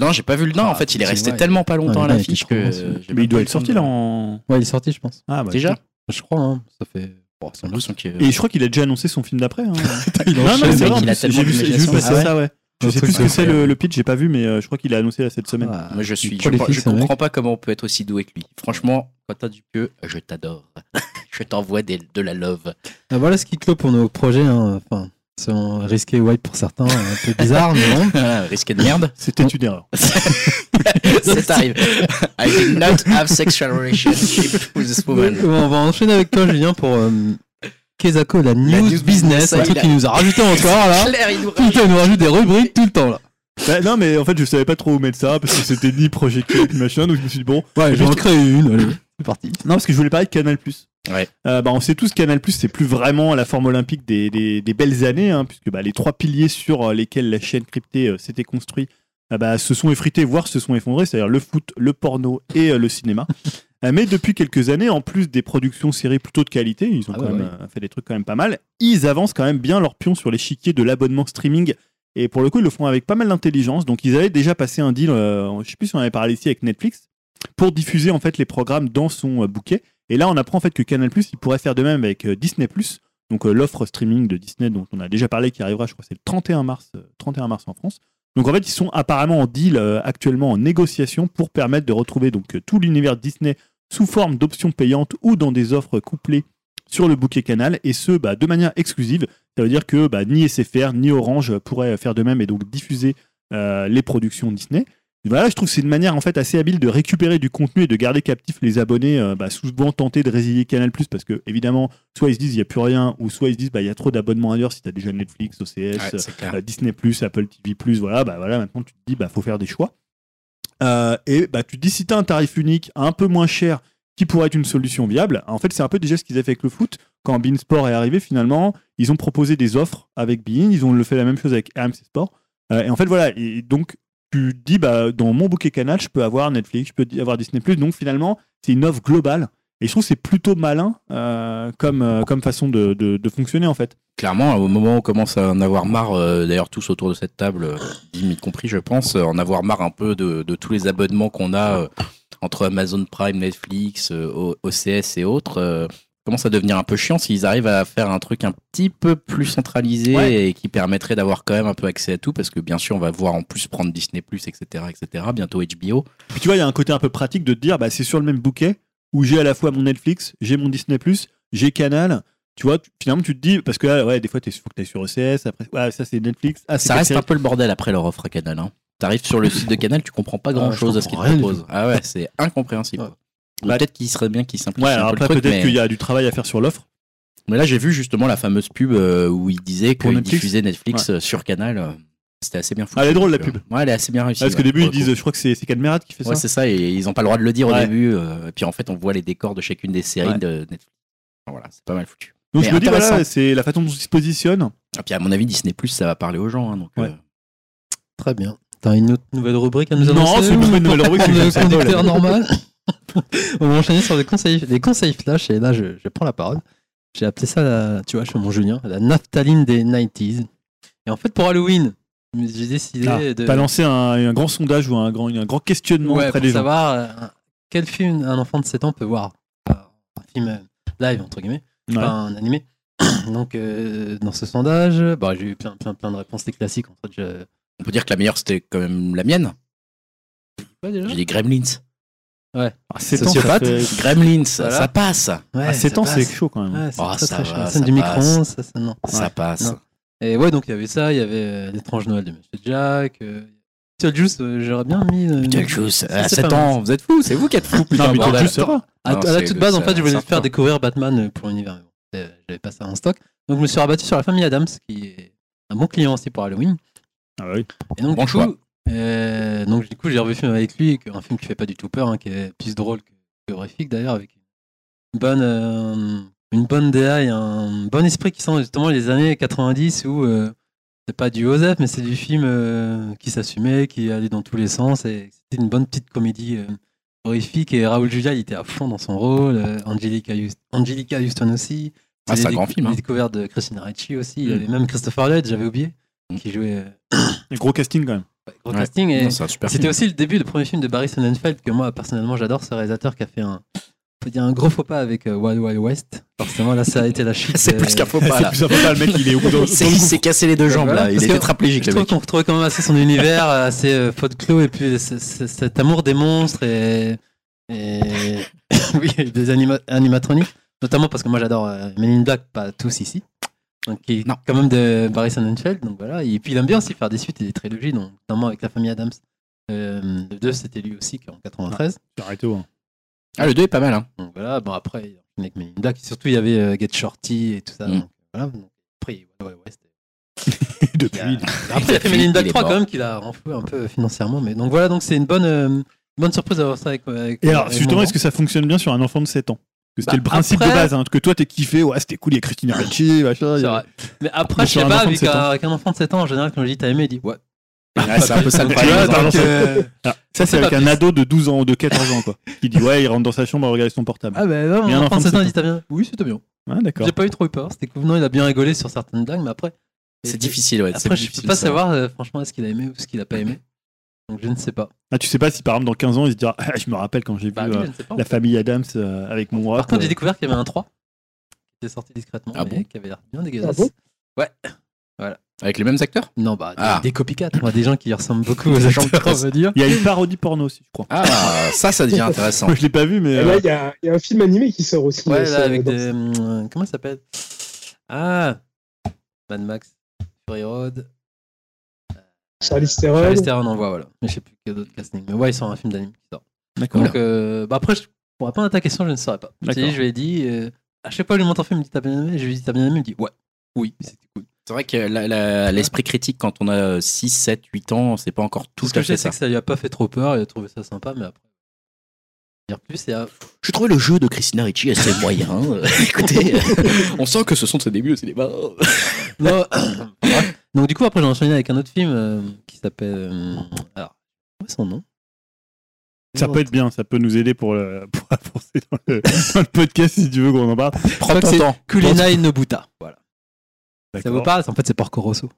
non j'ai pas vu le nain Ah, en fait il est resté vrai. tellement pas longtemps Ouais, à l'affiche que Mais il doit être sorti de- là en. Ouais, il est sorti, je pense. Ah bah, déjà? Je crois, hein. Ça fait. Bon, sans J'ai doute. l'impression que- Et je crois qu'il a déjà annoncé son film d'après. hein. Il non, non, c'est vrai, en il a plus, tellement j'ai vu, j'ai vu d'imagination. passer Ah ouais ça, ouais. Je Un sais plus ce que c'est le, le pitch, j'ai pas vu, mais euh, je crois qu'il a annoncé là cette semaine. Ah, Moi, je suis. Je, prolifique, je ce mec. comprends pas comment on peut être aussi doué que lui. Franchement, quand t'as du pieu, je t'adore. je t'envoie des- de la love. Ah, voilà ce qui clôt pour nos projets. hein. Enfin, c'est un risqué white pour certains, un peu bizarre, mais bon. Voilà, Risqué de merde. C'était une erreur. Ça t'arrive. I did not have sexual relationship with this woman. Bon, on va enchaîner avec toi, Julien, pour euh, Kezako, la news, news business, business, un truc a- qui nous a rajouté encore là. Claire, il nous temps, il nous rajoute des rubriques tout le temps là. Bah, non, mais en fait, je savais pas trop où mettre ça parce que c'était ni projecté ni machin, donc je me suis dit bon. Ouais, je je vais vais en créer une, allez, c'est parti. Non, parce que je voulais parler de Canal+. Ouais. Euh, bah, on sait tous que Canal+, c'est plus vraiment la forme olympique des, des, des belles années, hein, puisque bah, les trois piliers sur euh, lesquels la chaîne cryptée euh, s'était construite bah, se sont effrités, voire se sont effondrés, c'est-à-dire le foot, le porno et euh, le cinéma. Mais depuis quelques années, en plus des productions séries plutôt de qualité, ils ont Ah quand ouais, même ouais. fait des trucs quand même pas mal, ils avancent quand même bien leur pion sur l'échiquier de l'abonnement streaming. Et pour le coup, ils le font avec pas mal d'intelligence. Donc, ils avaient déjà passé un deal, je sais plus si on avait parlé ici avec Netflix, pour diffuser en fait les programmes dans son bouquet. Et là, on apprend en fait que Canal+, il pourrait faire de même avec euh, Disney+, donc euh, l'offre streaming de Disney dont on a déjà parlé, qui arrivera, je crois, c'est le 31 mars, euh, 31 mars en France. Donc en fait, ils sont apparemment en deal actuellement en négociation pour permettre de retrouver donc tout l'univers Disney sous forme d'options payantes ou dans des offres couplées sur le bouquet Canal, et ce, bah, de manière exclusive. Ça veut dire que bah, ni SFR ni Orange pourraient faire de même et donc diffuser les productions Disney. Voilà, je trouve que c'est une manière en fait assez habile de récupérer du contenu et de garder captifs les abonnés, euh, bah, souvent tentés de résilier Canal+, parce que évidemment, soit ils se disent il n'y a plus rien, ou soit ils se disent bah, il y a trop d'abonnements ailleurs si tu as déjà Netflix, OCS, Ouais, clair. euh, Disney+, Apple TV+, voilà, bah voilà, maintenant tu te dis bah faut faire des choix. Euh, et bah tu te dis si tu as un tarif unique un peu moins cher qui pourrait être une solution viable. En fait, c'est un peu déjà ce qu'ils avaient fait avec le foot. Quand Bein Sport est arrivé, finalement, ils ont proposé des offres avec Bein. Ils ont le fait la même chose avec RMC Sport. Euh, et en fait, voilà. Et donc, tu dis, bah, dans mon bouquet canal, je peux avoir Netflix, je peux avoir Disney+. Donc, finalement, c'est une offre globale. Et je trouve que c'est plutôt malin euh, comme, euh, comme façon de, fonctionner, en fait. Clairement, au moment où on commence à en avoir marre, euh, d'ailleurs tous autour de cette table, Dim y compris, je pense, en avoir marre un peu de, tous les abonnements qu'on a entre Amazon Prime, Netflix, OCS et autres. Commence à devenir un peu chiant s'ils arrivent à faire un truc un petit peu plus centralisé Ouais. et qui permettrait d'avoir quand même un peu accès à tout parce que bien sûr on va voir en plus prendre Disney etc etc bientôt HBO Puis tu vois, il y a un côté un peu pratique de te dire, bah, c'est sur le même bouquet où j'ai à la fois mon Netflix, j'ai mon Disney+, j'ai Canal. Tu vois, finalement, tu te dis, parce que là, ouais, des fois, il faut que tu sur OCS, après, ouais, ça c'est Netflix. Ah, ça reste un peu le bordel après leur offre à Canal hein. T'arrives sur le site de Canal, tu comprends pas Ah, grand chose à ce qu'ils te proposent. Ah ouais, c'est incompréhensible. Ouais. Bah, Peut-être qu'il serait bien qu'ils simplifient Ouais, un alors après, peut-être mais... qu'il y a du travail à faire sur l'offre. mais là j'ai vu justement la fameuse pub euh, où il disait qu'il Netflix diffusait Netflix euh, sur Canal. euh, C'était assez bien foutu. Ah, elle est drôle, la pub. Ouais, elle est assez bien réussie. parce qu'au début, ils disent, je crois que c'est c'est Cadmerat qui fait ça. Ouais, c'est ça, et ils ont pas le droit de le dire au début. et puis en fait, on voit les décors de chacune des séries Ouais. de Netflix. Voilà, c'est pas mal foutu. Donc mais je me dis, voilà, c'est la façon dont ils se positionnent. Et puis à mon avis, Disney ça va parler aux gens. hein, donc, Ouais. euh, Très bien. T'as une autre nouvelle rubrique à nous Non, annoncer c'est pas ou une nouvelle rubrique, c'est le comme ça, conducteur Paul. normal. On va enchaîner sur des conseils, des conseils flash et là je, je prends la parole. J'ai appelé ça, la, tu vois, je suis mon Julien, la naphtaline des 90s. Et en fait, pour Halloween, j'ai décidé Ah, de. T'as lancé un, un grand sondage ou un grand, un grand questionnement Ouais, auprès pour des gens. savoir euh, quel film un enfant de 7 ans peut voir. Un film euh, live, entre guillemets, Ouais. pas un animé. Donc, euh, dans ce sondage, bah, j'ai eu plein, plein, plein de réponses, des classiques. En fait, je... on peut dire que la meilleure, c'était quand même la mienne. J'ai dit Gremlins. Ah, 7 ans, ça Sociopathe. fait- Gremlins, Voilà. ça passe. Ouais, à 7 ça ans, c'est chaud quand même. Ouais, c'est Oh, très, ça très va. La ça du micro-ondes, ça, ça, non. Ça passe. Non. Et ouais, donc il y avait ça, il y avait euh, l'étrange Noël de Monsieur Jack. Euh... Beetlejuice, euh, j'aurais bien mis. euh, Beetlejuice, à c'est 7 pas mal. ans, vous êtes fous, c'est vous qui êtes fous. putain, Non, mais. Beetlejuice, ça va. À, Non, à la toute base, en fait, je voulais faire découvrir Batman euh, pour l'univers. euh, J'avais pas ça en stock. Donc je me suis rabattu sur la famille Adams, qui est un bon client aussi pour Halloween. Ah oui. Et donc, Bon du choix. coup, euh, donc, du coup, j'ai revu le film avec lui, un film qui fait pas du tout peur, hein, qui est plus drôle que, que horrifique d'ailleurs, avec une bonne, euh, une bonne DA et un bon esprit qui sent justement les années 90 où euh, c'est pas du Osef, mais c'est du film euh, qui s'assumait, qui allait dans tous les sens et c'était une bonne petite comédie horrifique. Et Raoul Julia, il était à fond dans son rôle, Angelica, Hust- Angelica Houston aussi. Ah, c'est un grand film, hein. Les découvertes de Christina Ricci aussi. Il y Mm. avait même Christopher Lloyd, j'avais oublié. Qui jouait euh, Gros casting quand même. gros Ouais. casting. Et c'était aussi le début du premier film de Barry Sonnenfeld que moi personnellement j'adore ce réalisateur qui a fait un il y a un gros faux pas avec euh, Wild Wild West. Forcément, là, ça a été la chute. C'est euh, plus qu'un faux C'est pas là. plus sympa, le mec, il est au bout dans- Il s'est cassé les deux jambes Voilà, là. Il est que tétraplégique Je le trouve mec. qu'on retrouvait quand même assez son univers, euh, assez euh, folklore, et puis ce- ce- cet amour des monstres et, et oui, et des anima- animatroniques. Notamment parce que moi j'adore euh, Men in Black, pas tous ici. Donc, qui est Non. quand même de Barry Sonnenfeld. Donc voilà. Et puis il aime bien aussi faire des suites et des trilogies, donc, notamment avec la famille Adams. Euh, le 2, c'était lui aussi, qui est en 93. Arrêtez, hein. Ah, le 2 est pas mal. Hein. Donc voilà, bon après, il y a avec Men in Black. Surtout, il y avait euh, Get Shorty et tout ça. Mm. Donc, voilà. Donc, après, ouais, ouais, ouais, c'était- Depuis. a- Après, il a fait Men in Black Il est 3 mort. quand même, qu'il a renfloué un peu financièrement. Mais donc voilà, donc c'est une bonne, euh, bonne surprise d'avoir ça avec. avec Et alors, avec justement, est-ce que ça fonctionne bien sur un enfant de 7 ans? Que c'était Bah, le principe après- de base, hein, que toi t'es kiffé, ouais, c'était cool, il y a Christina Ricci, machin. a-. Mais après, je sais pas, avec 7 un, avec un enfant de 7 ans, en général, quand je dis t'as aimé, il dit ouais. C'est un peu ça le problème. ça, c'est avec un ado de 12 ans ou de 14 ans, quoi. Qui dit, ouais, il rentre dans sa chambre à regarder son portable. Ah, ben non, Mais un enfant enfant de de 7 ans, il dit t'as bien. Oui, c'était bien. Ouais, d'accord. J'ai pas eu trop eu peur. C'était cool. Non, il a bien rigolé sur certaines blagues, mais après. C'est difficile, ouais. Après, je peux pas savoir, euh, franchement, est-ce qu'il a aimé ou ce qu'il a pas aimé. Donc, je ne sais pas. Ah, tu sais pas si par exemple dans 15 ans il se dira, ah, je me rappelle quand j'ai vu Bah, oui, euh, la famille Adams euh, avec mon rap. Par contre, j'ai euh, découvert qu'il y avait un 3 qui était sorti discrètement, Ah mais bon qui avait l'air bien dégueulasse. bon ouais. Avec les mêmes acteurs? Non, bah, des, Ah. des copycats, moi, des gens qui ressemblent beaucoup aux acteurs, on va dire. Il y a une parodie porno aussi, je crois. Ah, ça, ça devient intéressant. Je l'ai pas vu, mais. Et euh, là, il y, a il y a un film animé qui sort aussi. Ouais, là, avec des. hum, comment ça s'appelle? Ah Mad Max, Fury Road. Charlie Theron. Charlie Theron en voit, voilà. Mais je sais plus quel d'autres casting. Mais ouais, ils sont un film d'anime qui sort. D'accord. Donc, euh, bah après, je, pour répondre à ta question, je ne saurais pas. Si, je lui ai dit. euh, à chaque fois, je lui montre un film, il me dit T'as bien aimé? Je lui dis T'as bien aimé? Il me dit Ouais. Oui, c'était cool. C'est vrai que la- la- l'esprit critique, quand on a 6, 7, 8 ans, c'est pas encore tout ce que je sais, c'est ça. que ça lui a pas fait trop peur, il a trouvé ça sympa, mais après. Dire plus, c'est à- Je trouvais le jeu de Christina Ricci assez moyen. Euh, Écoutez, on sent que ce sont de ses débuts au cinéma. Non. Donc, du coup, après, j'ai enchaîné avec un autre film euh, qui s'appelle. euh, alors, quoi son nom? Ça peut être bien, ça peut nous aider pour, le- pour avancer dans le, dans le podcast si tu veux qu'on en parle. Prends ton temps. Kulinai Nobuta. Voilà. Ça D'accord. vous parle? En fait, c'est Porco Rosso.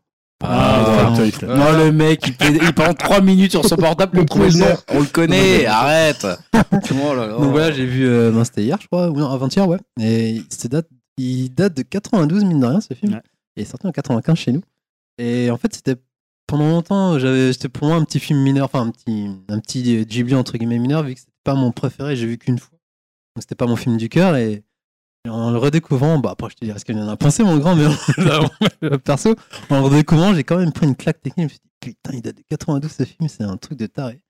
Ah, Ah. Non, le mec, il, il prend 3 minutes sur son portable pour Le trouver le nom. On le connaît, arrête. Oh là là. Donc voilà, j'ai vu. Euh, ben, c'était hier, je crois, ou non, avant-hier, ouais. Et date, il date de 92, mine de rien, ce film. Ouais. Il est sorti en 95 chez nous. Et en fait, c'était. Pendant longtemps, c'était pour moi un petit film mineur, enfin un petit, un petit euh, Ghibli entre guillemets mineur, vu que c'était pas mon préféré, j'ai vu qu'une fois. Donc c'était pas mon film du cœur. Et en le redécouvrant, bah après je te dirai ce qu'il en a pensé, mon grand, mais perso, en le redécouvrant, j'ai quand même pris une claque technique. Je me suis dit, putain, il date de 92 ce film, c'est un truc de taré.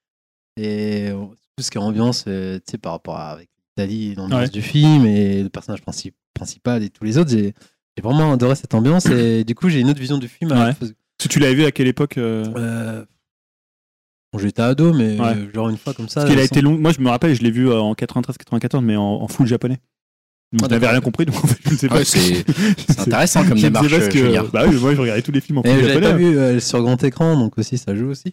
Et euh, tout ce qui est ambiance, euh, tu sais, par rapport à avec l'Italie, l'ambiance Ouais. du film et le personnage princi- principal et tous les autres, j'ai j'ai vraiment adoré cette ambiance et du coup j'ai une autre vision du film. Ouais. Parce que, Si tu l'avais vu à quelle époque euh, euh, bon, j'étais ado, mais Ouais. genre une fois comme ça. Parce qu'il a sans- été long. Moi, je me rappelle, je l'ai vu euh, en 93-94, mais en, en full japonais. Donc, Ah, je n'avais d'accord. rien compris, donc en fait, je ne sais pas. C'est intéressant comme Je démarche, pas ce que-. Bah oui, moi, je regardais tous les films en full j'avais pas japonais. vu euh, sur grand écran, donc aussi ça joue aussi.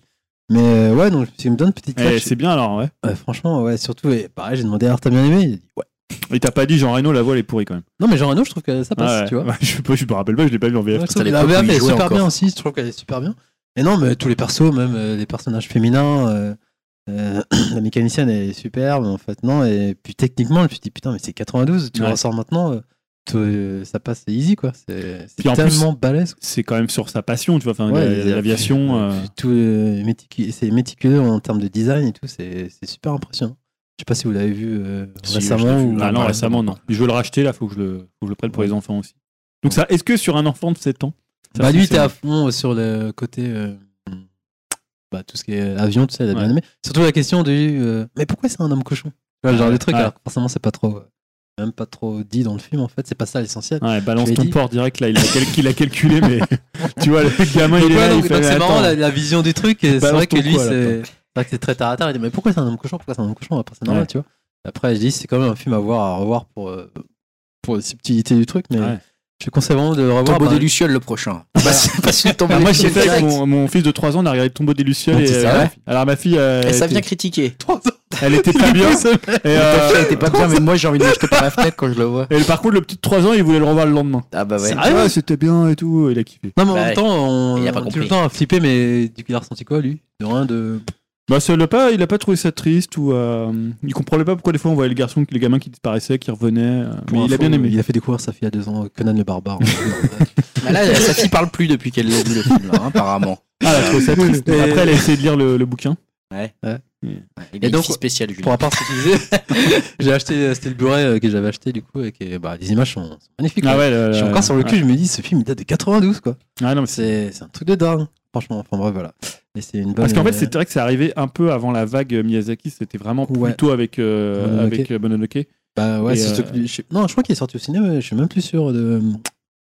Mais euh, ouais, donc je me suis me donne une petite Eh, claque. c'est bien alors, ouais. Ouais, franchement, ouais, surtout, et pareil, j'ai demandé alors t'as bien aimé Il a dit ouais. Et t'as pas dit Jean Reno, la voix elle est pourrie quand même. Non, mais Jean Reno, je trouve que ça passe, Ah ouais. tu vois. Ouais, je, je me rappelle pas, je l'ai pas vu en VF. Ouais, c'est la VF il elle est super encore. bien aussi, je trouve qu'elle est super bien. Et non, mais tous les persos, même euh, les personnages féminins, euh, euh, la mécanicienne elle est superbe, en fait, non. Et puis techniquement, je me suis dit, putain, mais c'est 92, tu ressors maintenant, ça passe easy, quoi. C'est c'est tellement balèze. C'est quand même sur sa passion, tu vois, il l'aviation. euh, tout, euh, c'est méticuleux en termes de design et tout, c'est c'est super impressionnant. Je sais pas si vous l'avez vu euh, Si, récemment l'ai vu. ou Ah non, récemment, non. Je veux le racheter, là, faut que je le, faut que je le prenne pour les enfants aussi. Donc, ça, est-ce que sur un enfant de 7 ans, Bah lui, t'es à fond sur le côté. euh, bah, tout ce qui est avion, tout ça, il a bien aimé. Surtout la question euh, mais pourquoi c'est un homme cochon? Tu Genre le truc, alors forcément, c'est pas trop. euh, même pas trop dit dans le film, en fait. C'est pas ça l'essentiel. Ouais, balance ton dit. port direct, là, il a, cal- il a calculé, mais tu vois, le gamin, Donc, il est ouais, là, donc- c'est marrant la, la vision du truc. et C'est vrai que lui, c'est c'est vrai que c'est très terre à terre. Il dit Mais pourquoi c'est un homme cochon? Pourquoi c'est un homme cochon? Après, c'est normal, Ouais. tu vois. Après, je dis C'est quand même un film à voir, à revoir pour, euh, pour les subtilités du truc. Mais Ouais. je conseille vraiment de le revoir. Tombeau bah, des Lucioles le prochain. Tombeau Alors, des moi, j'ai fait mon, mon fils de 3 ans, on a regardé Tombeau des Lucioles. Et, c'est euh, vrai alors, ma fille, euh, Et ça était- vient critiquer. elle était pas bien. Et, euh, fille était pas bien, mais moi j'ai envie de l'acheter par la fenêtre quand je le vois. et par contre, le petit de 3 ans, il voulait le revoir le lendemain. Ah bah ouais. C'est vrai Ouais, c'était bien et tout, il a kiffé. Non, mais en Bah, même temps, on, il a pas on est tout compris. le temps à flipper, mais du coup, il a ressenti quoi, lui? De rien de. Bah, ça l'a pas, il a pas trouvé ça triste ou euh, il comprenait pas pourquoi des fois on voyait les garçons, les gamins qui disparaissaient, qui revenaient. euh, Pour mais il a info, bien aimé. Il a fait découvrir sa fille à deux ans, Conan le barbare. Bah là, sa fille parle plus depuis qu'elle a vu le film, là, hein, apparemment. Ah, elle a trouvé ça triste. Et- Après, elle a essayé de lire le, le bouquin. Ouais. Ouais. Il Et est donc, donc spécial, Julien. Pour à part ce que tu disais, j'ai acheté, c'était le Blu-ray euh, que j'avais acheté du coup, et que bah, les images sont, sont magnifiques. Ah quoi. ouais, le- Je suis encore sur le cul, je me dis, ce film il date de 92 quoi. Ah non, mais c'est- C'est c'est un truc de dingue, franchement. Enfin bref, voilà. Mais c'est une bonne. Parce qu'en fait, euh, c'est vrai que c'est arrivé un peu avant la vague Miyazaki. C'était vraiment Ouais. plutôt avec, euh, Mononoke. avec euh, Mononoke. Bah ouais, c'est euh, je Non, je crois qu'il est sorti au cinéma, mais je suis même plus sûr de euh,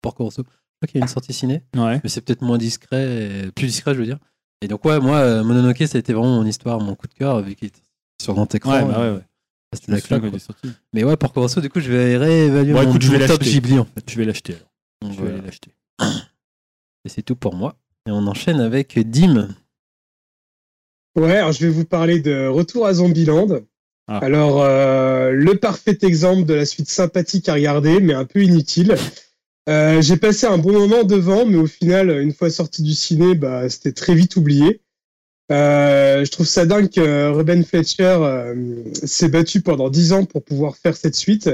Porco Rosso. Je crois qu'il y a une sortie ciné, Ouais. mais c'est peut-être moins discret, et- plus discret, je veux dire. Et donc, ouais, moi, euh, Mononoke, ça a été vraiment mon histoire, mon coup de cœur, vu qu'il était sur grand écran. Ouais, bah euh, ouais, ouais. C'était la. Mais ouais, Porco Rosso, du coup, je vais réévaluer Bon, mon, écoute, je vais top. Ghibli, en fait. Je vais l'acheter alors. Donc, Je vais voilà. l'acheter. Et c'est tout pour moi. Et on enchaîne avec Dim. Ouais, alors je vais vous parler de Retour à Zombieland. Ah. Alors, euh, le parfait exemple de la suite sympathique à regarder, mais un peu inutile. Euh, J'ai passé un bon moment devant, mais au final, une fois sorti du ciné, bah, c'était très vite oublié. Euh, je trouve ça dingue que Ruben Fletcher euh, s'est battu pendant 10 ans pour pouvoir faire cette suite,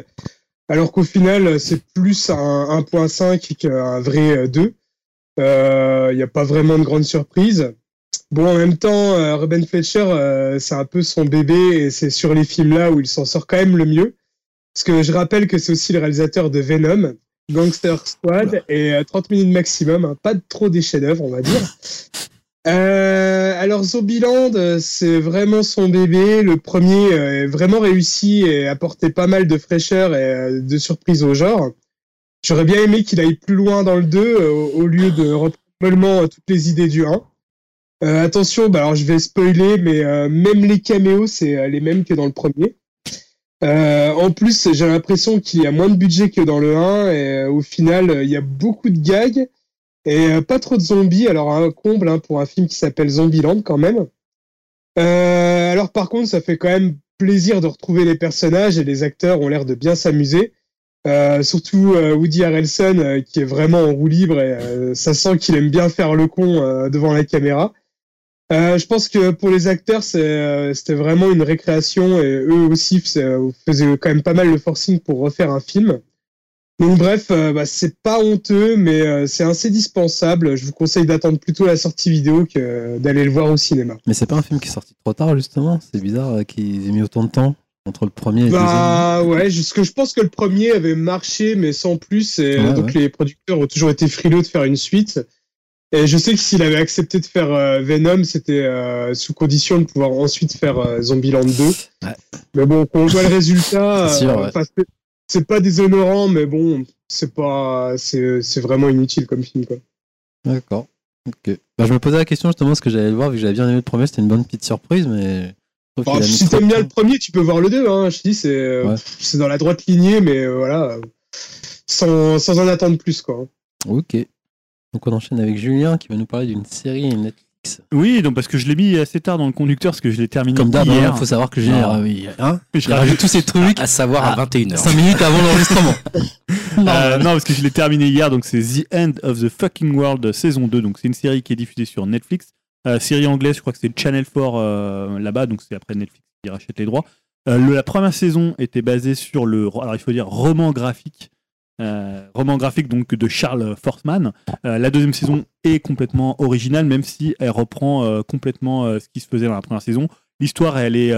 alors qu'au final, c'est plus un 1.5 qu'un vrai euh, 2. Il n'y a pas vraiment de grande surprise. Bon, en même temps, euh, Ruben Fletcher, euh, c'est un peu son bébé et c'est sur les films là où il s'en sort quand même le mieux. Parce que je rappelle que c'est aussi le réalisateur de Venom, Gangster Squad et euh, 30 minutes maximum, hein, pas trop des chefs-d'œuvre, on va dire. Euh, alors Zombieland, euh, c'est vraiment son bébé. Le premier euh, est vraiment réussi et apportait pas mal de fraîcheur et euh, de surprise au genre. J'aurais bien aimé qu'il aille plus loin dans le 2 euh, au- lieu de reprendre euh, toutes les idées du 1. Euh, attention, bah alors je vais spoiler, mais euh, même les caméos, c'est euh, les mêmes que dans le premier. En plus, j'ai l'impression qu'il y a moins de budget que dans le 1, et au final, il y a beaucoup de gags et pas trop de zombies. Alors, un comble hein, pour un film qui s'appelle Zombieland quand même. Alors, par contre, ça fait quand même plaisir de retrouver les personnages et les acteurs ont l'air de bien s'amuser. Surtout Woody Harrelson qui est vraiment en roue libre et ça sent qu'il aime bien faire le con devant la caméra. Euh, je pense que pour les acteurs, euh, c'était vraiment une récréation et eux aussi c'est- euh, faisaient quand même pas mal le forcing pour refaire un film. Donc bref, euh, bah, c'est pas honteux, mais euh, c'est assez dispensable. Je vous conseille d'attendre plutôt la sortie vidéo que d'aller le voir au cinéma. Mais c'est pas un film qui est sorti trop tard, justement. C'est bizarre qu'ils aient mis autant de temps entre le premier et le Bah ouais, jusque je pense que le premier avait marché, mais sans plus. Et Ouais, donc les producteurs ont toujours été frileux de faire une suite. Et je sais que s'il avait accepté de faire euh, Venom, c'était euh, sous condition de pouvoir ensuite faire euh, Zombieland 2. Ouais. Mais bon, quand on voit le résultat, C'est euh, ouais. c'est- pas déshonorant, mais bon, c'est pas, c'est vraiment inutile comme film quoi. D'accord. Ok. Bah, je me posais la question justement parce que j'allais le voir, vu que j'avais bien aimé le premier, c'était une bonne petite surprise, mais. mis si t'aimes bien le premier, tu peux voir le 2. Hein. Je dis, c'est Ouais. dans la droite lignée, mais voilà, sans, sans en attendre plus quoi. Ok. Donc on enchaîne avec Julien qui va nous parler d'une série Netflix. Oui, donc parce que je l'ai mis assez tard dans le conducteur, parce que je l'ai terminé Comme d'hab, hier. il faut savoir que Julien, Ah. oui, hein, Je il rajoute tous ces trucs À savoir à 21h. 5 minutes avant l'enregistrement. Euh, non, parce que je l'ai terminé hier, donc c'est The End of the Fucking World saison 2. Donc c'est une série qui est diffusée sur Netflix. Euh, série anglaise, je crois que c'est Channel 4 euh, là-bas, donc c'est après Netflix qui rachète les droits. Euh, le- la première saison était basée sur le, alors il faut dire roman graphique, euh, roman graphique donc de Charles Fortman. Euh, la deuxième saison est complètement originale, même si elle reprend euh, complètement ce qui se faisait dans la première saison. L'histoire, elle est,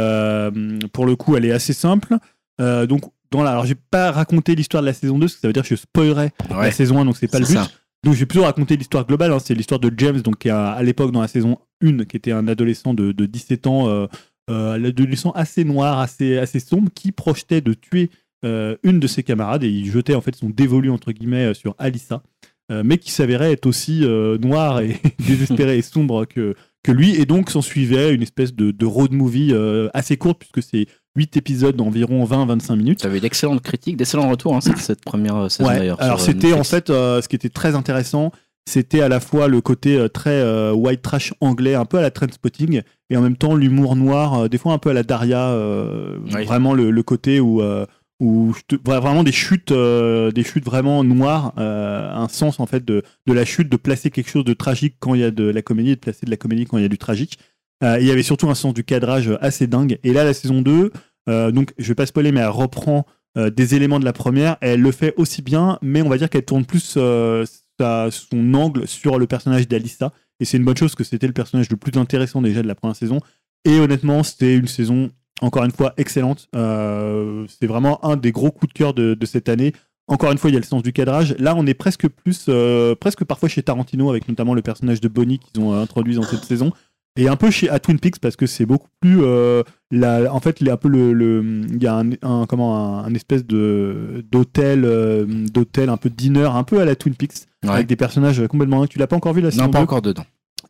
pour le coup, elle est assez simple. Donc dans la, alors j'ai pas raconté l'histoire de la saison 2, parce que ça veut dire que je spoilerais la Ouais, saison 1, donc c'est pas le but. ça. Donc je vais plutôt raconter l'histoire globale. hein. C'est l'histoire de James, donc qui a, à l'époque dans la saison 1, qui était un adolescent de, de 17 ans, un adolescent assez noir, assez, assez sombre, qui projetait de tuer une de ses camarades et il jetait en fait son dévolu entre guillemets euh, sur Alissa, euh, mais qui s'avérait être aussi euh, noir et désespéré et sombre que, que lui. Et donc s'en suivait une espèce de, de road movie euh, assez courte puisque c'est 8 épisodes d'environ 20-25 minutes. Tu avais d'excellentes critiques, d'excellents retours hein, cette, cette première euh, saison Ouais, d'ailleurs. Alors euh, c'était en fait euh, ce qui était très intéressant, c'était à la fois le côté euh, très euh, white trash anglais, un peu à la Trainspotting, et en même temps l'humour noir, euh, des fois un peu à la Daria, euh, Oui. vraiment le, le côté où euh, où vraiment des chutes, euh, des chutes vraiment noires, euh, un sens en fait de, de la chute, de placer quelque chose de tragique quand il y a de la comédie, de placer de la comédie quand il y a du tragique. Euh, Il y avait surtout un sens du cadrage assez dingue. Et là, la saison 2, euh, donc je vais pas spoiler, mais elle reprend des éléments de la première. Elle le fait aussi bien, mais on va dire qu'elle tourne plus son angle sur le personnage d'Alissa. Et c'est une bonne chose, que c'était le personnage le plus intéressant déjà de la première saison. Et honnêtement, c'était une saison, encore une fois, excellente. Euh, c'est vraiment un des gros coups de cœur de, de cette année. Encore une fois, il y a le sens du cadrage. Là, on est presque plus, euh, presque parfois chez Tarantino, avec notamment le personnage de Bonnie qu'ils ont euh, introduit dans cette saison. Et un peu chez à Twin Peaks parce que c'est beaucoup plus euh, la- en fait il y a un peu le le- il y a un, un- comment un, un espèce de d'hôtel euh, d'hôtel un peu dîner un peu à la Twin Peaks Ouais. avec des personnages complètement tu l'as pas encore vu la saison Non, pas 2? encore dedans.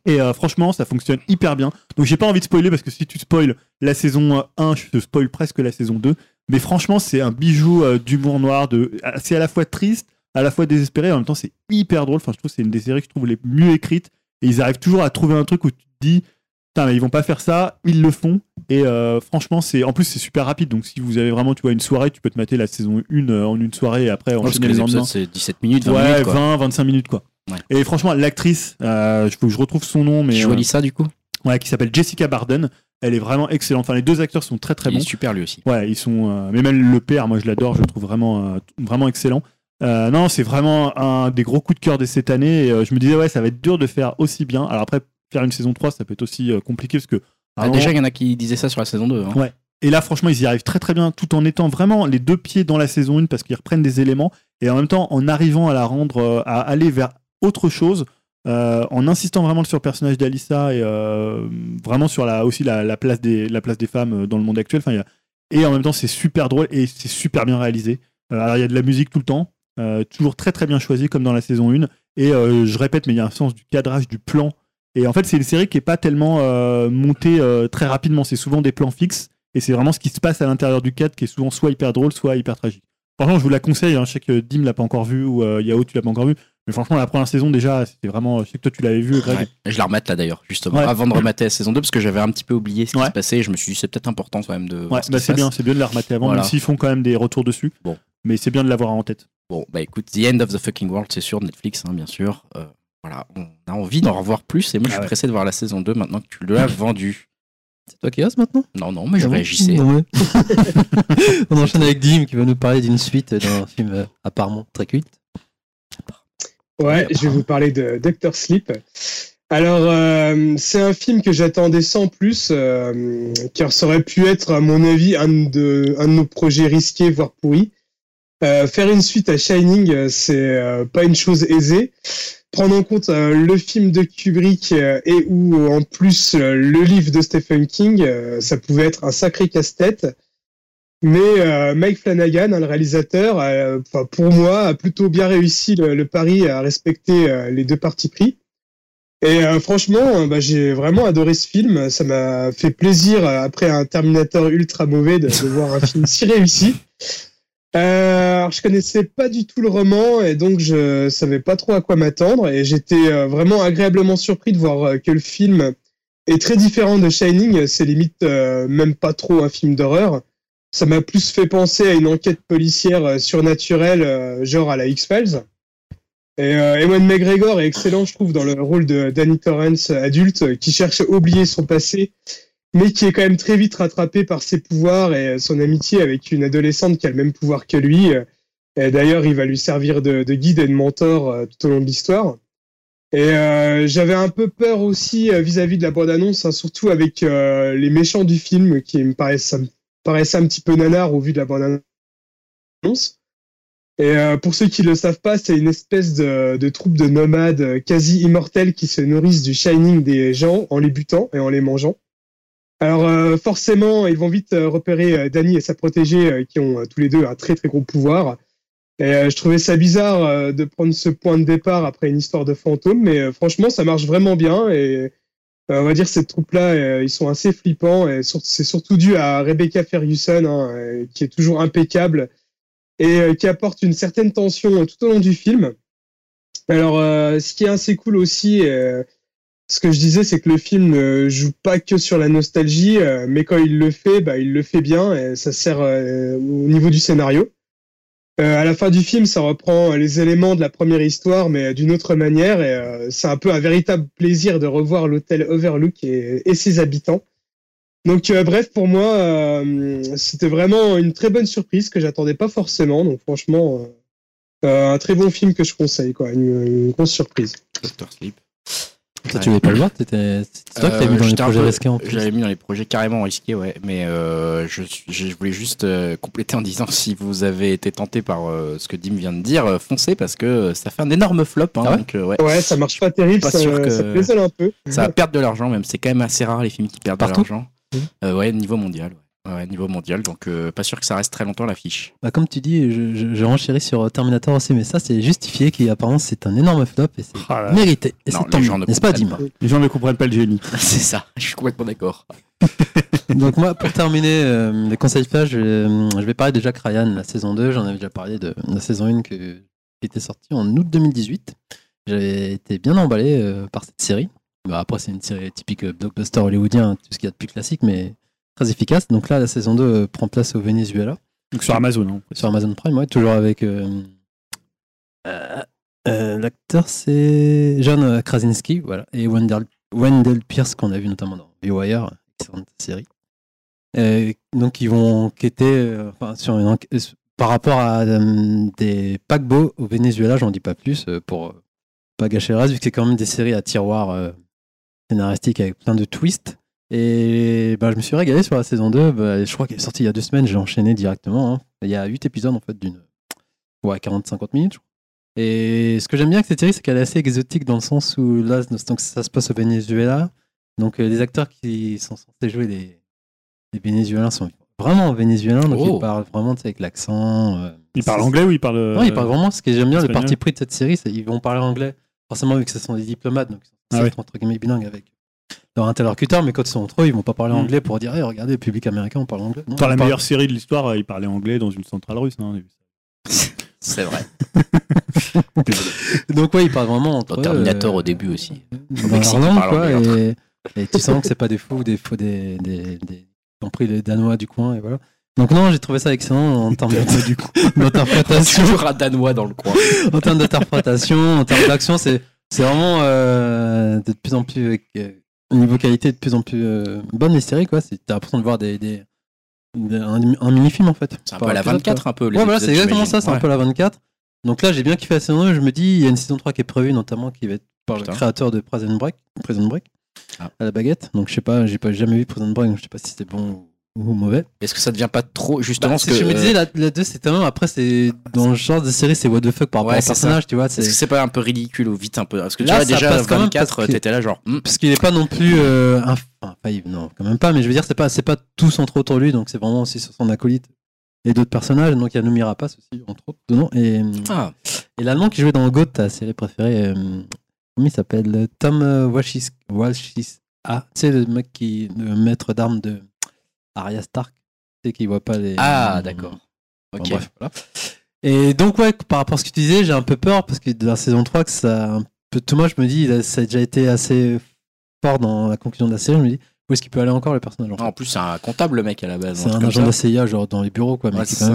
Et euh, franchement, ça fonctionne hyper bien. Donc j'ai pas envie de spoiler parce que si tu spoil la saison euh, 1, je te spoil presque la saison 2. Mais franchement, c'est un bijou euh, d'humour noir. De... C'est à la fois triste, à la fois désespéré, en même temps c'est hyper drôle. Enfin, je trouve que c'est une des séries que je trouve les mieux écrites. Et ils arrivent toujours à trouver un truc où tu te dis, putain, mais ils vont pas faire ça, ils le font. Et euh, franchement, c'est en plus c'est super rapide. Donc si vous avez vraiment, tu vois, une soirée, tu peux te mater la saison 1 euh, en une soirée et après enchaîner les les lendemains. c'est 17 minutes, 20 Ouais, minutes. Quoi. 20, 25 minutes quoi. Ouais. Et franchement, l'actrice, euh, il faut que je retrouve son nom, mais euh, joue Alissa, du coup ouais, qui s'appelle Jessica Barden. Elle est vraiment excellente. Enfin, les deux acteurs sont très très Il est bons. super, lui aussi. Ouais, ils sont. euh, mais même le père, moi je l'adore, je le trouve vraiment, euh, vraiment excellent. Euh, non, c'est vraiment un des gros coups de cœur de cette année. Et, euh, je me disais, ouais, ça va être dur de faire aussi bien. Alors après, faire une saison 3, ça peut être aussi euh, compliqué parce que. Ah, déjà, il y en a qui disaient ça sur la saison 2. hein. Ouais. Et là, franchement, ils y arrivent très très bien, tout en étant vraiment les deux pieds dans la saison 1 parce qu'ils reprennent des éléments et en même temps en arrivant à la rendre, euh, à aller vers autre chose, euh, en insistant vraiment sur le personnage d'Alissa et euh, vraiment sur la, aussi la, la place des, femmes euh, dans le monde actuel. Et en même temps, c'est super drôle et c'est super bien réalisé. Alors, il y a de la musique tout le temps, toujours très très bien choisi comme dans la saison 1. Et je répète, mais il y a un sens du cadrage, du plan. Et en fait, c'est une série qui est pas tellement montée très rapidement. C'est souvent des plans fixes. Et c'est vraiment ce qui se passe à l'intérieur du cadre qui est souvent soit hyper drôle, soit hyper tragique. Franchement, je vous la conseille. Hein. Je sais que Dim l'a pas encore vu ou euh, Yao, tu l'as pas encore vu. Mais franchement, la première saison, déjà, c'était vraiment. Je sais que toi, tu l'avais vu, Greg. Ouais. Je la remette là d'ailleurs, justement, Ouais. avant de remater la saison 2, parce que j'avais un petit peu oublié ce qui Ouais. se passait. Et je me suis dit, c'est peut-être important quand même de. Ouais, bah, c'est bien, c'est bien de la remater avant, Voilà. même s'ils font quand même des retours dessus. Bon. Mais c'est bien de l'avoir en tête. Bon, bah écoute, The End of the Fucking World, c'est sur Netflix, hein, bien sûr. Euh, voilà, on a envie d'en revoir plus. Et moi, je Ah suis ouais. pressé de voir la saison 2 maintenant que tu l'as vendu. C'est toi qui oses maintenant? Non, non, mais je Ah réagissais. Ouais. On enchaîne avec Dim qui va nous parler d'une suite d'un film euh, apparemment très culte. Ouais, je vais vous parler de Doctor Sleep. Alors, euh, c'est un film que j'attendais sans plus, euh, car ça aurait pu être, à mon avis, un de, un de nos projets risqués, voire pourris. Euh, faire une suite à Shining, c'est pas une chose aisée. Prendre en compte le film de Kubrick et ou en plus le livre de Stephen King, ça pouvait être un sacré casse-tête. Mais euh, Mike Flanagan, hein, le réalisateur, euh, pour moi, a plutôt bien réussi le, le pari à respecter euh, les deux parties pris. Et euh, franchement, euh, bah, j'ai vraiment adoré ce film. Ça m'a fait plaisir, euh, après un Terminator ultra mauvais, de, de voir un film si réussi. Euh, alors, je connaissais pas du tout le roman et donc je savais pas trop à quoi m'attendre. Et j'étais vraiment agréablement surpris de voir que le film est très différent de Shining. C'est limite euh, même pas trop un film d'horreur ça m'a plus fait penser à une enquête policière euh, surnaturelle, euh, genre à la X-Files. Et euh, Ewan McGregor est excellent, je trouve, dans le rôle de Danny Torrance, adulte, qui cherche à oublier son passé, mais qui est quand même très vite rattrapé par ses pouvoirs et son amitié avec une adolescente qui a le même pouvoir que lui. d'ailleurs, il va lui servir de, de guide et de mentor tout au long de l'histoire. Et j'avais un peu peur aussi vis-à-vis de la bande-annonce, hein, surtout avec les méchants du film, qui me paraissent, paraissait un petit peu nanar au vu de la bande-annonce. Et euh, pour ceux qui ne le savent pas, c'est une espèce de, troupe de nomades euh, quasi immortels qui se nourrissent du shining des gens en les butant et en les mangeant. Alors euh, forcément, ils vont vite repérer Danny et sa protégée qui ont tous les deux un très très gros pouvoir. Et je trouvais ça bizarre de prendre ce point de départ après une histoire de fantôme, mais franchement, ça marche vraiment bien et on va dire cette troupe-là, euh, ils sont assez flippants et c'est surtout dû à Rebecca Ferguson, hein, euh, qui est toujours impeccable et euh, qui apporte une certaine tension tout au long du film. Alors, euh, ce qui est assez cool aussi, euh, ce que je disais, c'est que le film ne joue pas que sur la nostalgie, euh, mais quand il le fait, bah, il le fait bien et ça sert euh, au niveau du scénario. Euh, à la fin du film, ça reprend les éléments de la première histoire, mais d'une autre manière. Et euh, c'est un peu un véritable plaisir de revoir l'hôtel Overlook et, et ses habitants. Donc, euh, bref, pour moi, euh, c'était vraiment une très bonne surprise que j'attendais pas forcément. Donc, franchement, euh, euh, un très bon film que je conseille, quoi. Une, une grosse surprise. Tu voulais pas le voir C'était c'est toi qui l'avais mis dans les projets risqués en Je plus. l'avais mis dans les projets carrément risqués, ouais. Mais euh, je, je voulais juste euh, compléter en disant si vous avez été tenté par euh, ce que Dim vient de dire, euh, foncez parce que euh, ça fait un énorme flop. hein, Ah ouais donc, euh, ouais. Ouais, ça marche pas terrible, Pas ça, sûr que- un peu. Ça va perdre de l'argent, même. C'est quand même assez rare les films qui perdent Partout de l'argent. Euh, ouais, niveau mondial. Ouais. Niveau mondial. Donc, euh, pas sûr que ça reste très longtemps l'affiche. Bah, comme tu dis, je, je, je renchéris sur Terminator aussi, mais ça, c'est justifié, qui apparemment, c'est un énorme flop et c'est Ah mérité. Et Non, c'est les tant gens mieux, ne n'est-ce pas, comprennent Dim Les gens ne comprennent pas le génie. C'est ça. Je suis complètement d'accord. Donc moi, pour terminer euh, les conseils flash, je, vais- je vais parler de Jack Ryan, la saison 2. J'en avais déjà parlé de la saison 1 que, qui était sortie en août 2018. J'avais été bien emballé euh, par cette série. Bah, après, c'est une série typique euh, blockbuster hollywoodien, tout ce qu'il y a de plus classique, mais très efficace. Donc là, la saison 2 euh, prend place au Venezuela, Donc sur Amazon. hein. sur Amazon Prime, ouais, toujours avec... euh, euh, L'acteur, c'est John Krasinski, voilà, et Wendell, Wendell Pierce, qu'on a vu notamment dans The Wire, excellente série. Donc ils vont enquêter enfin, sur une enquête- par rapport à des paquebots au Venezuela, j'en dis pas plus pour pas gâcher le reste, vu que c'est quand même des séries à tiroir scénaristique avec plein de twists. Et bah, je me suis régalé sur la saison 2, bah, je crois qu'elle est sortie il y a deux semaines, j'ai enchaîné directement. hein. Il y a 8 épisodes en fait d'une ouais, 40-50 minutes. je crois. Et ce que j'aime bien avec cette série, c'est qu'elle est assez exotique dans le sens où là, donc, ça se passe au Venezuela. Donc euh, les acteurs qui sont censés jouer les, les Vénézuéliens sont vraiment vénézuéliens, donc Oh. ils parlent vraiment avec l'accent. euh, Il parle c'est- anglais ou il parle. euh, non, ils parlent vraiment. Ce que j'aime bien, le parti pris de cette série, c'est qu'ils vont parler anglais. Forcément, vu que ce sont des diplomates, donc ils sont Ah être entre guillemets bilingues avec leur interlocuteur, mais quand ils sont entre eux, ils vont pas parler Mm. anglais pour dire, hey, regardez, le public américain, on parle anglais. Non, Dans la ils meilleure série de l'histoire, euh, il parlait anglais dans une centrale russe. hein, on a vu ça. C'est vrai. Donc, ouais, ils parlent vraiment entre Dans eux. Terminator euh, au début aussi. Dans Mexique, ils langue, quoi. Et, et tu sens que c'est pas des fous, des faux, des, des, des, compris les Danois du coin, et voilà. Donc, non, j'ai trouvé ça excellent en termes de- du coup. d'interprétation. Toujours un Danois dans le coin. en termes d'interprétation, en termes d'action, c'est c'est vraiment euh, de plus en plus euh, niveau qualité de plus en plus euh, bonne les séries quoi. C'est t'as l'impression de voir des, des, des- un, un mini film en fait. C'est un peu à la épisode, 24, un peu. les quoi. Ouais voilà, épisodes, c'est exactement ça, c'est un peu la 24. Donc là, j'ai bien kiffé la saison 2, je me dis il y a une saison 3 qui est prévue notamment qui va être par Putain. le créateur de Prison Break, Prison Break Ah. à la baguette. Donc je sais pas, j'ai pas jamais vu Prison Break, donc je sais pas si c'est bon ou, ou mauvais. Est-ce que ça devient pas trop, justement, Bah, ce que. je me euh, disais la, la 2 c'est tellement après c'est dans le genre de série c'est what the fuck par rapport Ouais, au ça. personnage, tu vois, Est-ce c'est que c'est pas un peu ridicule ou vite un peu Parce que tu Là, vois, ça déjà, passe quand même 24, parce que- t'étais là, genre. hmm, parce qu'il est pas non plus euh, inf- enfin, non quand même pas mais je veux dire c'est pas c'est pas tout centré autour de lui donc c'est vraiment aussi sur son acolyte et d'autres personnages donc il y a Noumi Rapace aussi entre autres dedans et, Ah, et l'allemand qui jouait dans Goat ta série préférée euh, comment il s'appelle? Tom euh, Walshis Walshis ah tu sais le mec qui le maître d'armes de Arya Stark tu sais qui voit pas les ah d'accord. Enfin, Ok. bref, voilà. Et donc, ouais, par rapport à ce que tu disais, j'ai un peu peur parce que de la saison 3, que ça. Un peu, tout moi, je me dis, ça a déjà été assez fort dans la conclusion de la série. Je me dis, où est-ce qu'il peut aller encore le personnage en fait En plus, c'est un comptable, le mec, à la base. C'est truc un agent de CIA, genre dans les bureaux, quoi, mais Ouais, c'est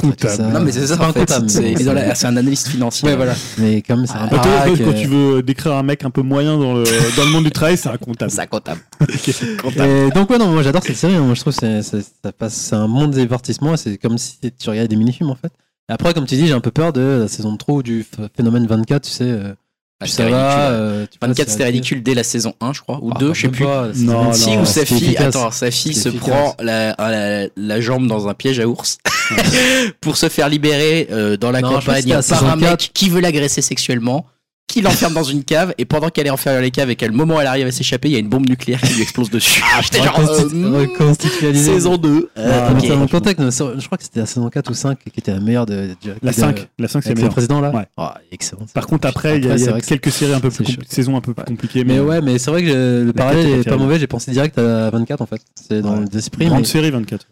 Comptable. Non, mais c'est ça, un fait. comptable, C'est un analyste financier. Ouais, voilà. Mais comme c'est un quand euh, tu veux décrire un mec un peu moyen dans le, dans le monde du travail, c'est un comptable. C'est un comptable. Donc ouais non moi j'adore cette série hein. moi je trouve que c'est c'est- ça passe c'est un bon divertissement et c'est comme si tu regardais des mini-films en fait après comme tu dis j'ai un peu peur de la saison de trop du ph- phénomène 24 tu sais euh, Ah, plus c'était ça va ridicule. euh, tu vois, 24, c'est c'était ridicule dès la saison 1, je crois, ou Ah, 2, je sais plus. pas, Non, Si, non, où sa fille, efficace. attends, sa fille se prend la, la, la jambe dans un piège à ours pour se faire libérer euh, dans la Non, campagne par un mec 4. qui veut l'agresser sexuellement, qui l'enferme dans une cave, et pendant qu'elle est enfermée dans les caves et qu'à le moment où elle arrive à s'échapper, il y a une bombe nucléaire qui lui explose dessus. Ah, j'étais genre, euh, hmm, saison 2. Ah, Euh, je crois que c'était la saison 4 ou 5 qui était la meilleure de, de- La de- 5, la 5 c'est le meilleur. président là Ouais. Excellent Par contre, après, il y a, y quelques séries un peu plus saisons un peu plus Ouais. compliquées. mais ouais mais c'est vrai que euh, le parallèle est pas mauvais j'ai pensé direct à 24 en fait c'est dans l'esprit Grande série 24.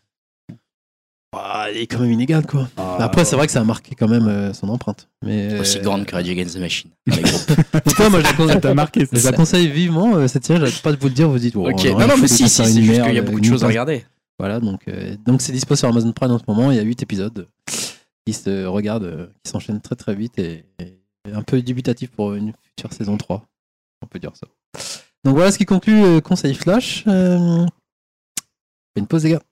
Ah, il est quand même inégal quoi Ah, après c'est vrai que ça a marqué quand même euh, son empreinte mais Aussi euh, grande que Radio Against the Machine. cas, moi je la Ça conseille t'a marqué Je la conseille vivement, euh, cette série, j'arrête pas de vous le dire, vous dites. oh, ok, non, non, mais si, si, c'est juste qu'il y a beaucoup de choses à regarder. Voilà, donc euh, donc c'est dispo sur Amazon Prime en ce moment, il y a 8 épisodes. qui se regarde, euh, qui s'enchaîne très très vite et, et un peu dubitatif pour une future saison 3. On peut dire ça. Donc voilà ce qui conclut conseil flash. Euh, Une pause les gars.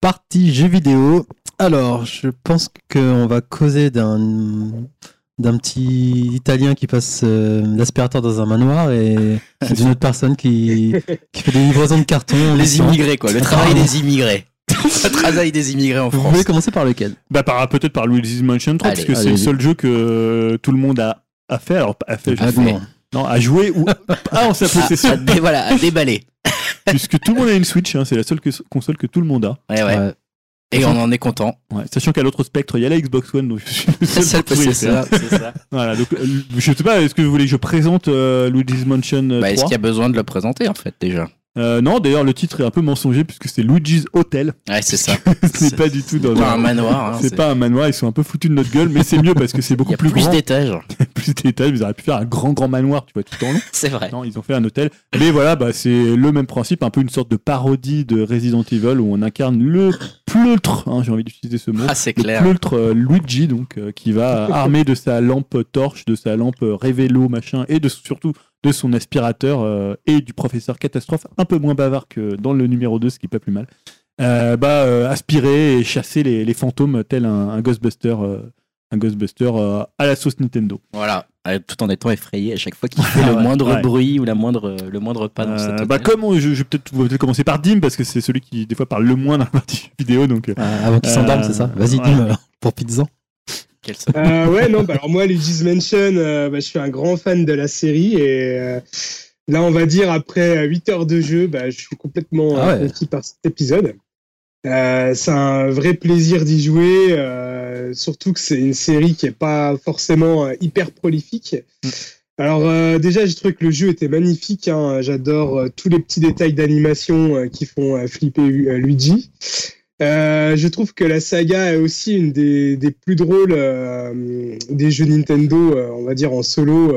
Partie jeux vidéo. Alors, je pense qu'on va causer d'un d'un petit Italien qui passe euh, l'aspirateur dans un manoir et d'une autre personne qui, qui fait des livraisons de carton. en Les immigrés, quoi. Le travail des immigrés. Le travail des immigrés en Vous France. voulez commencer par lequel? Bah, par, peut-être par Luigi's Mansion 3, Allez, parce que c'est le seul jeu que euh, tout le monde a, a fait. Alors, a fait, Ah, non. non, a joué ou. Ah, on sa À, à possession. dé- voilà, à déballer. Puisque tout le monde a une Switch, hein, c'est la seule que- console que tout le monde a. Ouais, ouais. Ouais. Et on en est content. Ouais, sachant qu'à l'autre spectre, il y a la Xbox One, donc je suis le C'est seul ça, c'est ça, c'est ça. Voilà, donc euh, je sais pas, est-ce que vous voulez que je présente euh, Luigi's Mansion euh, Bah, est-ce 3 qu'il y a besoin de le présenter en fait déjà? Euh, Non, d'ailleurs, le titre est un peu mensonger puisque c'est Luigi's Hotel. Ouais, c'est ça. Ce n'est pas du tout dans Pas un manoir. hein, C'est pas un manoir, ils sont un peu foutus de notre gueule, mais c'est mieux parce que c'est Il beaucoup y a plus, plus grand, d'étages. plus d'étages. Ils auraient pu faire un grand, grand manoir, tu vois, tout en long. C'est vrai. Non, ils ont fait un hôtel. Mais voilà, bah, c'est le même principe, un peu une sorte de parodie de Resident Evil où on incarne le pleutre, hein, j'ai envie d'utiliser ce mot. Ah, c'est le clair. pleutre euh, Luigi, donc, euh, qui va armé de sa lampe torche, de sa lampe euh, révélo, machin, et de, surtout de son aspirateur euh, et du professeur Catastrophe, un peu moins bavard que dans le numéro 2, ce qui est pas plus mal. Euh, bah, euh, aspirer et chasser les, les fantômes tel un, un Ghostbuster, euh, un Ghostbuster euh, à la sauce Nintendo. Voilà. Tout en étant effrayé à chaque fois qu'il fait Ah le ouais, moindre ouais. bruit ou la moindre, le moindre pas dans Euh, cette bah, comme on- je, je vais peut-être peut commencer par Dim parce que c'est celui qui des fois parle le moins dans la partie vidéo donc euh, Ah, Avant qu'il s'endorme, c'est ça? Vas-y, alors, pour Pizza. Euh, ouais, non, bah alors moi, Luigi's Mansion, euh, bah, je suis un grand fan de la série et euh, là, on va dire, après 8 heures de jeu, bah, je suis complètement Ah ouais. conquis par cet épisode. C'est un vrai plaisir d'y jouer, surtout que c'est une série qui est pas forcément hyper prolifique. Mm. Alors euh, déjà, j'ai trouvé que le jeu était magnifique. hein. J'adore euh, tous les petits détails d'animation euh, qui font flipper Luigi. Euh, je trouve que la saga est aussi une des, des plus drôles euh, des jeux Nintendo, euh, on va dire en solo,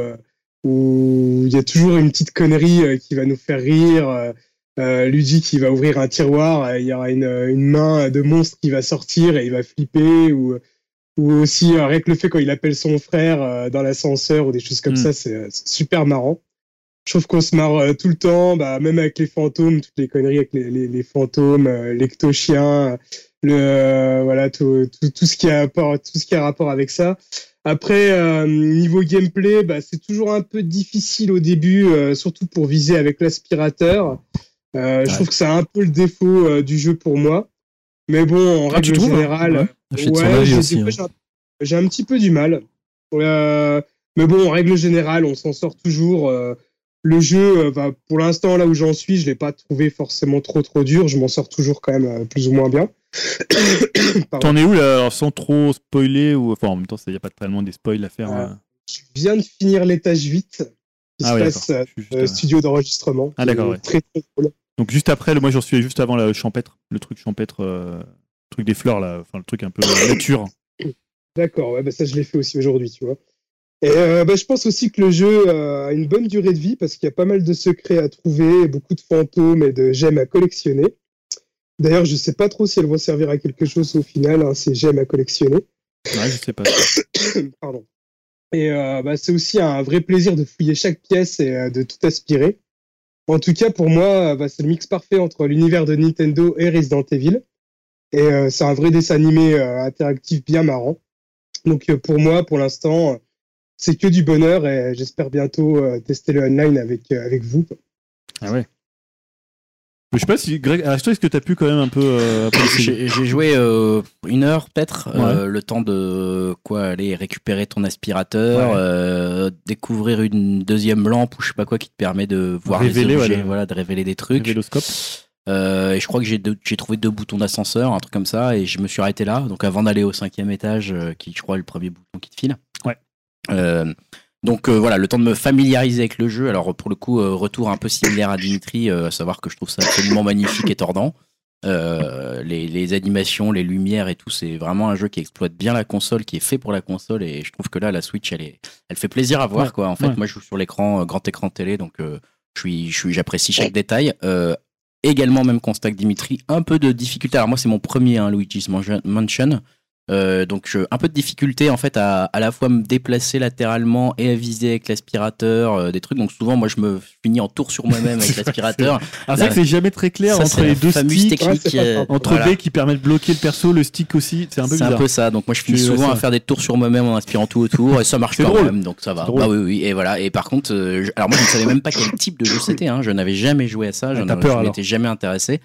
où il y a toujours une petite connerie qui va nous faire rire. Luigi qui va ouvrir un tiroir, il y aura une, une main de monstre qui va sortir et il va flipper, ou, ou aussi que le fait quand il appelle son frère dans l'ascenseur ou des choses comme Mm. ça, c'est super marrant. Je trouve qu'on se marre euh, tout le temps, bah, même avec les fantômes, toutes les conneries avec les, les, les fantômes, euh, l'ectochien, le euh, voilà tout, tout, tout ce qui a rapport tout ce qui a rapport avec ça. Après euh, niveau gameplay, bah, c'est toujours un peu difficile au début, surtout pour viser avec l'aspirateur. Je trouve que c'est un peu le défaut du jeu pour moi. Mais bon, en Ah, règle hein? générale, Ouais. J'ai- hein. j'ai un- un petit peu du mal. Mais bon, en règle générale, on s'en sort toujours. Le jeu, euh, va, pour l'instant, là où j'en suis, je l'ai pas trouvé forcément trop trop dur. Je m'en sors toujours quand même euh, plus ou moins bien. T'en es où là alors, sans trop spoiler ou enfin en même temps il n'y a pas tellement des spoils à faire. Euh. Je viens de finir l'étage 8 qui Ah se passe euh, juste, studio d'enregistrement. Ah, d'accord, ouais. Très très cool. Donc juste après, le- moi j'en suis juste avant le champêtre, le truc champêtre, euh, le truc des fleurs là, enfin le truc un peu nature. D'accord, ouais, bah ça je l'ai fait aussi aujourd'hui, tu vois. Et euh, bah, je pense aussi que le jeu a une bonne durée de vie parce qu'il y a pas mal de secrets à trouver, beaucoup de fantômes et de gemmes à collectionner. D'ailleurs, je sais pas trop si elles vont servir à quelque chose au final, hein, ces gemmes à collectionner. Ouais, je sais pas. Pardon. Et euh, bah, c'est aussi un vrai plaisir de fouiller chaque pièce et euh, de tout aspirer. En tout cas, pour moi, bah, c'est le mix parfait entre l'univers de Nintendo et Resident Evil. Et euh, c'est un vrai dessin animé euh, interactif bien marrant. Donc euh, pour moi, pour l'instant, c'est que du bonheur et j'espère bientôt euh, tester le online avec, euh, avec vous. Ah ouais. Mais je sais pas si Greg, ah, toi est-ce que t'as pu quand même un peu. euh, J'ai joué euh, une heure peut-être, euh, le temps de quoi aller récupérer ton aspirateur, Ouais. euh, découvrir une deuxième lampe ou je sais pas quoi qui te permet de voir Révéler, les objets, voilà, de révéler des trucs. Véloscope. Euh, et je crois que j'ai trouvé deux boutons d'ascenseur, un truc comme ça, et je me suis arrêté là. Donc avant d'aller au cinquième étage, euh, qui je crois est le premier bouton qui te file. Ouais. Euh, donc euh, voilà, le temps de me familiariser avec le jeu. Alors pour le coup, euh, retour un peu similaire à Dimitri, euh, à savoir que je trouve ça absolument magnifique et tordant. Euh, les, les animations, les lumières et tout, c'est vraiment un jeu qui exploite bien la console, qui est fait pour la console, et je trouve que là, la Switch, elle est, elle fait plaisir à voir Ouais, quoi. En fait, ouais. moi, je joue sur l'écran, euh, grand écran télé, donc euh, je suis, je suis, j'apprécie chaque détail. Euh, également même constat que Dimitri, un peu de difficulté. Alors moi c'est mon premier hein, Luigi's Mansion- Mansion. Euh, donc je- un peu de difficulté en fait à à la fois me déplacer latéralement et à viser avec l'aspirateur, euh, des trucs. Donc souvent moi je me finis en tour sur moi-même avec l'aspirateur. Alors c'est vrai que c'est jamais très clair Ça, entre c'est les la deux fameuse sticks. technique. Ouais, c'est pas euh, simple. Entre voilà. B qui permet de bloquer le perso, le stick aussi, c'est un peu C'est bizarre. un peu ça. Donc moi je finis Tu- ouais, souvent à faire des tours sur moi-même en aspirant tout autour et ça marche C'est quand drôle. même. Donc ça va. C'est drôle. Bah oui oui. Et voilà. Et par contre, euh, je- alors moi je ne savais même pas quel type de jeu c'était. Hein. Je n'avais jamais joué à ça. Ah, Je t'as ne peur, je alors. m'étais jamais intéressé.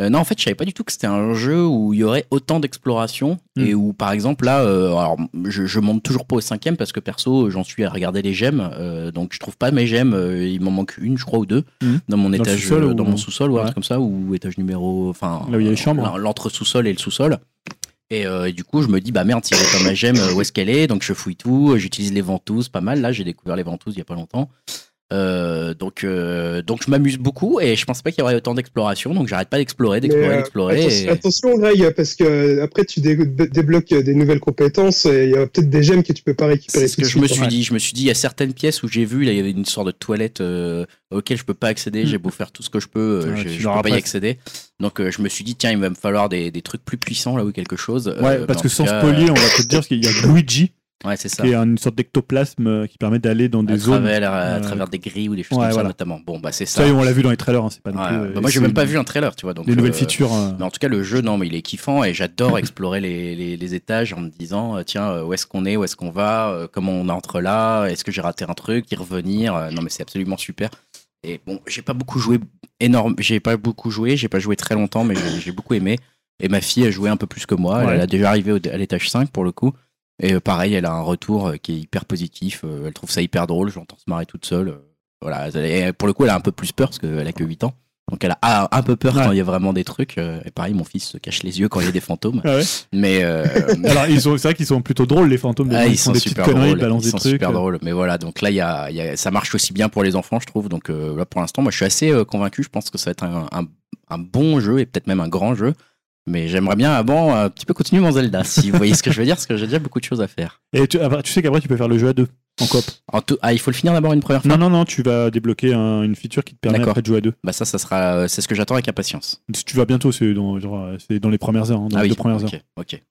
Euh, non en fait je savais pas du tout que c'était un jeu où il y aurait autant d'exploration et où par exemple là, euh, alors je, je monte toujours pas au cinquième parce que perso j'en suis à regarder les gemmes. euh, donc je trouve pas mes gemmes. il m'en manque une je crois ou deux Hmm. dans mon Dans étage, ou- dans mon sous-sol Ouais. comme ça ou étage numéro, enfin Là où il y a les chambres. l'en- l'entre sous-sol et le sous-sol. Et, euh, et du coup, je me dis, bah merde, si j'ai pas ma gemme, où est-ce qu'elle est? Donc je fouille tout, j'utilise les ventouses, pas mal. Là, j'ai découvert les ventouses il y a pas longtemps. Euh, donc, euh, donc je m'amuse beaucoup et je pensais pas qu'il y aurait autant d'exploration. Donc j'arrête pas d'explorer, d'explorer, euh, d'explorer. attention, et- attention, Greg, parce que après tu dé- dé- débloques des nouvelles compétences et il y a peut-être des gemmes que tu peux pas récupérer C'est ce tout que de je me suis dit. Je me suis dit, il y a certaines pièces où j'ai vu, là, il y avait une sorte de toilette euh, auquel je peux pas accéder. J'ai beau faire tout ce que je peux, Ouais, je, je peux pas y accéder. Donc euh, je me suis dit, tiens, il va me falloir des, des trucs plus puissants là ou quelque chose. Ouais, Euh, parce que sans cas, spoiler, on va te dire qu'il y a Luigi, Ouais, c'est ça. qui est une sorte d'ectoplasme euh, qui permet d'aller dans des à zones. travers, à euh, travers des grilles ou des choses ouais, comme voilà. ça notamment. Bon bah c'est ça. Ça, on l'a vu dans les trailers, hein, c'est pas non Ouais, plus, bah, euh, moi j'ai c'est même pas vu un trailer, tu vois. Donc, des nouvelles euh, features. euh, Mais en tout cas le jeu non mais il est kiffant et j'adore explorer les, les, les étages en me disant euh, tiens euh, où est-ce qu'on est, où est-ce qu'on va, euh, comment on entre là, est-ce que j'ai raté un truc, y revenir. euh, non mais c'est absolument super. Et bon j'ai pas beaucoup joué énorme, j'ai pas beaucoup joué, j'ai pas joué très longtemps mais j'ai- beaucoup aimé. Et ma fille a joué un peu plus que moi, Ouais. elle a déjà arrivé à l'étage 5 pour le coup. Et euh, pareil, elle a un retour euh, qui est hyper positif. euh, elle trouve ça hyper drôle. Je l'entends se marrer toute seule. voilà. Et pour le coup, elle a un peu plus peur parce qu'elle a que 8 ans. Donc elle a un peu peur Ouais. quand il y a vraiment des trucs. Et pareil, mon fils se cache les yeux quand il y a des fantômes. Ah ouais Mais euh, Alors, ils sont- c'est vrai qu'ils sont plutôt drôles, les fantômes. ah, ils, sont super drôles. ils balancent Ils des sont trucs. super drôles. Mais voilà, donc là, il y a, il y a- ça marche aussi bien pour les enfants, je trouve. Donc euh, là, pour l'instant, moi, je suis assez euh, convaincu. Je pense que ça va être un, un- un bon jeu et peut-être même un grand jeu. Mais j'aimerais bien avant un petit peu continuer mon Zelda, si vous voyez ce que je veux dire, parce que j'ai déjà beaucoup de choses à faire. Et tu, après, tu sais qu'après, tu peux faire le jeu à deux, en coop. En tout- ah, il faut le finir d'abord une première fois. Non, non, non, tu vas débloquer un- une feature qui te permet après de jouer à deux. Bah ça, ça sera, euh, c'est ce que j'attends avec impatience. Tu vas bientôt, c'est dans, genre, euh, c'est dans les premières heures. hein, dans ah les oui, deux premières heures. ok.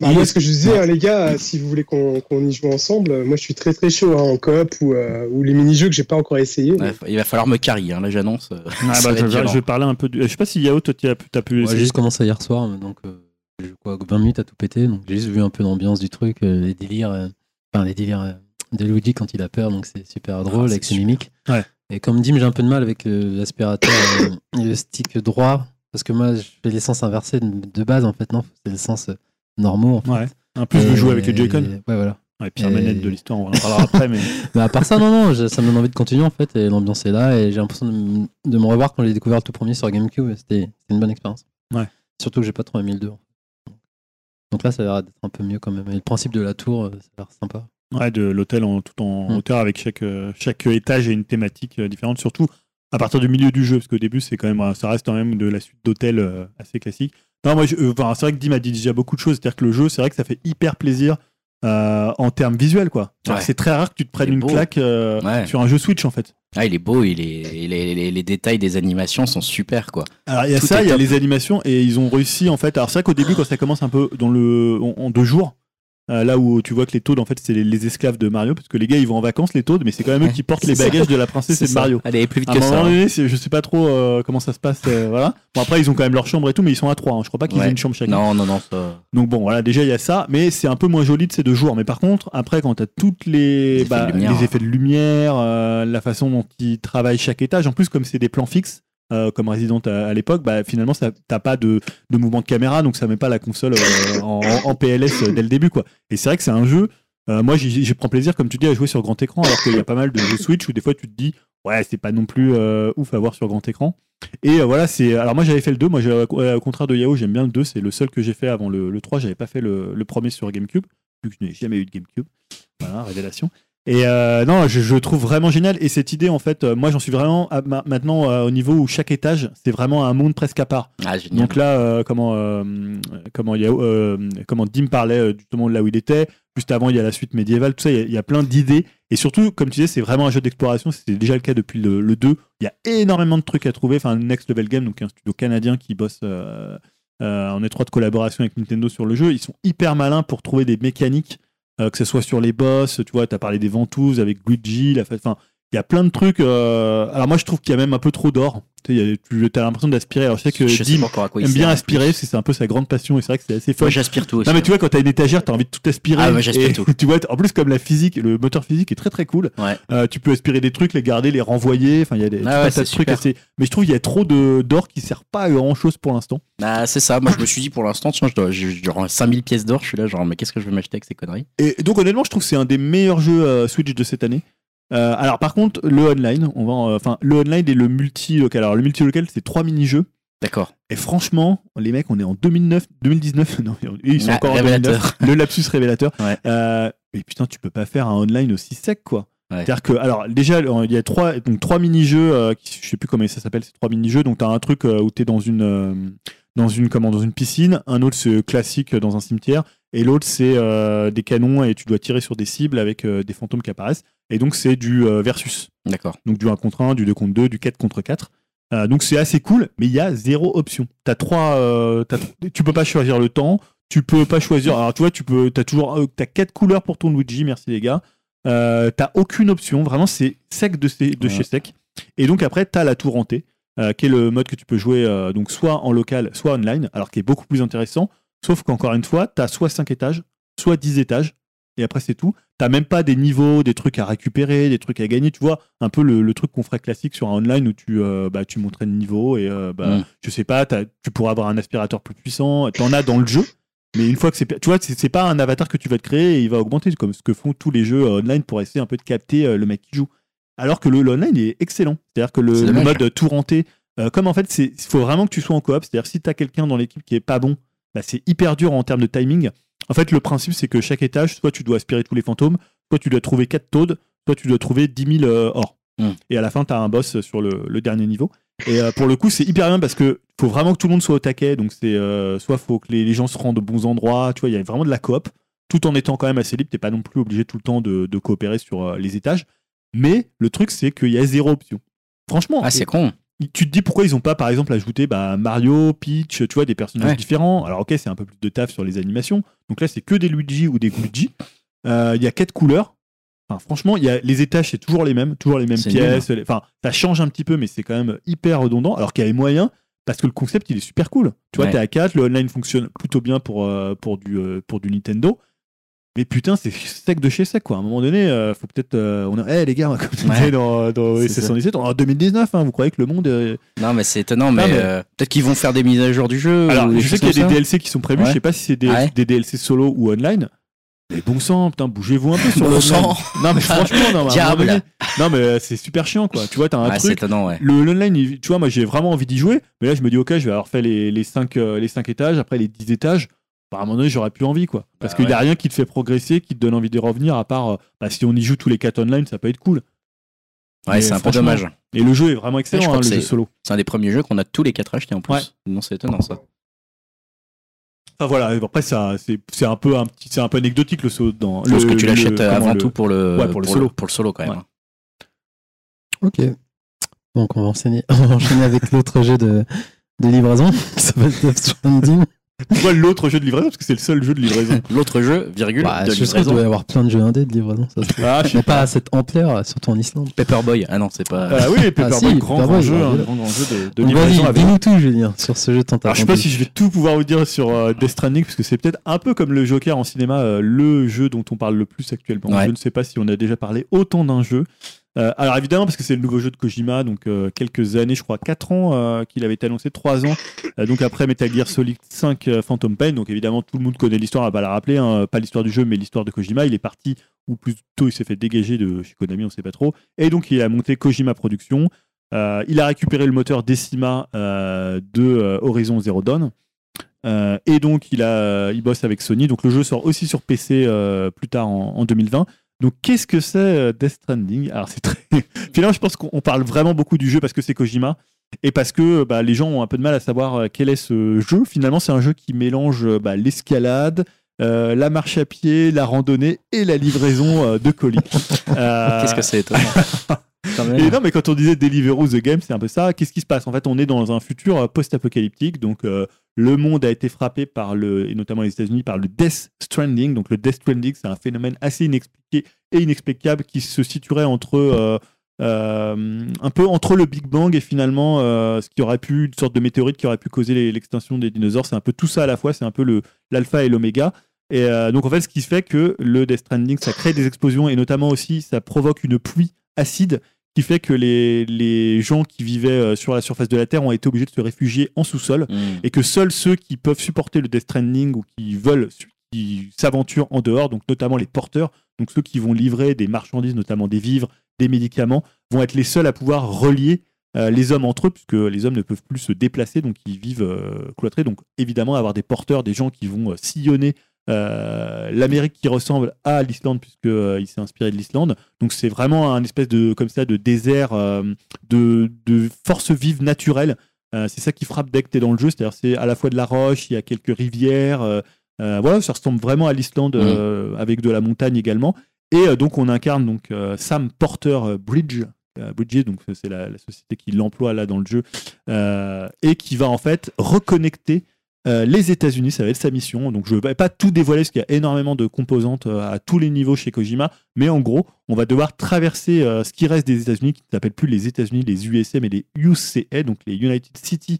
Bah, moi, ce que je disais, hein, les gars, si vous voulez qu'on qu'on y joue ensemble, euh, moi je suis très très chaud hein, en coop ou, euh, ou les mini-jeux que j'ai pas encore essayé. Ouais, il va falloir me carry, hein, là j'annonce. euh, Ah, bah, je, vais- violent. je vais parler un peu. Du... Je sais pas si Yao, toi, tu as, t'as pu Ouais, essayer. j'ai juste commencé hier soir, donc euh, j'ai joué quoi, 20 minutes à tout péter. Donc j'ai juste vu un peu l'ambiance du truc, euh, les délires, euh, enfin les délires de Luigi quand il a peur, donc c'est super drôle c'est avec ses mimiques. Ouais. Et comme dit, j'ai un peu de mal avec euh, l'aspirateur et le stick droit, parce que moi je fais les sens inversés de, de base en fait, non, c'est le sens euh, normaux. En fait. Ouais. Un peu, je veux Et- jouer avec les Joy-Con. Ouais, voilà. Ouais, pire Et- manette de l'histoire, on en parlera après. Mais... Mais à part ça, non, non, je- ça me donne envie de continuer en fait, et l'ambiance est là, et j'ai l'impression de, de me revoir quand j'ai découvert le tout premier sur GameCube, c'était une bonne expérience. Ouais. Surtout que j'ai pas trop aimé le 2. en fait. Donc là, ça a l'air d'être un peu mieux quand même. Et le principe de la tour, euh, ça a l'air sympa. Ouais, de l'hôtel en, tout en Mm. hauteur avec chaque, euh, chaque étage et une thématique euh, différente, surtout à partir du milieu du jeu, parce qu'au début, c'est quand même, ça reste quand même de la suite d'hôtels assez classique. Non, moi, je- euh, enfin, c'est vrai que Dim a dit déjà beaucoup de choses, c'est-à-dire que le jeu, c'est vrai que ça fait hyper plaisir euh, en termes visuels, quoi. Ouais. C'est très rare que tu te prennes une beau. claque euh, Ouais. sur un jeu Switch, en fait. Ah, il est beau, il est, les, les détails des animations sont super quoi. Alors il y a Tout ça, il y a les animations et ils ont réussi en fait. Alors c'est vrai qu'au début quand ça commence un peu dans le en, en deux jours, euh, là où tu vois que les Toads en fait c'est les, les esclaves de Mario parce que les gars ils vont en vacances les Toads mais c'est quand même eux qui portent les ça. bagages de la princesse et de. Mario. Est plus vite À un que moment ça. hein. donné, c'est- je sais pas trop euh, comment ça se passe. euh, voilà. Bon après ils ont quand même leur chambre et tout, mais ils sont à trois. hein. Je crois pas qu'ils Ouais. aient une chambre chacun. Non, non, non, ça. Donc bon voilà déjà il y a ça, mais c'est un peu moins joli de ces deux jours. Mais par contre après quand t'as toutes les Les effets bah, de lumière. les effets de lumière, euh, la façon dont ils travaillent chaque étage, en plus comme c'est des plans fixes. Euh, comme Resident à, l'époque, bah, finalement, t'as pas de, mouvement de caméra, donc ça met pas la console euh, en, PLS dès le début. Quoi. Et c'est vrai que c'est un jeu, euh, moi j'y prends plaisir, comme tu dis, à jouer sur grand écran, alors qu'il y a pas mal de jeux Switch où des fois tu te dis, ouais, c'est pas non plus euh, ouf à voir sur grand écran. Et euh, voilà, c'est. Alors moi j'avais fait le 2, moi euh, au contraire de Yao, j'aime bien le 2, c'est le seul que j'ai fait avant le, le 3, j'avais pas fait le premier sur GameCube, vu que je n'ai jamais eu de GameCube. Voilà, révélation. Et euh, non, je, je trouve vraiment génial. Et cette idée, en fait, euh, moi j'en suis vraiment à- ma- maintenant euh, au niveau où chaque étage, c'est vraiment un monde presque à part. Ah, génial. Donc là, comment, comment, comment Dim parlait justement de là où il était. Juste avant, il y a la suite médiévale, tout ça, il y a- il y, a plein d'idées. Et surtout, comme tu disais, c'est vraiment un jeu d'exploration. C'était déjà le cas depuis le, le 2. Il y a énormément de trucs à trouver. Enfin, Next Level Game, donc un studio canadien qui bosse en étroite collaboration avec Nintendo sur le jeu. Ils sont hyper malins pour trouver des mécaniques, que ce soit sur les boss. Tu vois, tu parlé des ventouses avec Luigi. La... Enfin, il y a plein de trucs. euh, Alors, moi, je trouve qu'il y a même un peu trop d'or. Tu as l'impression d'aspirer. Alors, je sais que Je sais pas aime bien aspirer, plus. parce que c'est un peu sa grande passion. Et c'est vrai que c'est assez fun. Moi, j'aspire tout aussi. Non mais tu vois quand t'as une étagère t'as envie de tout aspirer. Ah, ouais, j'aspire tout. Tu vois en plus comme la physique, le moteur physique est très très cool. Ouais. Euh, tu peux aspirer des trucs, les garder, les renvoyer. Enfin il y a des Ah ouais, trucs assez. Mais je trouve qu'il y a trop d'or qui sert pas à grand chose pour l'instant. Bah, c'est ça. Moi, je me suis dit pour l'instant, tiens, je dois, j'ai genre 5000 pièces d'or. Je suis là, genre, mais qu'est-ce que je vais m'acheter avec ces conneries? Et donc honnêtement je trouve que c'est un des meilleurs jeux euh, Switch de cette année. Euh, alors par contre le online, on va en- enfin le online et le multi local. Alors le multi local c'est trois mini jeux. D'accord. Et franchement, les mecs, on est en 2009, 2019. Non, ils sont encore en révélateur. 2009. Le lapsus révélateur. Ouais. Euh, mais putain, tu peux pas faire un online aussi sec, quoi. Ouais. C'est-à-dire que, alors, déjà, il y a trois, donc, trois mini-jeux, euh, je sais plus comment ça s'appelle, ces trois mini-jeux. Donc, t'as un truc euh, où t'es dans une, euh, dans une, comment, dans une piscine. Un autre, c'est classique euh, dans un cimetière. Et l'autre, c'est euh, des canons et tu dois tirer sur des cibles avec euh, des fantômes qui apparaissent. Et donc, c'est du euh, versus. D'accord. Donc du 1 contre 1, du 2 contre 2, du 4 contre 4. Euh, donc c'est assez cool, mais il y a zéro option. T'as trois, euh, t'as- tu peux pas choisir le temps, tu peux pas choisir. Alors tu vois, tu peux, t'as toujours, euh, t'as quatre couleurs pour ton Luigi, merci les gars. T'as aucune option, vraiment c'est sec de, chez- de Ouais. chez sec. Et donc après t'as la tour hantée, qui est le mode que tu peux jouer donc soit en local, soit online, alors qui est beaucoup plus intéressant. Sauf qu'encore une fois, t'as soit 5 étages, soit 10 étages, et après c'est tout. T'as même pas des niveaux, des trucs à récupérer, des trucs à gagner, tu vois, un peu le, le truc qu'on ferait classique sur un online où tu, euh, bah, tu montrais le niveau et euh, bah, Mm. je sais pas, tu pourras avoir un aspirateur plus puissant, t'en as dans le jeu, mais une fois que c'est, tu vois, c'est pas un avatar que tu vas te créer et il va augmenter comme ce que font tous les jeux euh, online pour essayer un peu de capter euh, le mec qui joue. Alors que le, online est excellent, c'est-à-dire que le, mode tout renté, euh, comme en fait, c'est, il faut vraiment que tu sois en coop, c'est-à-dire si t'as quelqu'un dans l'équipe qui est pas bon, bah, c'est hyper dur en termes de timing. En fait, le principe, c'est que chaque étage, soit tu dois aspirer tous les fantômes, soit tu dois trouver 4 taudes, soit tu dois trouver 10 000 euh, or. Mm. Et à la fin, tu as un boss sur le, le dernier niveau. Et euh, pour le coup, c'est hyper bien parce que faut vraiment que tout le monde soit au taquet. Donc, c'est euh, soit faut que les, les gens se rendent aux bons endroits. Tu vois, il y a vraiment de la coop, tout en étant quand même assez libre. T'es pas non plus obligé tout le temps de, de coopérer sur les étages. Mais le truc, c'est qu'il y a zéro option. Franchement, Ah, c'est con. Tu te dis pourquoi ils ont pas par exemple ajouté bah, Mario, Peach, tu vois des personnages Ouais. différents. Alors ok c'est un peu plus de taf sur les animations. Donc là c'est que des Luigi ou des Luigi. Euh, Il y a quatre couleurs. Enfin, franchement, il y a, les étages c'est toujours les mêmes, toujours les mêmes pièces. les- Enfin ça change un petit peu mais c'est quand même hyper redondant. Alors qu'il y avait moyen parce que le concept il est super cool. Tu vois Ouais. t'es à 4, le online fonctionne plutôt bien pour, euh, pour, du, euh, pour du Nintendo. Mais putain, c'est sec de chez sec, quoi. À un moment donné, euh, faut peut-être. euh, on a... Eh les gars, comme tu Ouais. disais dans, dans C'est SS117, en 2019, hein, vous croyez que le monde. euh, Non, mais c'est étonnant, mais, mais- euh, peut-être qu'ils vont faire des mises à jour du jeu. Alors, ou des je sais qu'il y a des. DLC qui sont prévus, Ouais. je sais pas si c'est des, Ouais. des DLC solo ou online. Mais bon sang, putain, bougez-vous un peu sur Bon le sang. Non, mais franchement, non, Diable. donné- Non, mais c'est super chiant, quoi. Tu vois, t'as un c'est truc. étonnant, ouais. Le l'online, tu vois, moi j'ai vraiment envie d'y jouer, mais là je me dis, ok, je vais avoir fait les, les, 5, les cinq étages, après les 10 étages. Bah, à un moment donné, j'aurais plus envie, quoi. Parce Bah, qu'il y a rien qui te fait progresser, qui te donne envie de revenir, à part euh, bah, si on y joue tous les 4 online, ça peut être cool. Ouais, c'est un peu dommage. Et le jeu est vraiment excellent, hein, que le jeu solo. C'est un des premiers jeux qu'on a tous les quatre achetés en plus. Ouais. Non, c'est étonnant ça. Enfin voilà, après, ça, c'est un, peu un, petit- c'est un peu anecdotique le solo dedans. Je pense Le- que tu l'achètes avant le- tout pour le, Ouais, pour le solo. Pour le solo quand même. Ouais. Ok. Donc on va enchaîner, on va enchaîner avec l'autre jeu de, de livraison qui s'appelle Death Stranding. Pourquoi l'autre jeu de livraison Parce que c'est le seul jeu de livraison. L'autre jeu, virgule, Bah, de je livraison. doit y avoir plein de jeux indés de livraison. Ça. Ah, je sais Mais pas à cette ampleur, surtout en Islande. Paperboy. Ah non, c'est pas. Ah oui, Paperboy, si, grand, Paperboy, grand jeu, grand hein, jeu. grand, grand jeu de, de livraison. vas-y, avec- dis-nous tout, Julien, sur ce jeu tant Alors, je sais pas si je vais tout pouvoir vous dire sur euh, Death Stranding, parce que c'est peut-être un peu comme le Joker en cinéma, euh, le jeu dont on parle le plus actuellement. Ouais. Je ne sais pas si on a déjà parlé autant d'un jeu. Euh, alors évidemment, parce que c'est le nouveau jeu de Kojima, donc euh, quelques années, je crois 4 ans euh, qu'il avait été annoncé, 3 ans. Donc après Metal Gear Solid 5 euh, Phantom Pain, donc évidemment tout le monde connaît l'histoire, va pas la rappeler, hein, pas l'histoire du jeu, mais l'histoire de Kojima. Il est parti, ou plutôt il s'est fait dégager de chez Konami, on sait pas trop. Et donc il a monté Kojima Productions. Il a récupéré le moteur Decima de Horizon Zero Dawn. Et donc, il, a, il bosse avec Sony. Donc, le jeu sort aussi sur PC plus tard en 2020. Donc, qu'est-ce que c'est euh, Death Stranding? Alors, c'est très. Finalement, je pense qu'on on parle vraiment beaucoup du jeu parce que c'est Kojima et parce que bah, les gens ont un peu de mal à savoir euh, quel est ce jeu. Finalement, c'est un jeu qui mélange euh, bah, l'escalade, euh, la marche à pied, la randonnée et la livraison euh, de colis. Euh, Qu'est-ce que c'est étonnant. Non, mais quand on disait Deliveroo the Game, c'est un peu ça. Qu'est-ce qui se passe? En fait, on est dans un futur euh, post-apocalyptique. Donc, euh, le monde a été frappé par le, et notamment les États-Unis, par le Death Stranding. Donc, le Death Stranding, c'est un phénomène assez inexpliqué et inexplicable qui se situerait entre euh, un peu entre le Big Bang et finalement ce qui aurait pu une sorte de météorite qui aurait pu causer l'extinction des dinosaures. C'est un peu tout ça à la fois. C'est un peu l'alpha et l'oméga. Et donc en fait, ce qui fait que le Death Stranding, ça crée des explosions et notamment aussi ça provoque une pluie acide qui fait que les, les gens qui vivaient euh, sur la surface de la Terre ont été obligés de se réfugier en sous-sol Mm. et que seuls ceux qui peuvent supporter le Death Stranding ou qui veulent, qui s'aventurent en dehors, donc notamment les porteurs, donc ceux qui vont livrer des marchandises, notamment des vivres, des médicaments, vont être les seuls à pouvoir relier euh, les hommes entre eux, puisque les hommes ne peuvent plus se déplacer, donc ils vivent euh, cloîtrés. Donc évidemment, avoir des porteurs, des gens qui vont euh, sillonner euh, l'Amérique qui ressemble à l'Islande, puisqu'il s'est inspiré de l'Islande. Donc c'est vraiment un espèce de, comme ça, de désert, euh, de, de force vive naturelle. Euh, c'est ça qui frappe dès que tu es dans le jeu, c'est-à-dire c'est à la fois de la roche, il y a quelques rivières, euh, euh, voilà, ça ressemble vraiment à l'Islande euh, avec de la montagne également. Et euh, donc on incarne donc euh, Sam Porter euh, Bridge, euh, Bridges, donc c'est la, la société qui l'emploie là dans le jeu, euh, et qui va en fait reconnecter euh, les États-Unis, ça va être sa mission. Donc je ne vais pas tout dévoiler parce qu'il y a énormément de composantes euh, à tous les niveaux chez Kojima, mais en gros, on va devoir traverser euh, ce qui reste des États-Unis, qui ne s'appellent plus les États-Unis, les USM et les UCA, donc les United City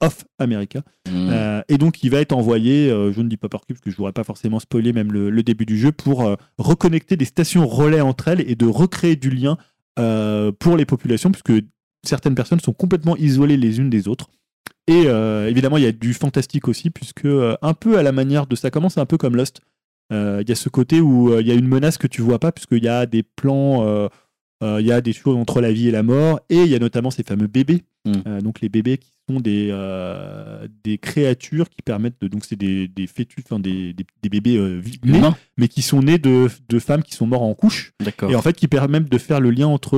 of America. Mm. Euh, et donc, il va être envoyé, euh, je ne dis pas par cube, parce que je ne voudrais pas forcément spoiler même le, le début du jeu, pour euh, reconnecter des stations relais entre elles et de recréer du lien pour les populations, puisque certaines personnes sont complètement isolées les unes des autres. Et euh, évidemment, il y a du fantastique aussi, puisque euh, un peu à la manière de ça commence un peu comme Lost. Euh, Il y a ce côté où il y a une menace que tu vois pas, puisqu'il y a des plans, il y a des choses entre la vie et la mort, et il y a notamment ces fameux bébés. Mm. Euh, donc les bébés qui sont des, des créatures qui permettent de. Donc c'est des, des fœtus, enfin des, des, des bébés nés, mais qui sont nés de, de femmes qui sont mortes en couche, et en fait qui permettent de faire le lien entre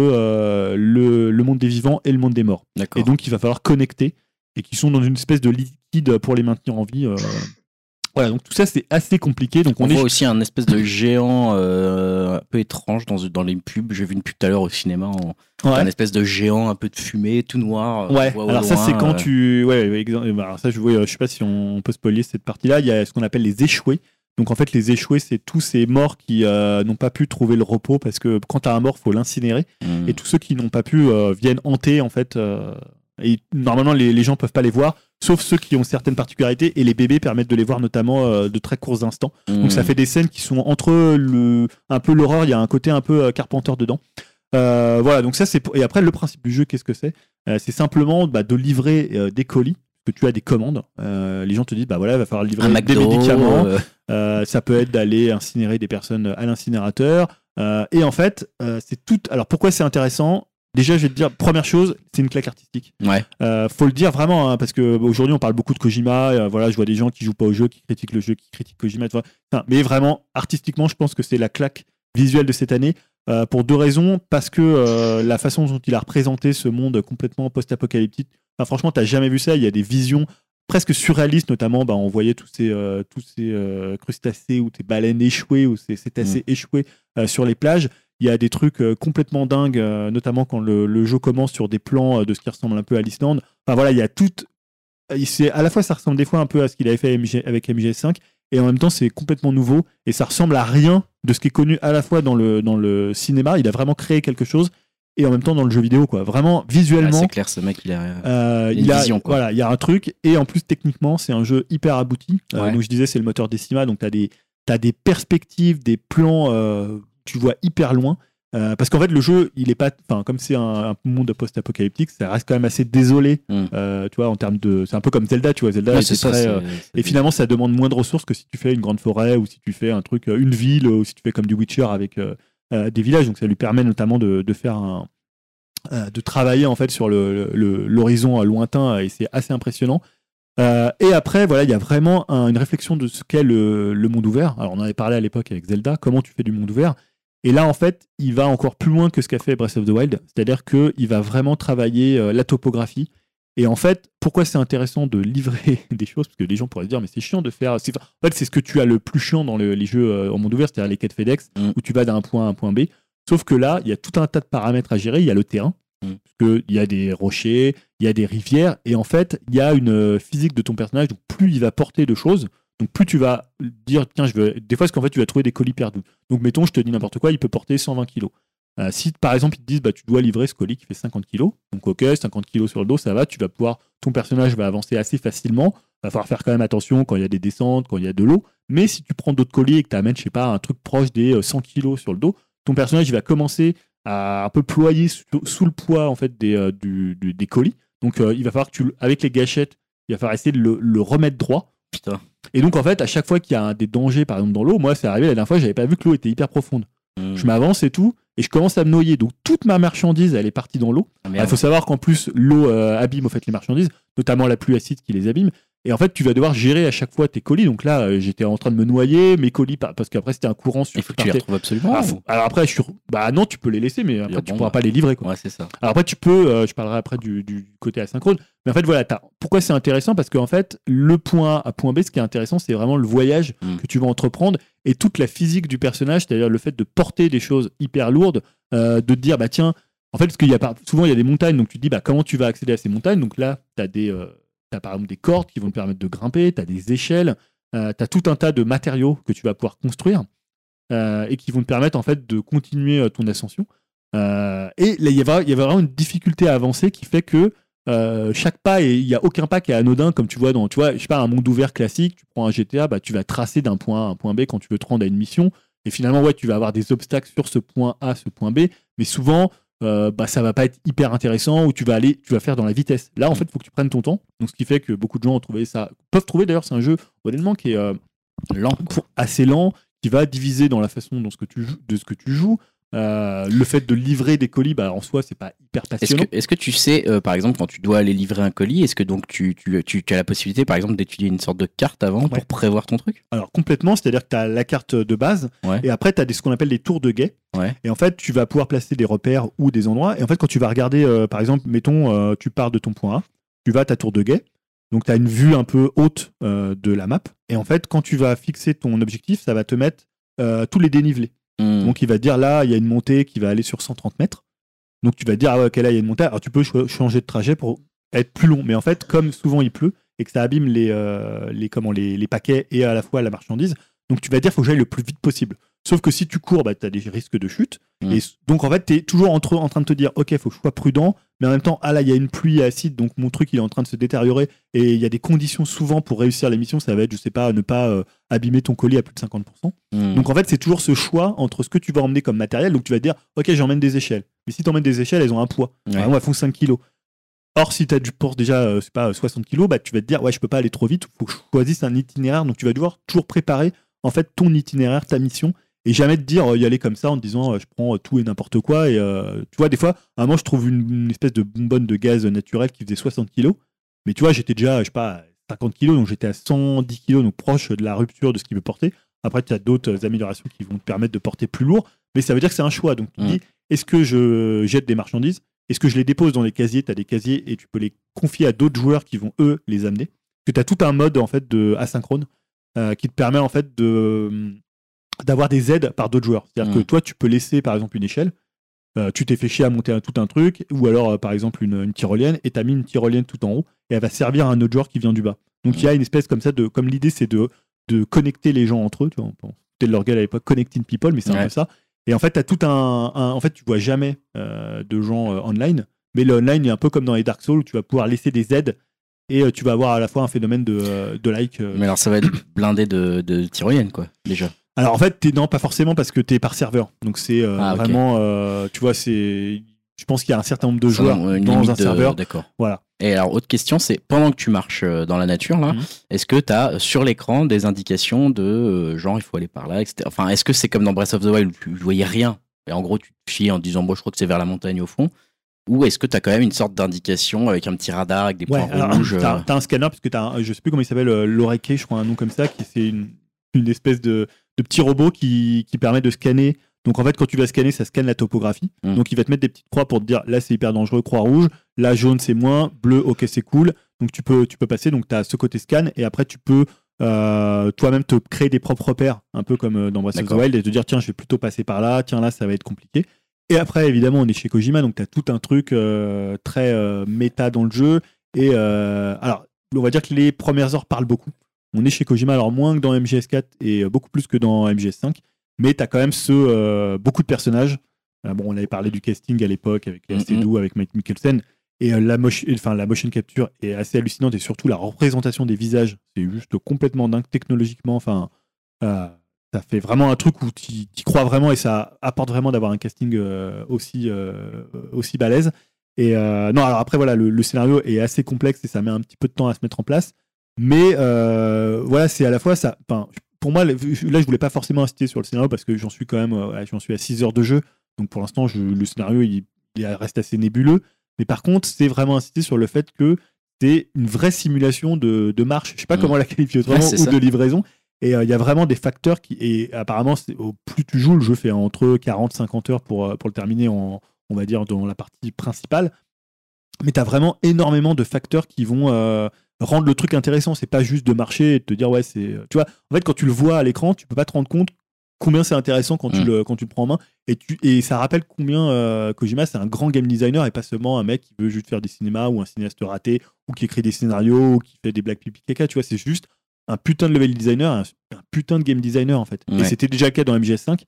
le, le monde des vivants et le monde des morts. Et donc, il va falloir connecter et qui sont dans une espèce de liquide pour les maintenir en vie. euh. Voilà, donc tout ça, c'est assez compliqué. Donc, On on, est. voit aussi un espèce de géant euh, un peu étrange dans, dans les pubs. J'ai vu une pub tout à l'heure au cinéma. en- Ouais. Un espèce de géant un peu de fumée, tout noir. euh, Ouais, alors ça c'est quand euh, tu. Ouais, bah, alors ça je, ouais, je sais pas si on peut spoiler cette partie-là. Il y a ce qu'on appelle les échoués. Donc en fait, les échoués, c'est tous ces morts qui euh, n'ont pas pu trouver le repos parce que quand tu as un mort, faut l'incinérer. hmm. Et tous ceux qui n'ont pas pu viennent hanter en fait. Et normalement, les, les gens peuvent pas les voir, sauf ceux qui ont certaines particularités. Et les bébés permettent de les voir notamment euh, de très courts instants. Donc ça Hmm. fait des scènes qui sont entre le, un peu l'horreur, il y a un côté un peu euh, Carpenter dedans. Euh, voilà, donc ça c'est pour- et après le principe du jeu, qu'est-ce que c'est? Euh, C'est simplement bah, de livrer des colis. Que tu as des commandes, Euh, les gens te disent bah voilà, il va falloir livrer des médicaments. euh, Euh, ça peut être d'aller incinérer des personnes à l'incinérateur. Et en fait, c'est tout. Alors pourquoi c'est intéressant? Déjà, je vais te dire, première chose, c'est une claque artistique. ouais. Euh, faut le dire vraiment, hein, parce que bah, aujourd'hui on parle beaucoup de Kojima. euh, voilà, je vois des gens qui jouent pas au jeu, qui critiquent le jeu, qui critiquent Kojima. Enfin, mais vraiment, artistiquement, je pense que c'est la claque visuelle de cette année. euh, pour deux raisons, parce que la façon dont il a représenté ce monde complètement post-apocalyptique, enfin, franchement, t'as jamais vu ça. Il y a des visions presque surréalistes, notamment, bah, on voyait tous ces, tous ces crustacés ou ces baleines échouées ou ces cétacés échoués euh, sur les plages. Il y a des trucs euh, complètement dingues, euh, notamment quand le, le jeu commence sur des plans euh, de ce qui ressemble un peu à l'Islande. Enfin voilà, il y a tout. À la fois, ça ressemble des fois un peu à ce qu'il avait fait avec MGS5, et en même temps, c'est complètement nouveau, et ça ressemble à rien de ce qui est connu à la fois dans le, dans le cinéma. Il a vraiment créé quelque chose, et en même temps dans le jeu vidéo, quoi. Vraiment, Ah, visuellement. c'est clair, ce mec, il a. Euh, Il a une vision, quoi. voilà, il y a un truc et en plus techniquement c'est un jeu hyper abouti. Euh, Ouais. donc je disais c'est le moteur Decima, donc tu as des t'as des perspectives, des plans, euh, tu vois hyper loin. Euh, parce qu'en fait le jeu il est pas, enfin comme c'est un, un monde post-apocalyptique, ça reste quand même assez désolé. Mm. Euh, tu vois en termes de, c'est un peu comme Zelda, tu vois Zelda Ouais, c'est très, euh, et finalement, ça demande moins de ressources que si tu fais une grande forêt ou si tu fais un truc, une ville ou si tu fais comme du Witcher avec des villages. Donc, ça lui permet notamment de, de faire un, de travailler en fait sur le- le- l'horizon euh, lointain et c'est assez impressionnant. Et après, voilà, il y a vraiment un- une réflexion de ce qu'est le, le monde ouvert. Alors, on en avait parlé à l'époque avec Zelda. Comment tu fais du monde ouvert? Et là, en fait, il va encore plus loin que ce qu'a fait Breath of the Wild. C'est-à-dire qu'il va vraiment travailler euh, la topographie Et en fait, pourquoi c'est intéressant de livrer des choses? Parce que les gens pourraient se dire, mais c'est chiant de faire. En fait, c'est ce que tu as le plus chiant dans le- les jeux euh, en monde ouvert, c'est-à-dire les quêtes FedEx, Mm. où tu vas d'un point A à un point B. Sauf que là, il y a tout un tas de paramètres à gérer. Il y a le terrain, Mm. parce que il y a des rochers, il y a des rivières, et en fait, il y a une euh, physique de ton personnage. Donc, plus il va porter de choses, donc plus tu vas dire, tiens, je veux. Des fois, c'est qu'en fait, tu vas trouver des colis perdus. Donc, mettons, je te dis n'importe quoi, il peut porter 120 kilos. Euh, si par exemple ils te disent bah, tu dois livrer ce colis qui fait 50 kilos, donc ok 50 kilos sur le dos ça va, tu vas pouvoir, ton personnage va avancer assez facilement, va falloir faire quand même attention quand il y a des descentes, quand il y a de l'eau, mais si tu prends d'autres colis et que tu amènes je sais pas un truc proche des euh, 100 kilos sur le dos, ton personnage il va commencer à un peu ployer sous, le poids en fait des, euh, du- des colis, donc euh, il va falloir que tu, avec les gâchettes, il va falloir essayer de le, le remettre droit. Putain. Et donc en fait à chaque fois qu'il y a des dangers par exemple dans l'eau, moi c'est arrivé la dernière fois j'avais pas vu que l'eau était hyper profonde. Mm. Je m'avance et tout, et je commence à me noyer. Donc toute ma marchandise, elle est partie dans l'eau. Ah, Il merde. faut savoir qu'en plus, l'eau euh, abîme au fait les marchandises, notamment la pluie acide qui les abîme. Et en fait, tu vas devoir gérer à chaque fois tes colis. Donc là, euh, j'étais en train de me noyer, mes colis, par- parce qu'après, c'était un courant sur Il faut que tu les retrouves absolument. Ah, faut- Alors après, je suis... bah non, tu peux les laisser, mais après, Dire, tu bon, pourras bah. pas les livrer. Quoi. Ouais, c'est ça. Alors après, tu peux, euh, je parlerai après du, du côté asynchrone, mais en fait, voilà, pourquoi c'est intéressant? Parce qu'en fait, le point A à point B, ce qui est intéressant, c'est vraiment le voyage Mm. que tu vas entreprendre et toute la physique du personnage, c'est-à-dire le fait de porter des choses hyper lourdes, euh, de te dire, bah tiens, en fait, parce qu'il y a souvent, il y a des montagnes, donc tu te dis, bah comment tu vas accéder à ces montagnes? Donc là, tu as des. euh, t'as par exemple des cordes qui vont te permettre de grimper, tu as des échelles, tu as tout un tas de matériaux que tu vas pouvoir construire euh, et qui vont te permettre en fait de continuer euh, ton ascension. Euh, et là, il y avait, vraiment une difficulté à avancer qui fait que euh, chaque pas, et il n'y a aucun pas qui est anodin, comme tu vois dans, tu je sais pas, un monde ouvert classique, tu prends un GTA, bah, tu vas tracer d'un point A à un point B quand tu veux te rendre à une mission, et finalement, ouais, tu vas avoir des obstacles sur ce point A, ce point B, mais souvent, euh, bah, ça va pas être hyper intéressant, ou tu vas aller, tu vas faire dans la vitesse. Là, en fait, il faut que tu prennes ton temps, donc ce qui fait que beaucoup de gens ont trouvé ça, peuvent trouver d'ailleurs, c'est un jeu, honnêtement, qui est euh, Lent. assez lent, qui va diviser dans la façon dont ce que tu joues, de ce que tu joues. Euh, le fait de livrer des colis, bah, en soi, c'est pas hyper Est-ce passionnant. que, est-ce que tu sais, euh, par exemple, quand tu dois aller livrer un colis, est-ce que donc tu, tu, tu, tu as la possibilité, par exemple, d'étudier une sorte de carte avant Ouais. pour prévoir ton truc? Alors complètement, c'est-à-dire que tu as la carte de base Ouais. et après tu as des, ce qu'on appelle des tours de guet. Ouais. Et en fait, tu vas pouvoir placer des repères ou des endroits. Et en fait, quand tu vas regarder, euh, par exemple, mettons, tu pars de ton point A, tu vas à ta tour de guet. Donc tu as une vue un peu haute de la map. Et en fait, quand tu vas fixer ton objectif, ça va te mettre tous les dénivelés. Hmm. Donc il va dire là, il y a une montée qui va aller sur 130 mètres. Donc tu vas dire, ah ok, là, il y a une montée. Alors tu peux changer de trajet pour être plus long. Mais en fait, comme souvent il pleut et que ça abîme les, euh, les, les, paquets et à la fois la marchandise, donc tu vas dire, faut que j'aille le plus vite possible. Sauf que si tu cours, bah, tu as des risques de chute. Mm. Et donc en fait, tu es toujours entre, en train de te dire, ok, faut que je sois prudent. Mais en même temps, ah là, il y a une pluie acide, donc mon truc, il est en train de se détériorer. Et il y a des conditions souvent pour réussir la mission. Ça va être, je sais pas, ne pas euh, abîmer ton colis à plus de 50%. Hmm. Donc en fait, c'est toujours ce choix entre ce que tu vas emmener comme matériel. Donc tu vas te dire, ok, j'emmène des échelles. Mais si tu emmènes des échelles, elles ont un poids. Ouais. Exemple, elles font 5 kilos. Or, si tu as du porte déjà, euh, c'est pas euh, 60 kilos, bah, tu vas te dire, ouais, je peux pas aller trop vite, faut que je choisisse un itinéraire. Donc tu vas devoir toujours préparer en fait ton itinéraire, ta mission, et jamais te dire euh, y aller comme ça en te disant, euh, je prends euh, tout et n'importe quoi. Et euh, tu vois, des fois, à un moment, je trouve une, une espèce de bonbonne de gaz naturel qui faisait 60 kilos. Mais tu vois, j'étais déjà, je sais pas, à 50 kilos, donc j'étais à 110 kilos, donc proche de la rupture de ce qu'il veut porter. Après, tu as d'autres améliorations qui vont te permettre de porter plus lourd, mais ça veut dire que c'est un choix. Donc, tu te Mm. dis, est-ce que je jette des marchandises? Est-ce que je les dépose dans des casiers? Tu as des casiers et tu peux les confier à d'autres joueurs qui vont, eux, les amener. Parce que tu as tout un mode, en fait, de asynchrone euh, qui te permet, en fait, de d'avoir des aides par d'autres joueurs. C'est-à-dire Mm. que toi, tu peux laisser, par exemple, une échelle. euh, tu t'es fait chier à monter un- tout un truc, ou alors, euh, par exemple, une, une tyrolienne, et tu as mis une tyrolienne tout en haut, et elle va servir à un autre joueur qui vient du bas. Donc, il y a une espèce comme ça de. Comme l'idée, c'est de, de connecter les gens entre eux. Tu vois, on peut- leur gueule à l'époque, Connecting People, mais c'est un peu ça. Et en fait, tu as tout un, un- En fait, tu vois jamais euh, de gens online, mais le online est un peu comme dans les Dark Souls où tu vas pouvoir laisser des aides et tu vas avoir à la fois un phénomène de, de like. Mais alors, ça va être blindé de, de tyroliennes, quoi, déjà. Alors en fait, t'es, non, pas forcément parce que tu es par serveur. Donc c'est euh, Ah, vraiment. euh, tu vois, c'est. Je pense qu'il y a un certain nombre de joueurs dans un serveur. D'accord. Voilà. Et alors, autre question, c'est pendant que tu marches euh, dans la nature, là, Mhm. est-ce que tu as sur l'écran des indications de euh, genre il faut aller par là, etc. Enfin, est-ce que c'est comme dans Breath of the Wild où tu voyais rien et en gros tu te fies en disant bon, je crois que c'est vers la montagne au fond Ou est-ce que tu as quand même une sorte d'indication avec un petit radar avec des Ouais, points alors, rouges euh, t'as un scanner parce que t'as un- je sais plus comment il s'appelle, l'oreiller, je crois un nom comme ça, qui c'est une, une espèce de, de petit robot qui, qui permet de scanner. Donc en fait, quand tu vas scanner, ça scanne la topographie. Mm. Donc il va te mettre des petites croix pour te dire là c'est hyper dangereux, croix rouge. Là, jaune, c'est moins. Bleu, ok, c'est cool. Donc, tu peux, tu peux passer. Donc, tu as ce côté scan. Et après, tu peux euh, toi-même te créer des propres repères, un peu comme euh, dans Breath of the. Wild, et te dire, tiens, je vais plutôt passer par là. Tiens, là, ça va être compliqué. Et après, évidemment, on est chez Kojima. Donc, tu as tout un truc euh, très euh, méta dans le jeu. Et alors, on va dire que les premières heures parlent beaucoup. On est chez Kojima, alors moins que dans MGS4 et euh, beaucoup plus que dans MGS5. Mais tu as quand même ce, euh, beaucoup de personnages. Euh, bon, on avait parlé du casting à l'époque avec Mhm. Seydoux, avec Mike Mikkelsen. Et euh, la, motion, enfin, la motion capture est assez hallucinante et surtout la représentation des visages, c'est juste complètement dingue technologiquement. Enfin, ça fait vraiment un truc où tu crois vraiment et ça apporte vraiment d'avoir un casting aussi, aussi balèze. Et non, alors après, voilà, le, le scénario est assez complexe et ça met un petit peu de temps à se mettre en place. Mais euh, voilà, c'est à la fois ça. Enfin, pour moi, là, je voulais pas forcément insister sur le scénario parce que j'en suis quand même, euh, j'en suis à 6 heures de jeu. Donc pour l'instant, le scénario, il, il reste assez nébuleux. Mais par contre, c'est vraiment insister sur le fait que c'est une vraie simulation de, de marche. Je sais pas Mm. comment la qualifier autrement, Ouais, ou ça. de livraison. Et euh, il y a vraiment des facteurs qui. Et apparemment, au plus tu joues, le jeu fait entre 40-50 heures pour, pour le terminer, en, on va dire, dans la partie principale. Mais tu as vraiment énormément de facteurs qui vont euh, rendre le truc intéressant. C'est pas juste de marcher et de te dire, ouais, c'est. Tu vois, en fait, quand tu le vois à l'écran, tu peux pas te rendre compte combien c'est intéressant quand, tu Mm. le, quand tu le prends en main. Et, tu, et ça rappelle combien euh, Kojima, c'est un grand game designer et pas seulement un mec qui veut juste faire des cinémas ou un cinéaste raté ou qui écrit des scénarios ou qui fait des blagues pipi caca. Tu vois, c'est juste un putain de level designer, un, un putain de game designer en fait. Et c'était déjà le cas dans MGS5.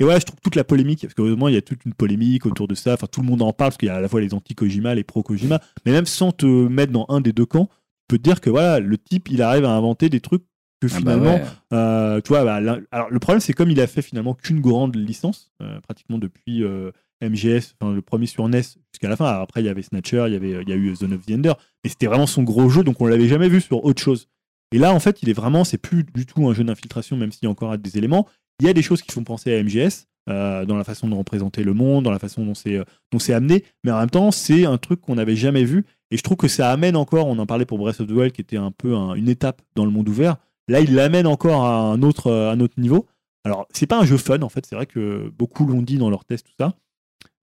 Et ouais, je trouve toute la polémique, parce qu'heureusement, il y a toute une polémique autour de ça. Enfin, tout le monde en parle, parce qu'il y a à la fois les anti-Kojima, les pro-Kojima. Mais même sans te mettre dans un des deux camps, peux te dire que voilà, le type, il arrive à inventer des trucs que Ah bah finalement, ouais. euh, tu vois, bah, alors le problème, c'est comme il a fait finalement qu'une grande licence, euh, pratiquement depuis euh, MGS, enfin, le premier sur NES jusqu'à la fin. Alors, après, il y avait Snatcher, il y, avait, il y a eu Zone of the Ender, mais c'était vraiment son gros jeu, donc on l'avait jamais vu sur autre chose. Et là, en fait, il est vraiment, c'est plus du tout un jeu d'infiltration, même s'il y a encore des éléments. Il y a des choses qui font penser à MGS, euh, dans la façon de représenter le monde, dans la façon dont c'est euh, dont c'est amené, mais en même temps, c'est un truc qu'on n'avait jamais vu. Et je trouve que ça amène encore, on en parlait pour Breath of the Wild, qui était un peu un- une étape dans le monde ouvert. Là, il l'amène encore à un autre, euh, un autre niveau. Alors, c'est pas un jeu fun, en fait. C'est vrai que beaucoup l'ont dit dans leurs tests, tout ça.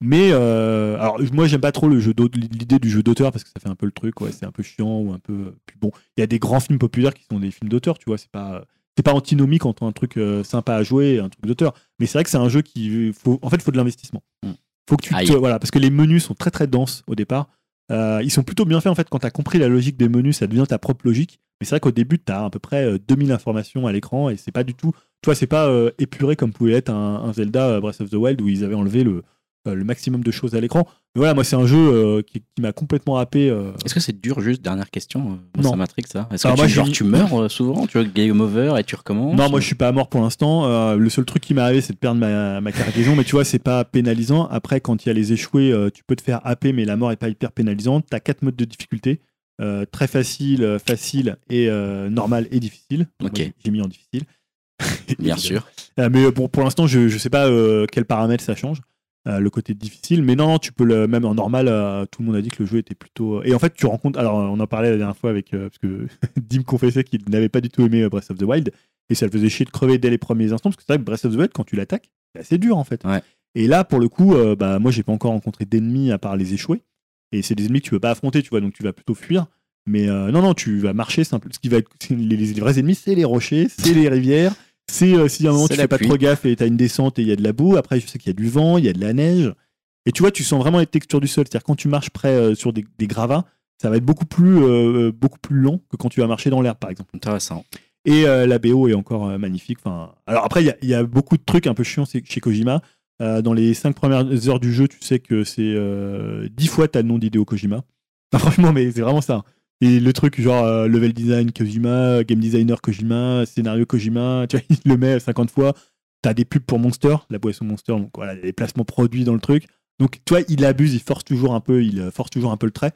Mais euh, alors moi j'aime pas trop l'idée du jeu d'auteur parce que ça fait un peu le truc c'est un peu chiant ou un peu puis bon il y a des grands films populaires qui sont des films d'auteur tu vois c'est pas c'est pas antinomique entre un truc euh, sympa à jouer et un truc d'auteur mais c'est vrai que c'est un jeu qui faut en fait il faut de l'investissement Mm. faut que tu Aïe. te, voilà parce que les menus sont très très denses au départ Euh, ils sont plutôt bien faits en fait quand tu as compris la logique des menus ça devient ta propre logique mais c'est vrai qu'au début tu as à peu près euh, 2000 informations à l'écran et c'est pas du tout tu vois c'est pas euh, épuré comme pouvait être un, un Zelda euh, Breath of the Wild où ils avaient enlevé le euh, le maximum de choses à l'écran. Mais voilà, moi, c'est un jeu euh, qui, qui m'a complètement happé. euh. Est-ce que c'est dur, juste dernière question euh, Non. sa Matrix ça? Est-ce que tu, moi, genre, tu meurs euh, souvent? Tu vois, game over et tu recommences Non, moi, je suis pas mort pour l'instant. Euh, le seul truc qui m'est arrivé, c'est de perdre ma, ma cargaison. mais tu vois, c'est pas pénalisant. Après, quand il y a les échoués, euh, tu peux te faire happer, mais la mort est pas hyper pénalisante. Tu as quatre modes de difficulté. Euh, très facile, euh, facile et euh, normal et difficile. J'ai- mis en difficile. Bien sûr. Euh, mais euh, pour, pour l'instant, je ne sais pas euh, quel paramètre ça change. Euh, le côté difficile, mais non, non, tu peux le même en normal. euh, tout le monde a dit que le jeu était plutôt. Et en fait, tu rencontres. Alors, on en parlait la dernière fois avec euh, parce que Dim confessait qu'il n'avait pas du tout aimé euh, Breath of the Wild et ça le faisait chier de crever dès les premiers instants parce que c'est vrai que Breath of the Wild, quand tu l'attaques, c'est assez dur en fait. Ouais. Et là, pour le coup, euh, bah moi, j'ai pas encore rencontré d'ennemis à part les échoués. Et c'est des ennemis que tu peux pas affronter, tu vois, donc tu vas plutôt fuir. Mais euh, non, non, tu vas marcher simple. Ce qui va être les, les vrais ennemis, c'est les rochers, c'est les rivières, c'est euh, si à un moment tu fais pas trop gaffe et t'as une descente et il y a de la boue. Après, je sais qu'il y a du vent, il y a de la neige. Et tu vois, tu sens vraiment les textures du sol. C'est-à-dire quand tu marches près euh, sur des, des gravats, ça va être beaucoup plus, euh, beaucoup plus long que quand tu vas marcher dans l'herbe, par exemple. Intéressant. Et euh, la BO est encore euh, magnifique. Enfin, alors après, il y y, a beaucoup de trucs un peu chiants chez Kojima. Euh, dans les 5 premières heures du jeu, tu sais que c'est euh, 10 fois t'as le nom d'Hideo Kojima. Enfin, franchement, mais c'est vraiment ça. Et le truc genre euh, level design Kojima, game designer Kojima, scénario Kojima, tu vois, il le met 50 fois. T'as des pubs pour Monster, la boisson Monster, donc voilà, des placements produits dans le truc. Donc, toi, il abuse, il force toujours un peu, il euh, force toujours un peu le trait.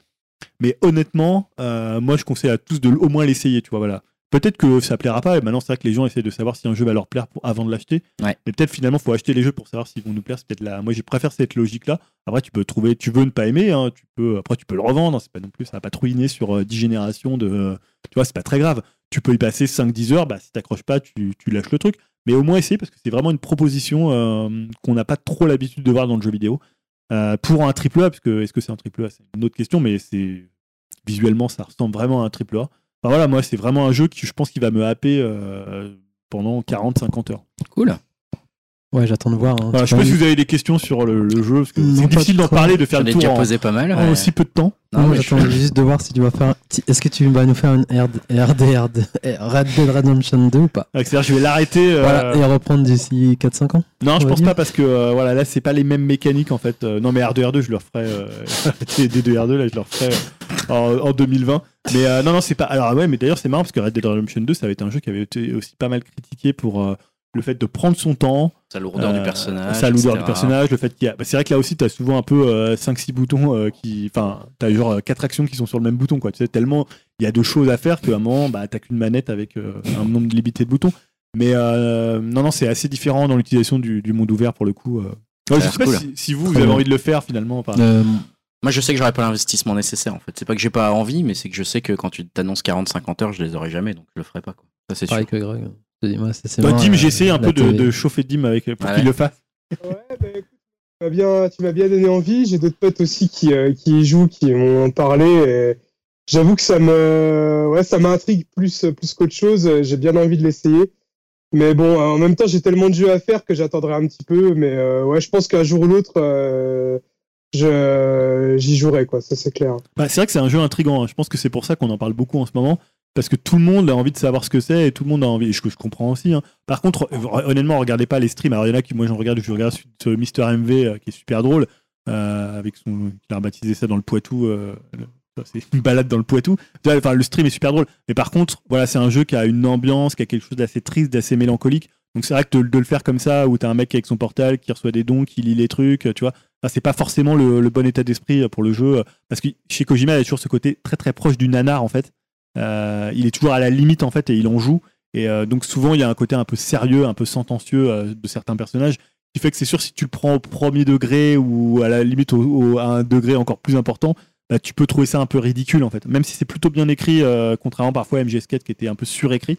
Mais honnêtement, euh, moi, je conseille à tous de au moins l'essayer, tu vois, voilà. Peut-être que ça plaira pas, et maintenant, c'est vrai que les gens essaient de savoir si un jeu va leur plaire pour- avant de l'acheter. Ouais. Mais peut-être finalement, faut acheter les jeux pour savoir s'ils vont nous plaire. C'est peut-être la... Moi, je préfère cette logique-là. Après, tu peux trouver, tu veux ne pas aimer, hein, tu peux, après, tu peux le revendre. hein, c'est pas non plus, ça va pas ruiner sur euh, 10 générations de. tu vois, c'est pas très grave. Tu peux y passer 5-10 heures, bah, si t'accroches pas, tu, tu lâches le truc. Mais au moins essayer, parce que c'est vraiment une proposition euh, qu'on n'a pas trop l'habitude de voir dans le jeu vidéo. Euh, pour un triple A, parce que est-ce que c'est un triple A? C'est une autre question, mais c'est visuellement, ça ressemble vraiment à un triple A. Enfin voilà, moi, c'est vraiment un jeu qui, je pense, qui va me happer euh, pendant 40-50 heures. Cool. Ouais, j'attends de voir. hein. Voilà, je sais pas si vous avez des questions sur le, le jeu, parce que Non, c'est pas difficile d'en parler, de faire le tour déjà en, posé pas mal. en ouais. aussi peu de temps. Non, j'attends je- juste de voir si tu vas faire. Est-ce que tu vas nous faire une RD, RDR, Red Dead Redemption 2 ou pas? C'est-à-dire, je vais l'arrêter. euh, Voilà, et reprendre d'ici 4-5 ans Non, je pense dire. pas parce que euh, voilà, là, c'est pas les mêmes mécaniques en fait. Euh, non, mais R2R2, je le referai. Euh, les D2R2, là, je le referai euh, en, en 2020. Mais euh, non, non, c'est pas. Alors, ouais, mais d'ailleurs, c'est marrant parce que Red Dead Redemption 2, ça avait été un jeu qui avait été aussi pas mal critiqué pour euh, le fait de prendre son temps, Sa lourdeur du euh, personnage. sa lourdeur etc. du personnage, le fait qu'il y a. bah, c'est vrai que là aussi, t'as souvent un peu 5-6 boutons euh, qui. Enfin, t'as genre 4 actions qui sont sur le même bouton, quoi. Tu sais, tellement il y a de choses à faire qu'à un moment, bah, t'as qu'une manette avec euh, un nombre limité de boutons. Mais euh, non, non, c'est assez différent dans l'utilisation du, du monde ouvert pour le coup. euh. Ouais, je sais pas si, si vous, vous avez envie de le faire finalement. Euh, Moi, je sais que j'aurais pas l'investissement nécessaire en fait. C'est pas que j'ai pas envie, mais c'est que je sais que quand tu t'annonces 40-50 heures, je les aurais jamais, donc je le ferai pas. Quoi. Ça, c'est sûr. Pareil que Greg. Je te dis, moi, c'est- c'est Bah, marrant, Dim, euh, j'ai essayé un la peu de, télé. de chauffer Dim avec, pour qu'il le fasse. Ouais, bah, écoute, tu m'as bien, tu m'as bien donné envie. J'ai d'autres potes aussi qui, euh, qui y jouent, qui m'ont parlé. et J'avoue que ça me, ouais, ça m'intrigue plus, plus qu'autre chose. J'ai bien envie de l'essayer. Mais bon, en même temps, j'ai tellement de jeux à faire que j'attendrai un petit peu. Mais euh, ouais, je pense qu'un jour ou l'autre, euh, j'y jouerai, quoi. Ça, c'est clair. Bah, c'est vrai que c'est un jeu intrigant. hein. Je pense que c'est pour ça qu'on en parle beaucoup en ce moment. Parce que tout le monde a envie de savoir ce que c'est et tout le monde a envie. Je, je comprends aussi. hein. Par contre, honnêtement, regardez pas les streams. Alors, il y en a qui, moi, j'en regarde, je regarde Mister MV euh, qui est super drôle. euh, avec son, il a rebaptisé ça dans le Poitou. euh, c'est une balade dans le Poitou. Enfin, le stream est super drôle. Mais par contre, voilà, c'est un jeu qui a une ambiance, qui a quelque chose d'assez triste, d'assez mélancolique. Donc c'est vrai que de, de le faire comme ça, où t'as un mec avec son portal qui reçoit des dons, qui lit les trucs, tu vois, c'est pas forcément le, bon état d'esprit pour le jeu. Parce que chez Kojima, il a toujours ce côté très très proche du nanar en fait. Euh, il est toujours à la limite en fait et il en joue. Et euh, donc souvent il y a un côté un peu sérieux, un peu sentencieux euh, de certains personnages qui fait que c'est sûr si tu le prends au premier degré ou à la limite au- à un degré encore plus important, bah, tu peux trouver ça un peu ridicule en fait. Même si c'est plutôt bien écrit, euh, contrairement parfois à MG Skate qui était un peu surécrit.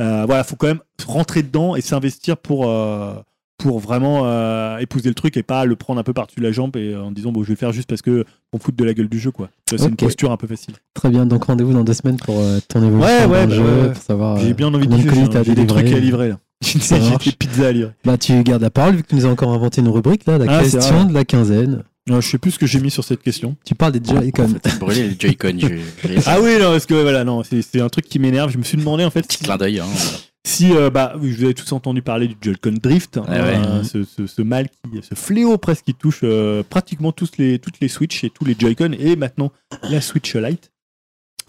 Euh, voilà, faut quand même rentrer dedans et s'investir pour euh, pour vraiment euh, épouser le truc et pas le prendre un peu par-dessus la jambe et euh, en disant bon je vais le faire juste parce que on fout de la gueule du jeu quoi. C'est une Ok. posture un peu facile. Très bien, donc rendez-vous dans deux semaines pour euh, ton évolution Ouais, ouais, dans le bah, jeu, pour savoir J'ai euh, bien envie de dire, j'ai des trucs à livrer là. J'ai des pizzas à livrer. Bah, tu gardes la parole vu que tu nous as encore inventé une rubrique là, la Ah, c'est question de la quinzaine. Non, je sais plus ce que j'ai mis sur cette question. Tu parles des Joy-Con. Brûlé les Joy-Con. Ah oui, non, parce que voilà, non, c'est un truc qui m'énerve. Je me suis demandé en fait Petit clin d'œil. hein. Si, euh, bah, vous avez tous entendu parler du Joy-Con Drift, hein, ouais. euh, ce, ce- ce mal qui, ce fléau presque qui touche euh, pratiquement tous les, toutes les Switch et tous les Joy-Con et maintenant la Switch Lite.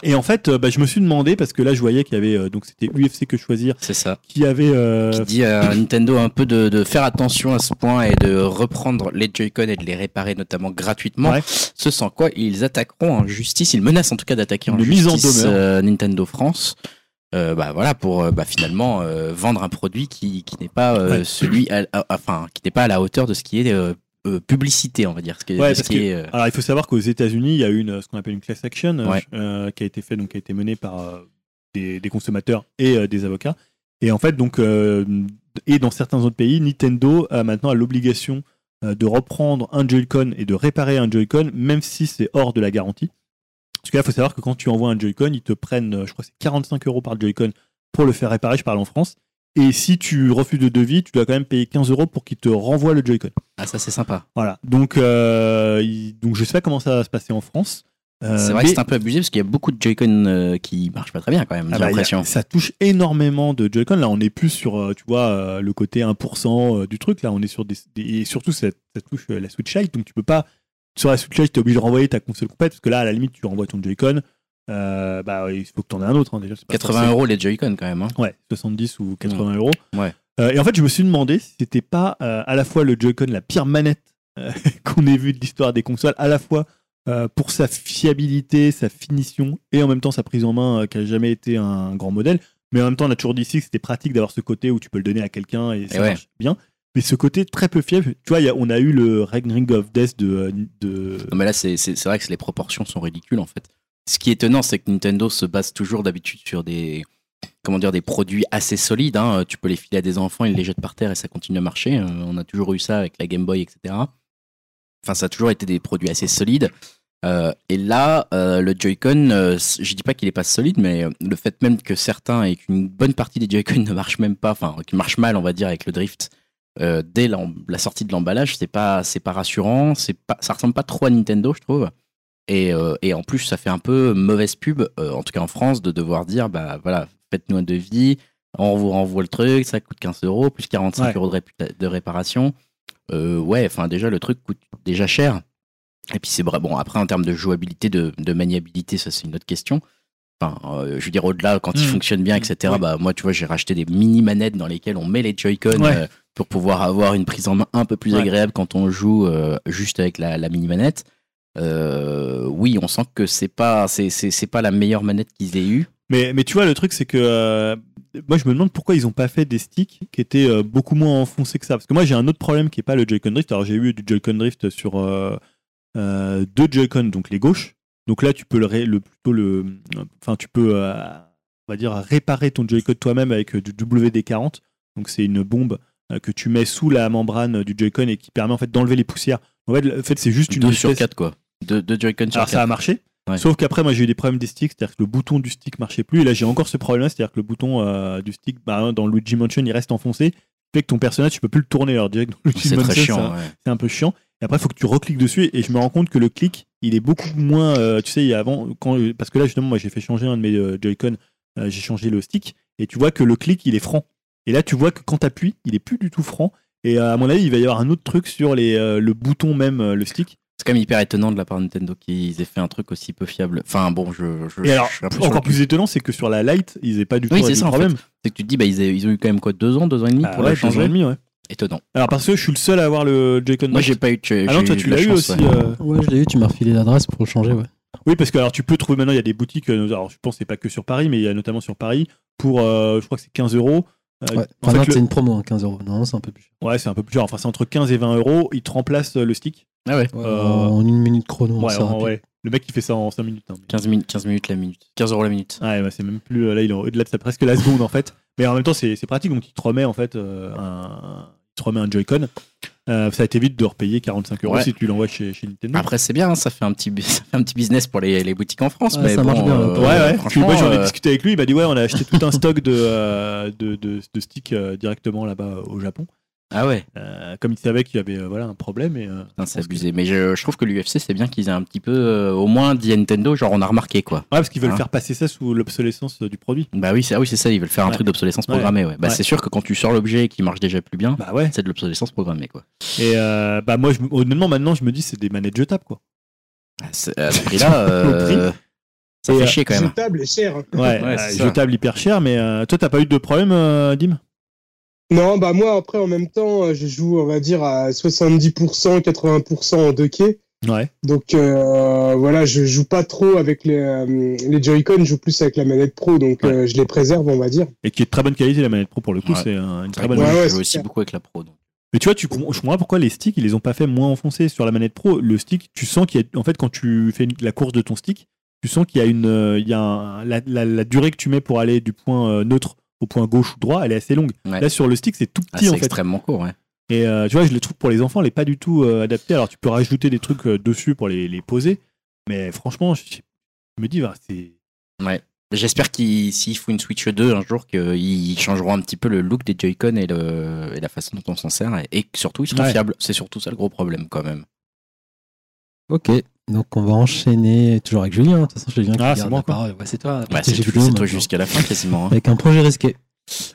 Et en fait, bah, je me suis demandé parce que là, je voyais qu'il y avait donc c'était UFC que choisir C'est ça. qui avait Qui dit à Nintendo un peu de, de faire attention à ce point et de reprendre les Joy-Con et de les réparer notamment gratuitement. Ouais. Ce sans quoi ils attaqueront en justice. Ils menacent en tout cas d'attaquer en Une mise en justice Nintendo France. Euh, bah voilà pour euh, bah, finalement euh, vendre un produit qui, qui n'est pas euh, Ouais. celui à- à- enfin qui n'est pas à la hauteur de ce qui est publicité on va dire ce qui est, Ouais, de ce parce qui que- est, Alors, il faut savoir qu'aux États-Unis, il y a eu une, ce qu'on appelle une class action Ouais. qui a été fait, donc qui a été menée par des, des consommateurs et des avocats. Et en fait, donc, et dans certains autres pays, Nintendo a maintenant l'obligation de reprendre un Joy-Con et de réparer un Joy-Con, même si c'est hors de la garantie. Parce que là, il faut savoir que quand tu envoies un Joy-Con, ils te prennent, euh, je crois, c'est 45 euros par Joy-Con pour le faire réparer. Je parle en France. Et si tu refuses de devis, tu dois quand même payer 15 euros pour qu'ils te renvoient le Joy-Con. ah ça c'est sympa Voilà. Donc, euh, il- donc je sais pas comment ça va se passer en France. Euh, c'est vrai mais- que c'est un peu abusé parce qu'il y a beaucoup de Joy-Con euh, qui marchent pas très bien quand même ah j'ai bah, l'impression ça touche énormément de Joy-Con. Là, on est plus sur, euh, tu vois, euh, le côté 1% euh, du truc. Là, on est sur des, des- et surtout ça, ça touche euh, la Switch Lite. Donc, tu peux pas sur la Switch tu es obligé de renvoyer ta console complète parce que là, à la limite, tu renvoies ton Joy-Con. Euh, bah, il faut que tu en aies un autre. hein, déjà, c'est pas 80 forcément- euros les Joy-Con quand même hein. Ouais, 70 ou 80 euros. Ouais. Euh, et en fait, je me suis demandé si c'était pas euh, à la fois le Joy-Con, la pire manette euh, qu'on ait vue de l'histoire des consoles, à la fois pour sa fiabilité, sa finition et en même temps sa prise en main qui a jamais été un grand modèle. Mais en même temps, on a toujours dit que c'était pratique d'avoir ce côté où tu peux le donner à quelqu'un et ça marche bien. Mais ce côté très peu fiable, tu vois, on a eu le Ring of Death de, euh, de Non, mais là, c'est vrai que les proportions sont ridicules en fait. Ce qui est étonnant, c'est que Nintendo se base toujours d'habitude sur des comment dire des produits assez solides. hein. Tu peux les filer à des enfants, ils les jettent par terre et ça continue à marcher. Euh, on a toujours eu ça avec la Game Boy, etc. enfin, ça a toujours été des produits assez solides. Euh, et là, le Joy-Con, euh, je dis pas qu'il est pas solide, mais le fait même que certains et qu'une bonne partie des Joy-Con ne marchent même pas, enfin, qui marchent mal, on va dire, avec le drift, euh, dès la sortie de l'emballage, c'est pas, c'est pas rassurant, c'est pas, ça ressemble pas trop à Nintendo, je trouve. Et, euh, et en plus, ça fait un peu mauvaise pub, euh, en tout cas en France, de devoir dire, bah voilà, faites-nous un devis, on vous renvoie le truc, ça coûte 15 euros, plus 45 Ouais. euros de, de réparation. Ouais, enfin déjà le truc coûte déjà cher. Et puis c'est vrai, bon après en termes de jouabilité, de, de maniabilité, ça c'est une autre question. Enfin, euh, je veux dire au-delà quand il Mm. fonctionne bien, etc. Ouais. Bah moi tu vois j'ai racheté des mini manettes dans lesquelles on met les Joy-Con Ouais. euh, pour pouvoir avoir une prise en main un peu plus Ouais. agréable quand on joue euh, juste avec la, la mini manette. Oui, on sent que c'est pas c'est c'est c'est pas la meilleure manette qu'ils aient eue. Mais, mais tu vois, le truc, c'est que moi, je me demande pourquoi ils n'ont pas fait des sticks qui étaient beaucoup moins enfoncés que ça. Parce que moi, j'ai un autre problème qui n'est pas le Joy-Con Drift. Alors, j'ai eu du Joy-Con Drift sur deux Joy-Con, donc les gauches. Donc là, tu peux le, le plutôt le, enfin, tu peux, euh, on va dire, réparer ton Joy-Con toi-même avec euh, du WD-40. Donc, c'est une bombe euh, que tu mets sous la membrane du Joy-Con et qui permet en fait d'enlever les poussières. En fait, le- en fait c'est juste une 2 sur vitesse- 4 quoi. 2 deux, Joy-Con sur alors ça a 4. marché. Ouais. Sauf qu'après, moi j'ai eu des problèmes des sticks, c'est-à-dire que le bouton du stick marchait plus. Et là, j'ai encore ce problème-là, c'est-à-dire que le bouton euh, du stick, bah, dans Luigi Mansion, il reste enfoncé. Fait que ton personnage, tu peux plus le tourner. Alors, direct C'est très chiant. ouais. c'est un peu chiant. Et après, il faut que tu recliques dessus. Et je me rends compte que le clic, il est beaucoup moins. euh, tu sais, il y a avant, quand, parce que là, justement, moi j'ai fait changer un de mes euh, Joy-Con, euh, j'ai changé le stick. Et tu vois que le clic, il est franc. Et là, tu vois que quand tu appuies, il est plus du tout franc. Et à mon avis, il va y avoir un autre truc sur les, le bouton même, le stick. C'est quand même hyper étonnant de la part de Nintendo qu'ils aient fait un truc aussi peu fiable. Enfin bon, je. je Et alors, je suis encore plus étonnant, c'est que sur la Lite, ils n'aient pas du tout Oui, c'est ça, en problème. C'est que tu te dis, bah, ils, ont eu quand même quoi, deux ans, deux ans et demi Ah pour ouais, la deux ans et changer. demi, ouais. Étonnant. Alors parce que je suis le seul à avoir le Joy-Con. Moi, j'ai pas eu. de- Ah non, toi tu l'as eu chance, aussi. ouais. euh, Ouais, je l'ai eu, tu m'as refilé l'adresse pour le changer, ouais. Oui, parce que alors tu peux trouver maintenant, il y a des boutiques. euh, Alors je pense que c'est pas que sur Paris, mais il y a notamment sur Paris pour, euh, je crois que c'est 15 euros. Euh, ouais. en Enfin, fait, non, le- c'est une promo, hein, 15 euros. Non, c'est un peu plus cher. Ouais, c'est un peu plus cher. Enfin, c'est entre 15 et 20 euros. Ils te remplacent le stick. Ah ouais, Ouais, Euh, En une minute chrono, Ouais, en- ouais. Le mec, il fait ça en 5 minutes. hein. 15 minutes, 15 minutes la minute. 15 euros la minute. Ouais, bah, c'est même plus. Là, il est au-delà de ça, presque la seconde en fait. Mais en même temps, c'est c'est pratique. Donc, il te remet en fait euh, un, te remet un Joy-Con. Euh, ça t'évite de repayer 45 euros Ouais. si tu l'envoies chez, chez Nintendo. Après, c'est bien, hein, ça fait un petit, ça fait un petit business pour les, les boutiques en France. Ouais, mais ça bon, marche bien, là. euh, Ouais, ouais. Puis Franchement, moi, j'en ai euh, discuté avec lui. Il m'a dit Ouais, on a acheté tout un stock de, euh, de, de, de sticks euh, directement là-bas au Japon. Ah ouais, Euh, comme il savait qu'il y avait euh, voilà, un problème. Et, euh, putain, c'est que- abusé. Mais je, je trouve que l'UFC, c'est bien qu'ils aient un petit peu, euh, au moins, dit Nintendo, genre on a remarqué quoi. Ouais, parce qu'ils veulent Hein faire passer ça sous l'obsolescence du produit. Bah oui, c'est ah oui, c'est ça, ils veulent faire un truc d'obsolescence programmée. Ouais. Bah Ouais. c'est sûr que quand tu sors l'objet qui marche déjà plus bien, Bah ouais. c'est de l'obsolescence programmée quoi. Et euh, bah moi, je, me- honnêtement, maintenant, je me dis c'est des manettes jetables quoi. C'est- À ce prix-là, euh, ça Et, fait euh, chier quand même. Jetable et cher. Ouais, Ouais, euh, jetable hyper cher. Mais euh, toi, t'as pas eu de problème, euh, Dim? Non, bah moi après en même temps, euh, je joue on va dire à 70%, 80% en 2K. Ouais. Donc euh, voilà, je joue pas trop avec les, euh, les Joy-Con, je joue plus avec la manette Pro, donc Ouais. euh, je les préserve, on va dire. Et qui est de très bonne qualité la manette pro pour le coup. Ouais. C'est un- une très bonne. Ouais, je joue aussi clair. beaucoup avec la pro. Donc. Mais tu vois, tu, je comprends pourquoi les sticks, ils les ont pas fait moins enfoncés sur la manette pro. Le stick, tu sens qu'il y a, en fait, quand tu fais une- la course de ton stick, tu sens qu'il y a une, euh, il y a un- la, la- la durée que tu mets pour aller du point euh, neutre au point gauche ou droit, elle est assez longue. Ouais. Là, sur le stick, c'est tout Ah, petit c'est en fait. extrêmement court, ouais. Et euh, tu vois, je les trouve pour les enfants, elle est pas du tout euh, adaptée. Alors, tu peux rajouter des trucs euh, dessus pour les, les poser, mais franchement, je, je me dis, bah, c'est. Ouais. J'espère qu'ils, s'il faut une Switch 2 un jour, qu'ils changeront un petit peu le look des Joy-Con et, le, et la façon dont on s'en sert. Et, surtout, ils sont Ouais. fiables. C'est surtout ça le gros problème, quand même. Ok, donc on va enchaîner toujours avec Julien. De toute façon, Julien qui Ah, c'est moi, quoi. Ouais, c'est toi. Bah, c'est toi maintenant. jusqu'à la fin, quasiment. hein. Avec un projet risqué.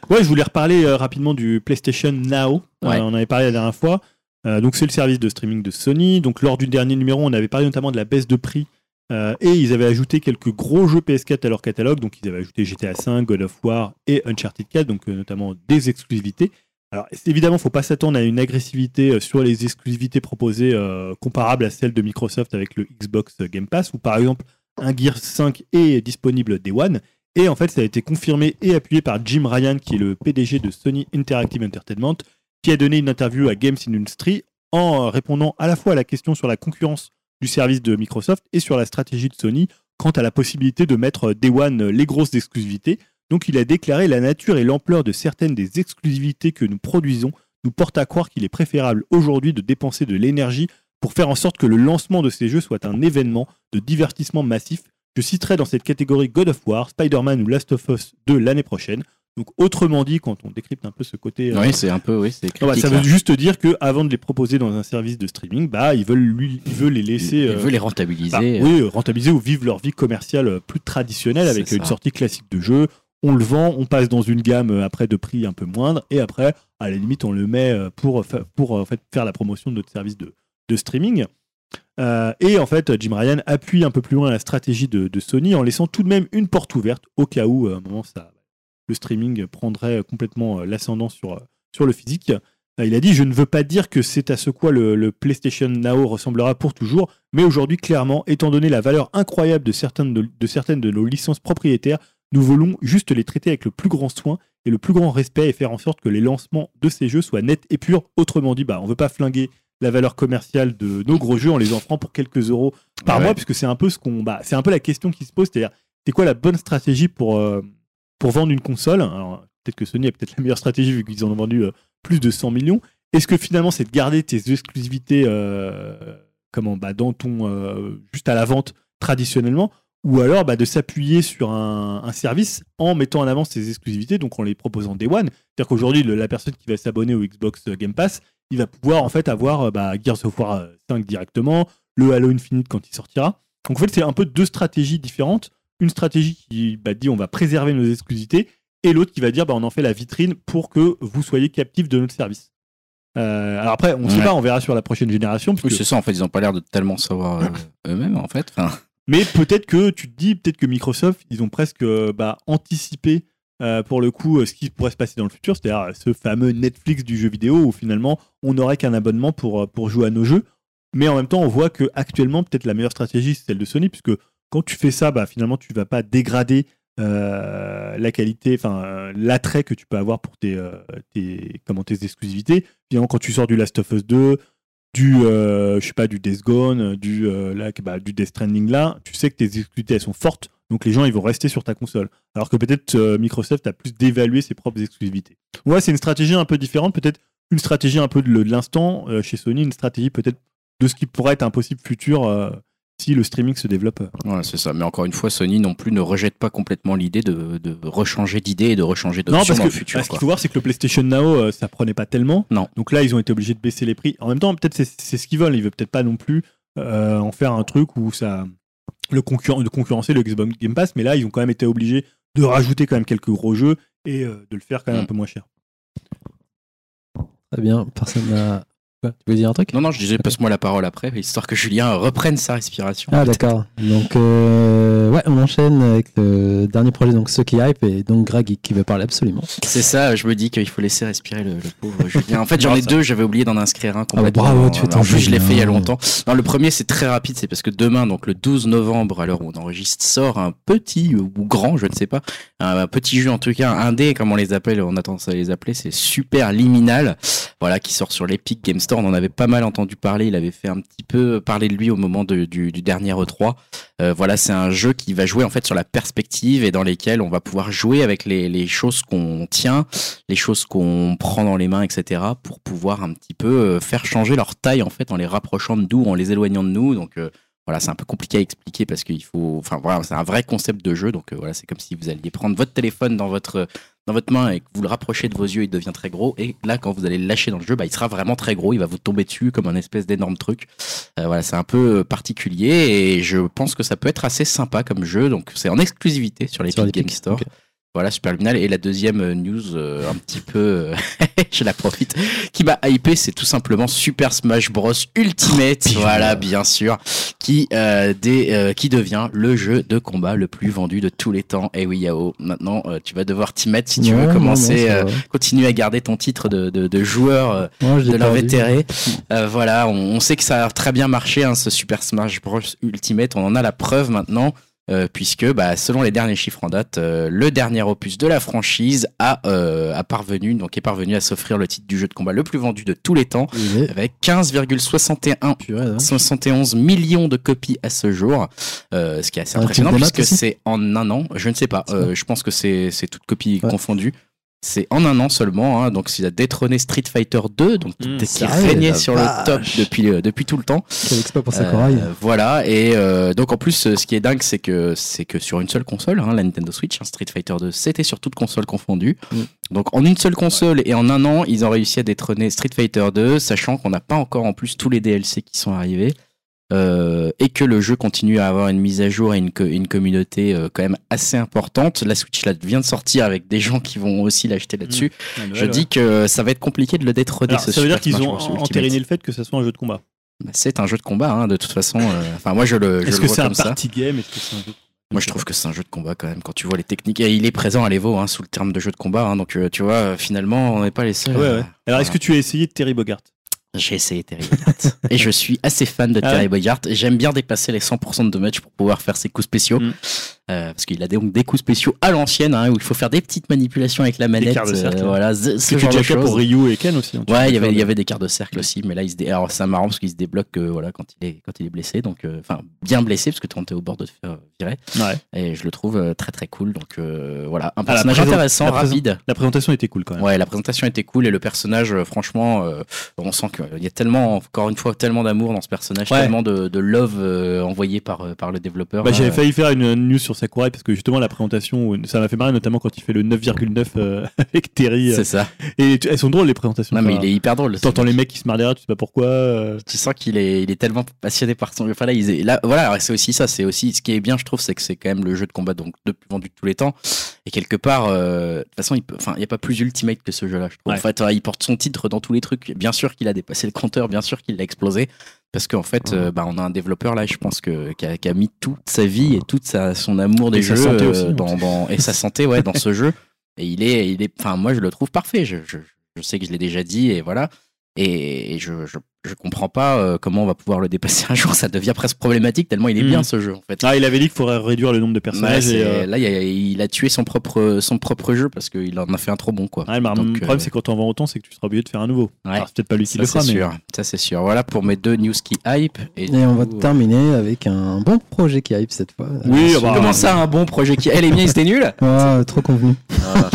Ouais, je voulais reparler euh, rapidement du PlayStation Now. Euh, Ouais. on en avait parlé la dernière fois. Euh, donc, c'est le service de streaming de Sony. Donc, lors du dernier numéro, on avait parlé notamment de la baisse de prix. Euh, et ils avaient ajouté quelques gros jeux PS4 à leur catalogue. Donc, ils avaient ajouté GTA V, God of War et Uncharted 4, donc euh, notamment des exclusivités. Alors, évidemment, il ne faut pas s'attendre à une agressivité euh, sur les exclusivités proposées euh, comparables à celles de Microsoft avec le Xbox Game Pass, où par exemple, un Gear 5 est disponible Day One. Et en fait, ça a été confirmé et appuyé par Jim Ryan, qui est le PDG de Sony Interactive Entertainment, qui a donné une interview à Games Industry en euh, répondant à la fois à la question sur la concurrence du service de Microsoft et sur la stratégie de Sony quant à la possibilité de mettre euh, Day One les grosses exclusivités. Donc il a déclaré la nature et l'ampleur de certaines des exclusivités que nous produisons nous porte à croire qu'il est préférable aujourd'hui de dépenser de l'énergie pour faire en sorte que le lancement de ces jeux soit un événement de divertissement massif. Je citerai dans cette catégorie God of War, Spider-Man ou Last of Us 2 l'année prochaine. Donc autrement dit, quand on décrypte un peu ce côté... euh, Oui, c'est un peu, oui, c'est non, bah, critique, ça là. veut juste dire que avant de les proposer dans un service de streaming, bah ils veulent lui, ils veulent les laisser Il euh, veut les bah, rentabiliser. oui, euh, rentabiliser ou vivre leur vie commerciale euh, plus traditionnelle avec une sortie classique de jeu. On le vend, on passe dans une gamme euh, après de prix un peu moindre et après, à la limite, on le met euh, pour, fa- pour euh, en fait, faire la promotion de notre service de, de streaming. Euh, et en fait, Jim Ryan appuie un peu plus loin la stratégie de, Sony en laissant tout de même une porte ouverte au cas où, euh, à un moment, ça, le streaming prendrait complètement euh, l'ascendant sur, euh, sur le physique. Euh, Il a dit Je ne veux pas dire que c'est à ce quoi le, PlayStation Now ressemblera pour toujours, mais aujourd'hui, clairement, étant donné la valeur incroyable de certaines de certaines de nos licences propriétaires, nous voulons juste les traiter avec le plus grand soin et le plus grand respect et faire en sorte que les lancements de ces jeux soient nets et purs. Autrement dit, bah, on ne veut pas flinguer la valeur commerciale de nos gros jeux en les offrant pour quelques euros par Ouais. mois, puisque c'est un peu ce qu'on, bah, c'est un peu la question qui se pose, c'est-à-dire c'est quoi la bonne stratégie pour euh, pour vendre une console? Alors, Peut-être que Sony a peut-être la meilleure stratégie vu qu'ils en ont vendu euh, plus de 100 millions. Est-ce que finalement c'est de garder tes exclusivités euh, comment bah, dans ton juste à la vente traditionnellement? Ou alors bah, de s'appuyer sur un, un service en mettant en avant ses exclusivités, donc en les proposant Day One. C'est-à-dire qu'aujourd'hui, la personne qui va s'abonner au Xbox Game Pass, il va pouvoir en fait avoir euh, bah, Gears of War euh, 5 directement, le Halo Infinite quand il sortira. Donc en fait, c'est un peu deux stratégies différentes. Une stratégie qui bah, dit on va préserver nos exclusivités et l'autre qui va dire bah, on en fait la vitrine pour que vous soyez captifs de notre service. Euh, alors après, on ne sait Ouais. pas, on verra sur la prochaine génération. parce Oui, que- c'est ça, en fait, ils ont pas l'air de tellement savoir euh, eux-mêmes, en fait. Enfin, Mais peut-être que tu te dis, peut-être que Microsoft, ils ont presque euh, bah, anticipé euh, pour le coup euh, ce qui pourrait se passer dans le futur, c'est-à-dire ce fameux Netflix du jeu vidéo où finalement on n'aurait qu'un abonnement pour, jouer à nos jeux. Mais en même temps, on voit que actuellement, peut-être la meilleure stratégie, c'est celle de Sony, puisque quand tu fais ça, bah, finalement, tu vas pas dégrader la qualité, enfin l'attrait que tu peux avoir pour tes, tes, comment, tes exclusivités. Finalement, quand tu sors du Last of Us 2, du, euh, je sais pas, du Days Gone, du, euh, là, bah, du Death Stranding là, tu sais que tes exclusivités elles sont fortes, donc les gens ils vont rester sur ta console. Alors que peut-être euh, Microsoft a plus d'évaluer ses propres exclusivités. Ouais, c'est une stratégie un peu différente, peut-être une stratégie un peu de, de l'instant euh, chez Sony, une stratégie peut-être de ce qui pourrait être un possible futur euh, si le streaming se développe. voilà, c'est ça. Mais encore une fois, Sony non plus ne rejette pas complètement l'idée de, de rechanger d'idée et de rechanger Non, d'option parce dans que le futur. bah, ce qu'il faut voir, c'est que le PlayStation Now, euh, ça prenait pas tellement. Non. Donc là, ils ont été obligés de baisser les prix. En même temps, peut-être c'est c'est ce qu'ils veulent. Ils veulent peut-être pas non plus euh, en faire un truc où ça le concurrent de concurrencer le Xbox Game Pass, mais là, ils ont quand même été obligés de rajouter quand même quelques gros jeux et euh, de le faire quand même Mm. un peu moins cher. Très bien, personne n'a. Quoi, tu veux dire un truc Non, non, je disais, passe-moi la parole après, histoire que Julien reprenne sa respiration. Ah d'accord. Donc euh, ouais, on enchaîne avec le dernier projet, donc ceux qui hype et donc Greg qui veut parler absolument. C'est ça, je me dis qu'il faut laisser respirer le, le pauvre Julien. En fait, j'en ai deux, j'avais oublié d'en inscrire un bah complètement. bravo, tu es en plus, je l'ai fait il y a longtemps. Non, le premier, c'est très rapide, c'est parce que demain, donc le 12 novembre, à l'heure où on enregistre, sort un petit ou grand, je ne sais pas, un, petit jeu en tout cas, un dé, comme on les appelle, on a tendance à les appeler, c'est Super Liminal, voilà, qui sort sur l'Epic Game On en avait pas mal entendu parler, il avait fait un petit peu parler de lui au moment du, dernier E3. Euh, voilà, c'est un jeu qui va jouer en fait sur la perspective et dans lesquels on va pouvoir jouer avec les, choses qu'on tient, les choses qu'on prend dans les mains, etc. pour pouvoir un petit peu euh, faire changer leur taille en fait en les rapprochant de nous, en les éloignant de nous. Donc euh, voilà, c'est un peu compliqué à expliquer parce qu'il faut, enfin voilà, c'est un vrai concept de jeu. Donc voilà, c'est comme si vous alliez prendre votre téléphone dans votre dans votre main et que vous le rapprochez de vos yeux, il devient très gros. Et là, quand vous allez le lâcher dans le jeu, bah, il sera vraiment très gros. Il va vous tomber dessus comme un espèce d'énorme truc. Euh, voilà, c'est un peu euh, particulier et je pense que ça peut être assez sympa comme jeu. Donc c'est en exclusivité sur les Game Store. Voilà, super luminal. Et la deuxième euh, news, euh, un petit peu, euh, je la profite, qui m'a hypé, c'est tout simplement Super Smash Bros Ultimate. Oh, voilà, bien sûr, qui euh, des, euh, qui devient le jeu de combat le plus vendu de tous les temps. Et oui, Yao, maintenant tu vas devoir t'y mettre si tu veux commencer, non, continuer à garder ton titre de, de, de joueur. de l'invétéré. Voilà, on, on sait que ça a très bien marché, hein, ce Super Smash Bros Ultimate. On en a la preuve maintenant. Euh, puisque bah, selon les derniers chiffres en date, euh, le dernier opus de la franchise a, euh, a parvenu donc est parvenu à s'offrir le titre du jeu de combat le plus vendu de tous les temps, avec 15,61 purée, hein. 71 millions de copies à ce jour, euh, ce qui est assez Un impressionnant puisque c'est en un an. Je ne sais pas. Euh, je pense que c'est c'est toute copie Ouais. confondue. C'est en un an seulement, hein, donc il a détrôné Street Fighter 2, donc Mmh, qui régnait sur le top depuis, euh, depuis tout le temps. Quel exploit pour Euh, voilà, et euh, donc en plus, euh, ce qui est dingue, c'est que c'est que sur une seule console, hein, la Nintendo Switch, hein, Street Fighter 2, c'était sur toutes consoles confondues. Mm. Donc en une seule console et en un an, ils ont réussi à détrôner Street Fighter 2, sachant qu'on n'a pas encore en plus tous les DLC qui sont arrivés. Euh, et que le jeu continue à avoir une mise à jour et une, co- une communauté euh, quand même assez importante. La Switch là, vient de sortir avec des gens qui vont aussi l'acheter là-dessus. Je dis que ça va être compliqué de le détrôner. Alors, ce ça veut dire qu'ils ont entériné le fait que ça soit un jeu de combat. Bah, C'est un jeu de combat, hein, de toute façon. euh, Enfin, moi, je le, je Est-ce que c'est un ça. party game? Est-ce que c'est un jeu de Moi, je trouve que c'est un jeu de combat quand même. Quand tu vois les techniques, et il est présent à l'Evo hein, sous le terme de jeu de combat. hein, donc, tu vois, finalement, on n'est pas les seuls. Ouais, ouais. Alors, est-ce que tu as essayé Terry Bogart? J'ai essayé Terry Bogard. et je suis assez fan de Ah Terry ouais. J'aime bien dépasser les 100% de match pour pouvoir faire ses coups spéciaux. Mm. Euh, parce qu'il a donc des coups spéciaux à l'ancienne, hein, où il faut faire des petites manipulations avec la manette. quarts de cercle. euh, voilà, ce, que tu genre de choses. pour Ryu et Ken aussi. hein, Ouais, il y avait, il y des- avait des quarts de cercle aussi, mais là, il se dé... alors c'est marrant parce qu'il se débloque euh, voilà, quand, il est, quand il est blessé, donc euh, enfin bien blessé parce que tu es au bord de te faire virer. Ouais. Et je le trouve euh, très très cool, donc euh, voilà, un Ah, personnage intéressant, la rapide. La présentation était cool quand même. Ouais, la présentation était cool et le personnage, euh, franchement, euh, on sent qu'il y a tellement, encore une fois, tellement d'amour dans ce personnage, Ouais. tellement de, de love euh, envoyé par, euh, par le développeur. Bah, hein. J'avais failli faire une une news sur Sakurai parce que justement la présentation, ça m'a fait marrer notamment quand il fait le 9,9 euh, avec Terry. euh, C'est ça. et tu- elles sont drôles les présentations. Non, mais il est hyper drôle. T'entends les mecs qui se marrent derrière, tu sais pas pourquoi. euh, tu sens qu'il est, il est tellement passionné par son. Enfin là, il est- là voilà, c'est aussi ça. C'est aussi ce qui est bien, je trouve, c'est que c'est quand même le jeu de combat donc le plus vendu de tous les temps. Et quelque part, euh, de toute façon, il peut, enfin, il y a pas plus ultimate que ce jeu-là. Je trouve. Ouais. En fait, euh, il porte son titre dans tous les trucs. Bien sûr qu'il a dépassé le compteur, bien sûr qu'il l'a explosé. Parce qu'en fait, euh, bah, on a un développeur là, je pense que qui a, qui a mis toute sa vie et toute sa, son amour des Et sa jeux santé euh, aussi, dans, dans- et sa santé, ouais, dans ce jeu. Et il est, il est, enfin, moi, je le trouve parfait. Je, je, je sais que je l'ai déjà dit et voilà. Et je, je, je comprends pas euh, comment on va pouvoir le dépasser un jour. Ça devient presque problématique tellement il est Mhm. bien ce jeu en fait. Ah, il avait dit qu'il faudrait réduire le nombre de Ouais, personnages. et, euh, Là, il a, il a tué son propre, son propre jeu parce qu'il en a fait un trop bon quoi. ouais, mais Donc, le problème, euh, c'est quand on vend autant, c'est que tu seras obligé de faire un nouveau. Ouais. Alors, c'est peut-être pas lui qui Ça le fera, mais. sûr, ça c'est sûr. Voilà pour mes deux news qui hype. Et, on va terminer avec un bon projet qui hype cette fois. Oui, Euh, bah, Comment ça, un bon projet qui. Eh, les miens, nuls? Ah, trop convenu. Ah,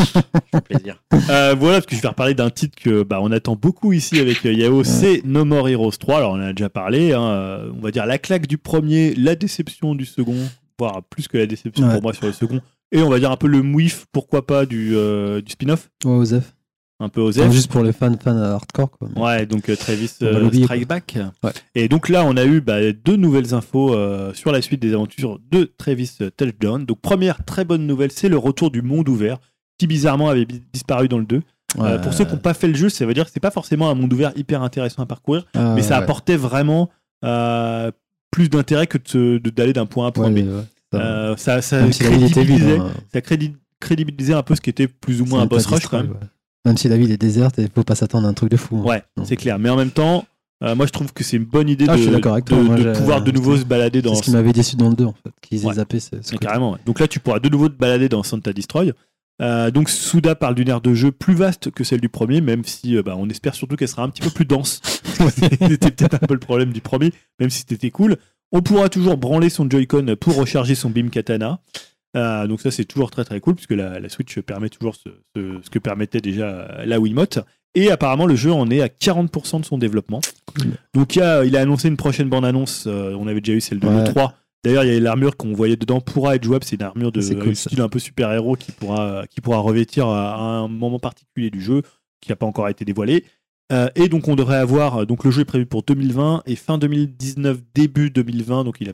plaisir. Euh, voilà, parce que je vais reparler d'un titre que bah, on attend beaucoup ici avec Yao, c'est No Heroes 3. Alors on en a déjà parlé, hein, euh, on va dire la claque du premier, la déception du second, voire plus que la déception Ouais. pour moi sur le second, et on va dire un peu le mouif, pourquoi pas, du, euh, du spin-off, Ouais, Osef. un peu Enfin, Juste pour les fans, fans hardcore. Quoi. Ouais, donc euh, Travis euh, Strike Back. Ouais. Et donc là, on a eu bah, deux nouvelles infos sur la suite des aventures de Travis Touchdown. Donc première très bonne nouvelle, c'est le retour du monde ouvert, qui bizarrement avait disparu dans le 2. Euh, pour ceux qui n'ont pas fait le jeu, ça veut dire que c'est pas forcément un monde ouvert hyper intéressant à parcourir, Ah, mais ça apportait vraiment euh, plus d'intérêt que d'aller d'un point A à un point B. ça- Euh, ça, ça si crédibilisait, hein. ça crédibilisait un peu ce qui était plus ou moins un boss rush distrait, quand même. Même si la ville est déserte, il faut pas s'attendre à un truc de fou. hein. Ouais, c'est clair. Mais en même temps, euh, moi je trouve que c'est une bonne idée Ah, de, de-. Moi, pouvoir de nouveau se balader dans C'est ce qui m'avait déçu dans le 2 en fait, qu'ils aient Ouais. zappé ce, ce carrément. ouais. Donc là, tu pourras de nouveau te balader dans Santa Destroy. Euh, donc Souda parle d'une aire de jeu plus vaste que celle du premier, même si euh, bah, on espère surtout qu'elle sera un petit peu plus dense. c'était peut-être un peu le problème du premier, même si c'était cool. On pourra toujours branler son Joy-Con pour recharger son Beam Katana. Euh, donc ça c'est toujours très très cool puisque la, la Switch permet toujours ce, ce- ce que permettait déjà la Wiimote. Et apparemment le jeu en est à 40% de son développement. Donc il, a- il a annoncé une prochaine bande-annonce. on avait déjà eu celle de Ouais. l'E3. D'ailleurs, il y a l'armure qu'on voyait dedans pourra être jouable. C'est une armure de cool, euh, style un peu super-héros qui pourra, qui pourra revêtir à un moment particulier du jeu qui n'a pas encore été dévoilé. Euh, et donc, on devrait avoir. euh, Donc, le jeu est prévu pour 2020 et fin 2019, début 2020. Donc, il a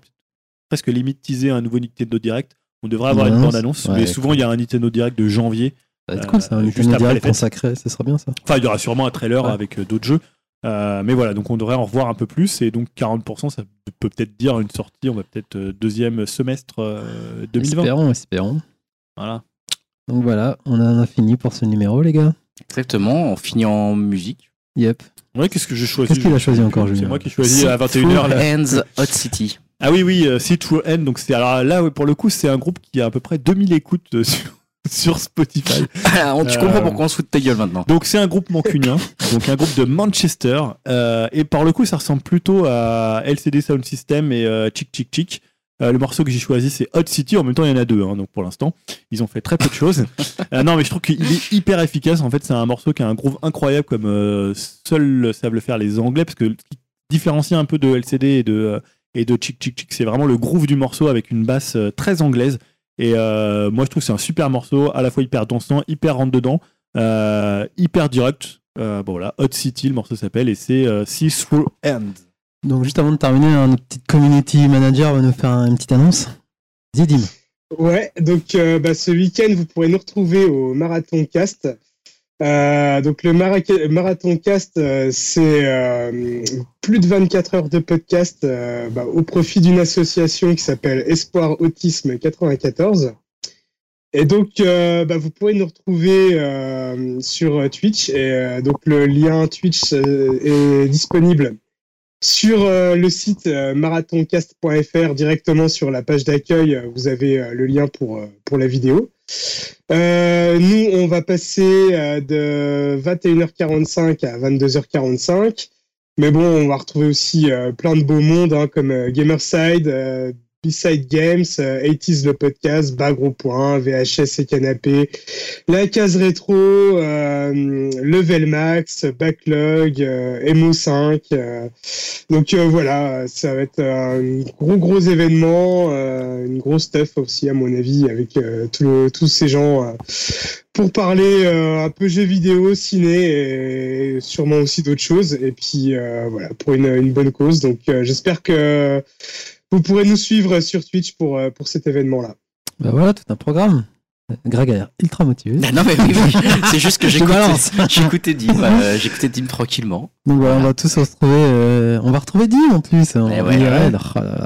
presque limite teasé un nouveau Nintendo Direct. On devrait avoir une Bande-annonce. Ouais, mais souvent, il y a un Nintendo Direct de janvier. Ça va être Euh, cool, ça. Un juste après Direct les fêtes. consacré, ce serait bien ça. Enfin, il y aura sûrement un trailer Ouais. avec euh, d'autres jeux. Euh, mais voilà, donc on devrait en revoir un peu plus. Et donc 40%, ça peut peut-être dire une sortie. On va peut-être euh, deuxième semestre euh, 2020. Espérons, espérons. Voilà. Donc voilà, on en a fini pour ce numéro, les gars. Exactement, on finit en musique. Yep. Ouais, qu'est-ce que j'ai choisi Qu'est-ce qu'il a choisi encore, C'est Julien moi qui ai choisi à 21h. Là. Hands Hot City. Ah oui, oui, euh, See True End. Donc c'est alors là, pour le coup, c'est un groupe qui a à peu près 2000 écoutes euh, sur, sur Spotify. On- tu Euh, comprends pourquoi on se fout de ta gueule maintenant. Donc c'est un groupe mancunien, donc un groupe de Manchester. euh, et par le coup, ça ressemble plutôt à LCD Sound System et euh, Chick Chick Chick. Euh, le morceau que j'ai choisi, c'est Hot City. En même temps, il y en a deux, hein, donc pour l'instant, ils ont fait très peu de choses. Euh, non, mais je trouve qu'il est hyper efficace. En fait, c'est un morceau qui a un groove incroyable, comme euh, seuls savent le faire les Anglais, parce que ce qui différencie un peu de LCD et de, euh, et de Chick Chick Chick, c'est vraiment le groove du morceau avec une basse euh, très anglaise. Et euh, moi, je trouve que c'est un super morceau, à la fois hyper dansant, hyper rentre dedans, euh, hyper direct. Euh, bon, voilà, Hot City, le morceau s'appelle, et c'est euh, See Through End. Donc, juste avant de terminer, hein, notre petite community manager va nous faire une petite annonce. Zidim. Ouais, donc euh, bah, ce week-end, vous pourrez nous retrouver au Marathon Cast. Euh, donc le Marathon Cast, euh, c'est euh, plus de 24 heures de podcast bah, au profit d'une association qui s'appelle Espoir Autisme 94. Et donc, bah, vous pourrez nous retrouver sur Twitch. Et donc, le lien Twitch est disponible sur le site marathoncast.fr directement sur la page d'accueil. Vous avez le lien pour, pour la vidéo. Euh, nous, on va passer euh, de 21h45 à 22h45. Mais bon, on va retrouver aussi euh, plein de beaux mondes hein, comme Gamerside, B-Side Games, euh, 80s le podcast, Bagro Point, VHS et Canapé, La Case Rétro, euh, Level Max, Backlog, euh, Emo 5. euh, donc euh, voilà, ça va être euh, un gros gros événement, euh, une grosse stuff aussi à mon avis avec euh, tous ces gens euh, pour parler euh, un peu jeux vidéo, ciné et sûrement aussi d'autres choses. Et puis euh, voilà, pour une, bonne cause. Donc euh, j'espère que vous pourrez nous suivre sur Twitch pour, euh, pour cet événement-là. Bah voilà, tout un programme. Greg a l'air ultra motivé. Ah non, mais oui, oui. C'est juste que j'écoutais Dim, euh, j'écoutais Dim tranquillement. Donc voilà, on va tous se retrouver. euh, on va retrouver Dim en plus. En ouais, IRL. ouais.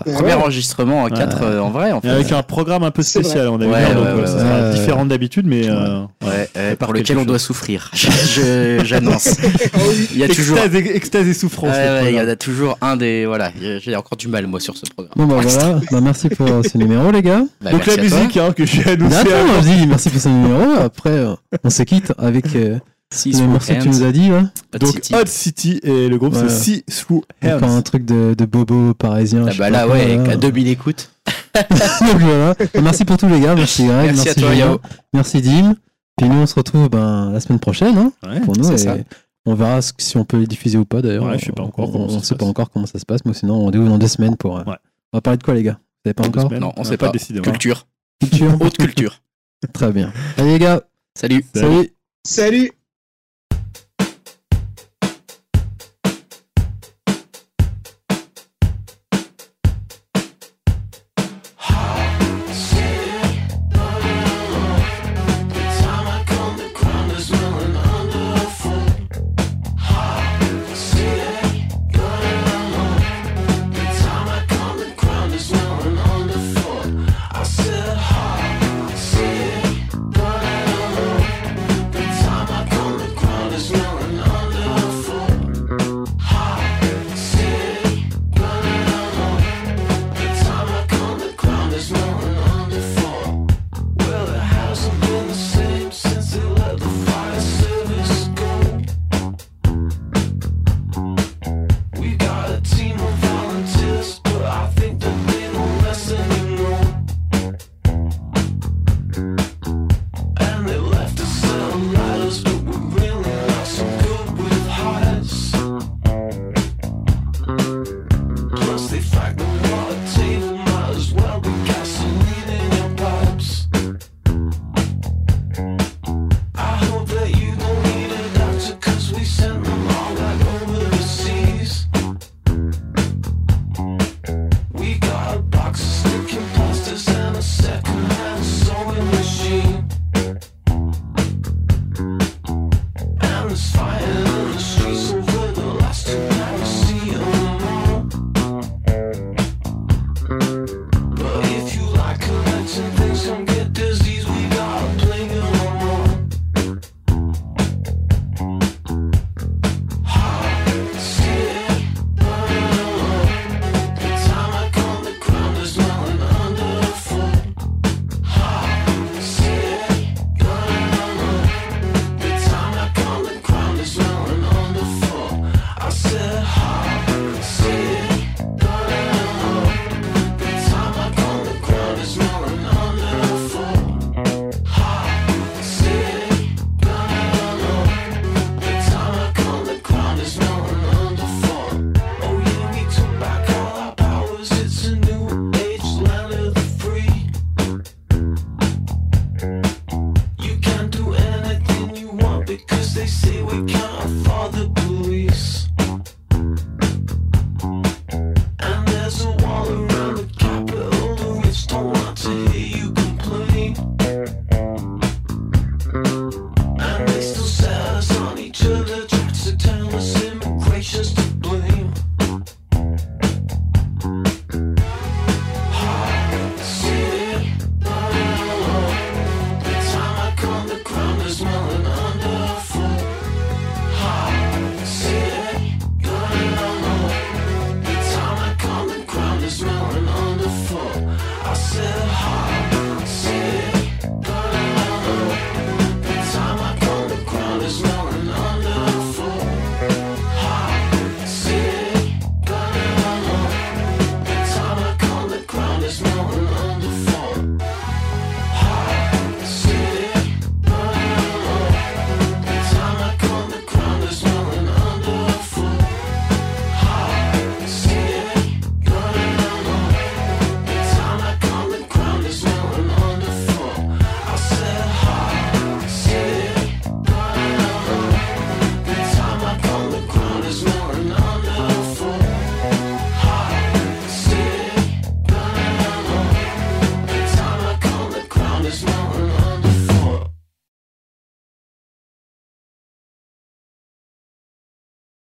Oh. Premier enregistrement en 4 en vrai, en fait. avec un programme un peu spécial, on a vu, Ouais, donc ouais, euh, ouais, différent d'habitude, mais euh, Ouais, euh, par pour lequel on doit souffrir. J'annonce. Il y a toujours. extase, et, extase et souffrance. Il y en a toujours un des. Voilà, j'ai encore du mal, moi, sur ce programme. Bon bah voilà, bah, merci pour euh, ce numéro les gars. Bah, Donc la musique hein, que j'ai annoncée. Merci pour ce numéro. Après, euh, on se quitte avec euh, le morceau que tu Hands, nous as dit. Là. Hot Donc City. Hot City et le groupe Ouais. c'est See Through Encore un Hands. truc de, de bobo parisien. Ah bah là, quoi, ouais, là. à 2000 écoutes. Donc voilà. Merci pour tous les gars. Merci Greg. Merci à toi, Julien, Yao. Merci Dim. Puis nous, on se retrouve ben, la semaine prochaine hein, Ouais. pour nous. c'est et ça. On verra si on peut les diffuser ou pas d'ailleurs. Ouais, je sais pas encore On- On ne sait pas encore comment ça se passe, mais sinon, on rendez-vous dans deux semaines pour. euh, Ouais. On va parler de quoi, les gars? Vous savez pas encore? semaines. Non, on a sait pas pas. Culture. Culture Haute culture. Très bien. Allez, les gars. Salut. Salut. Salut. Salut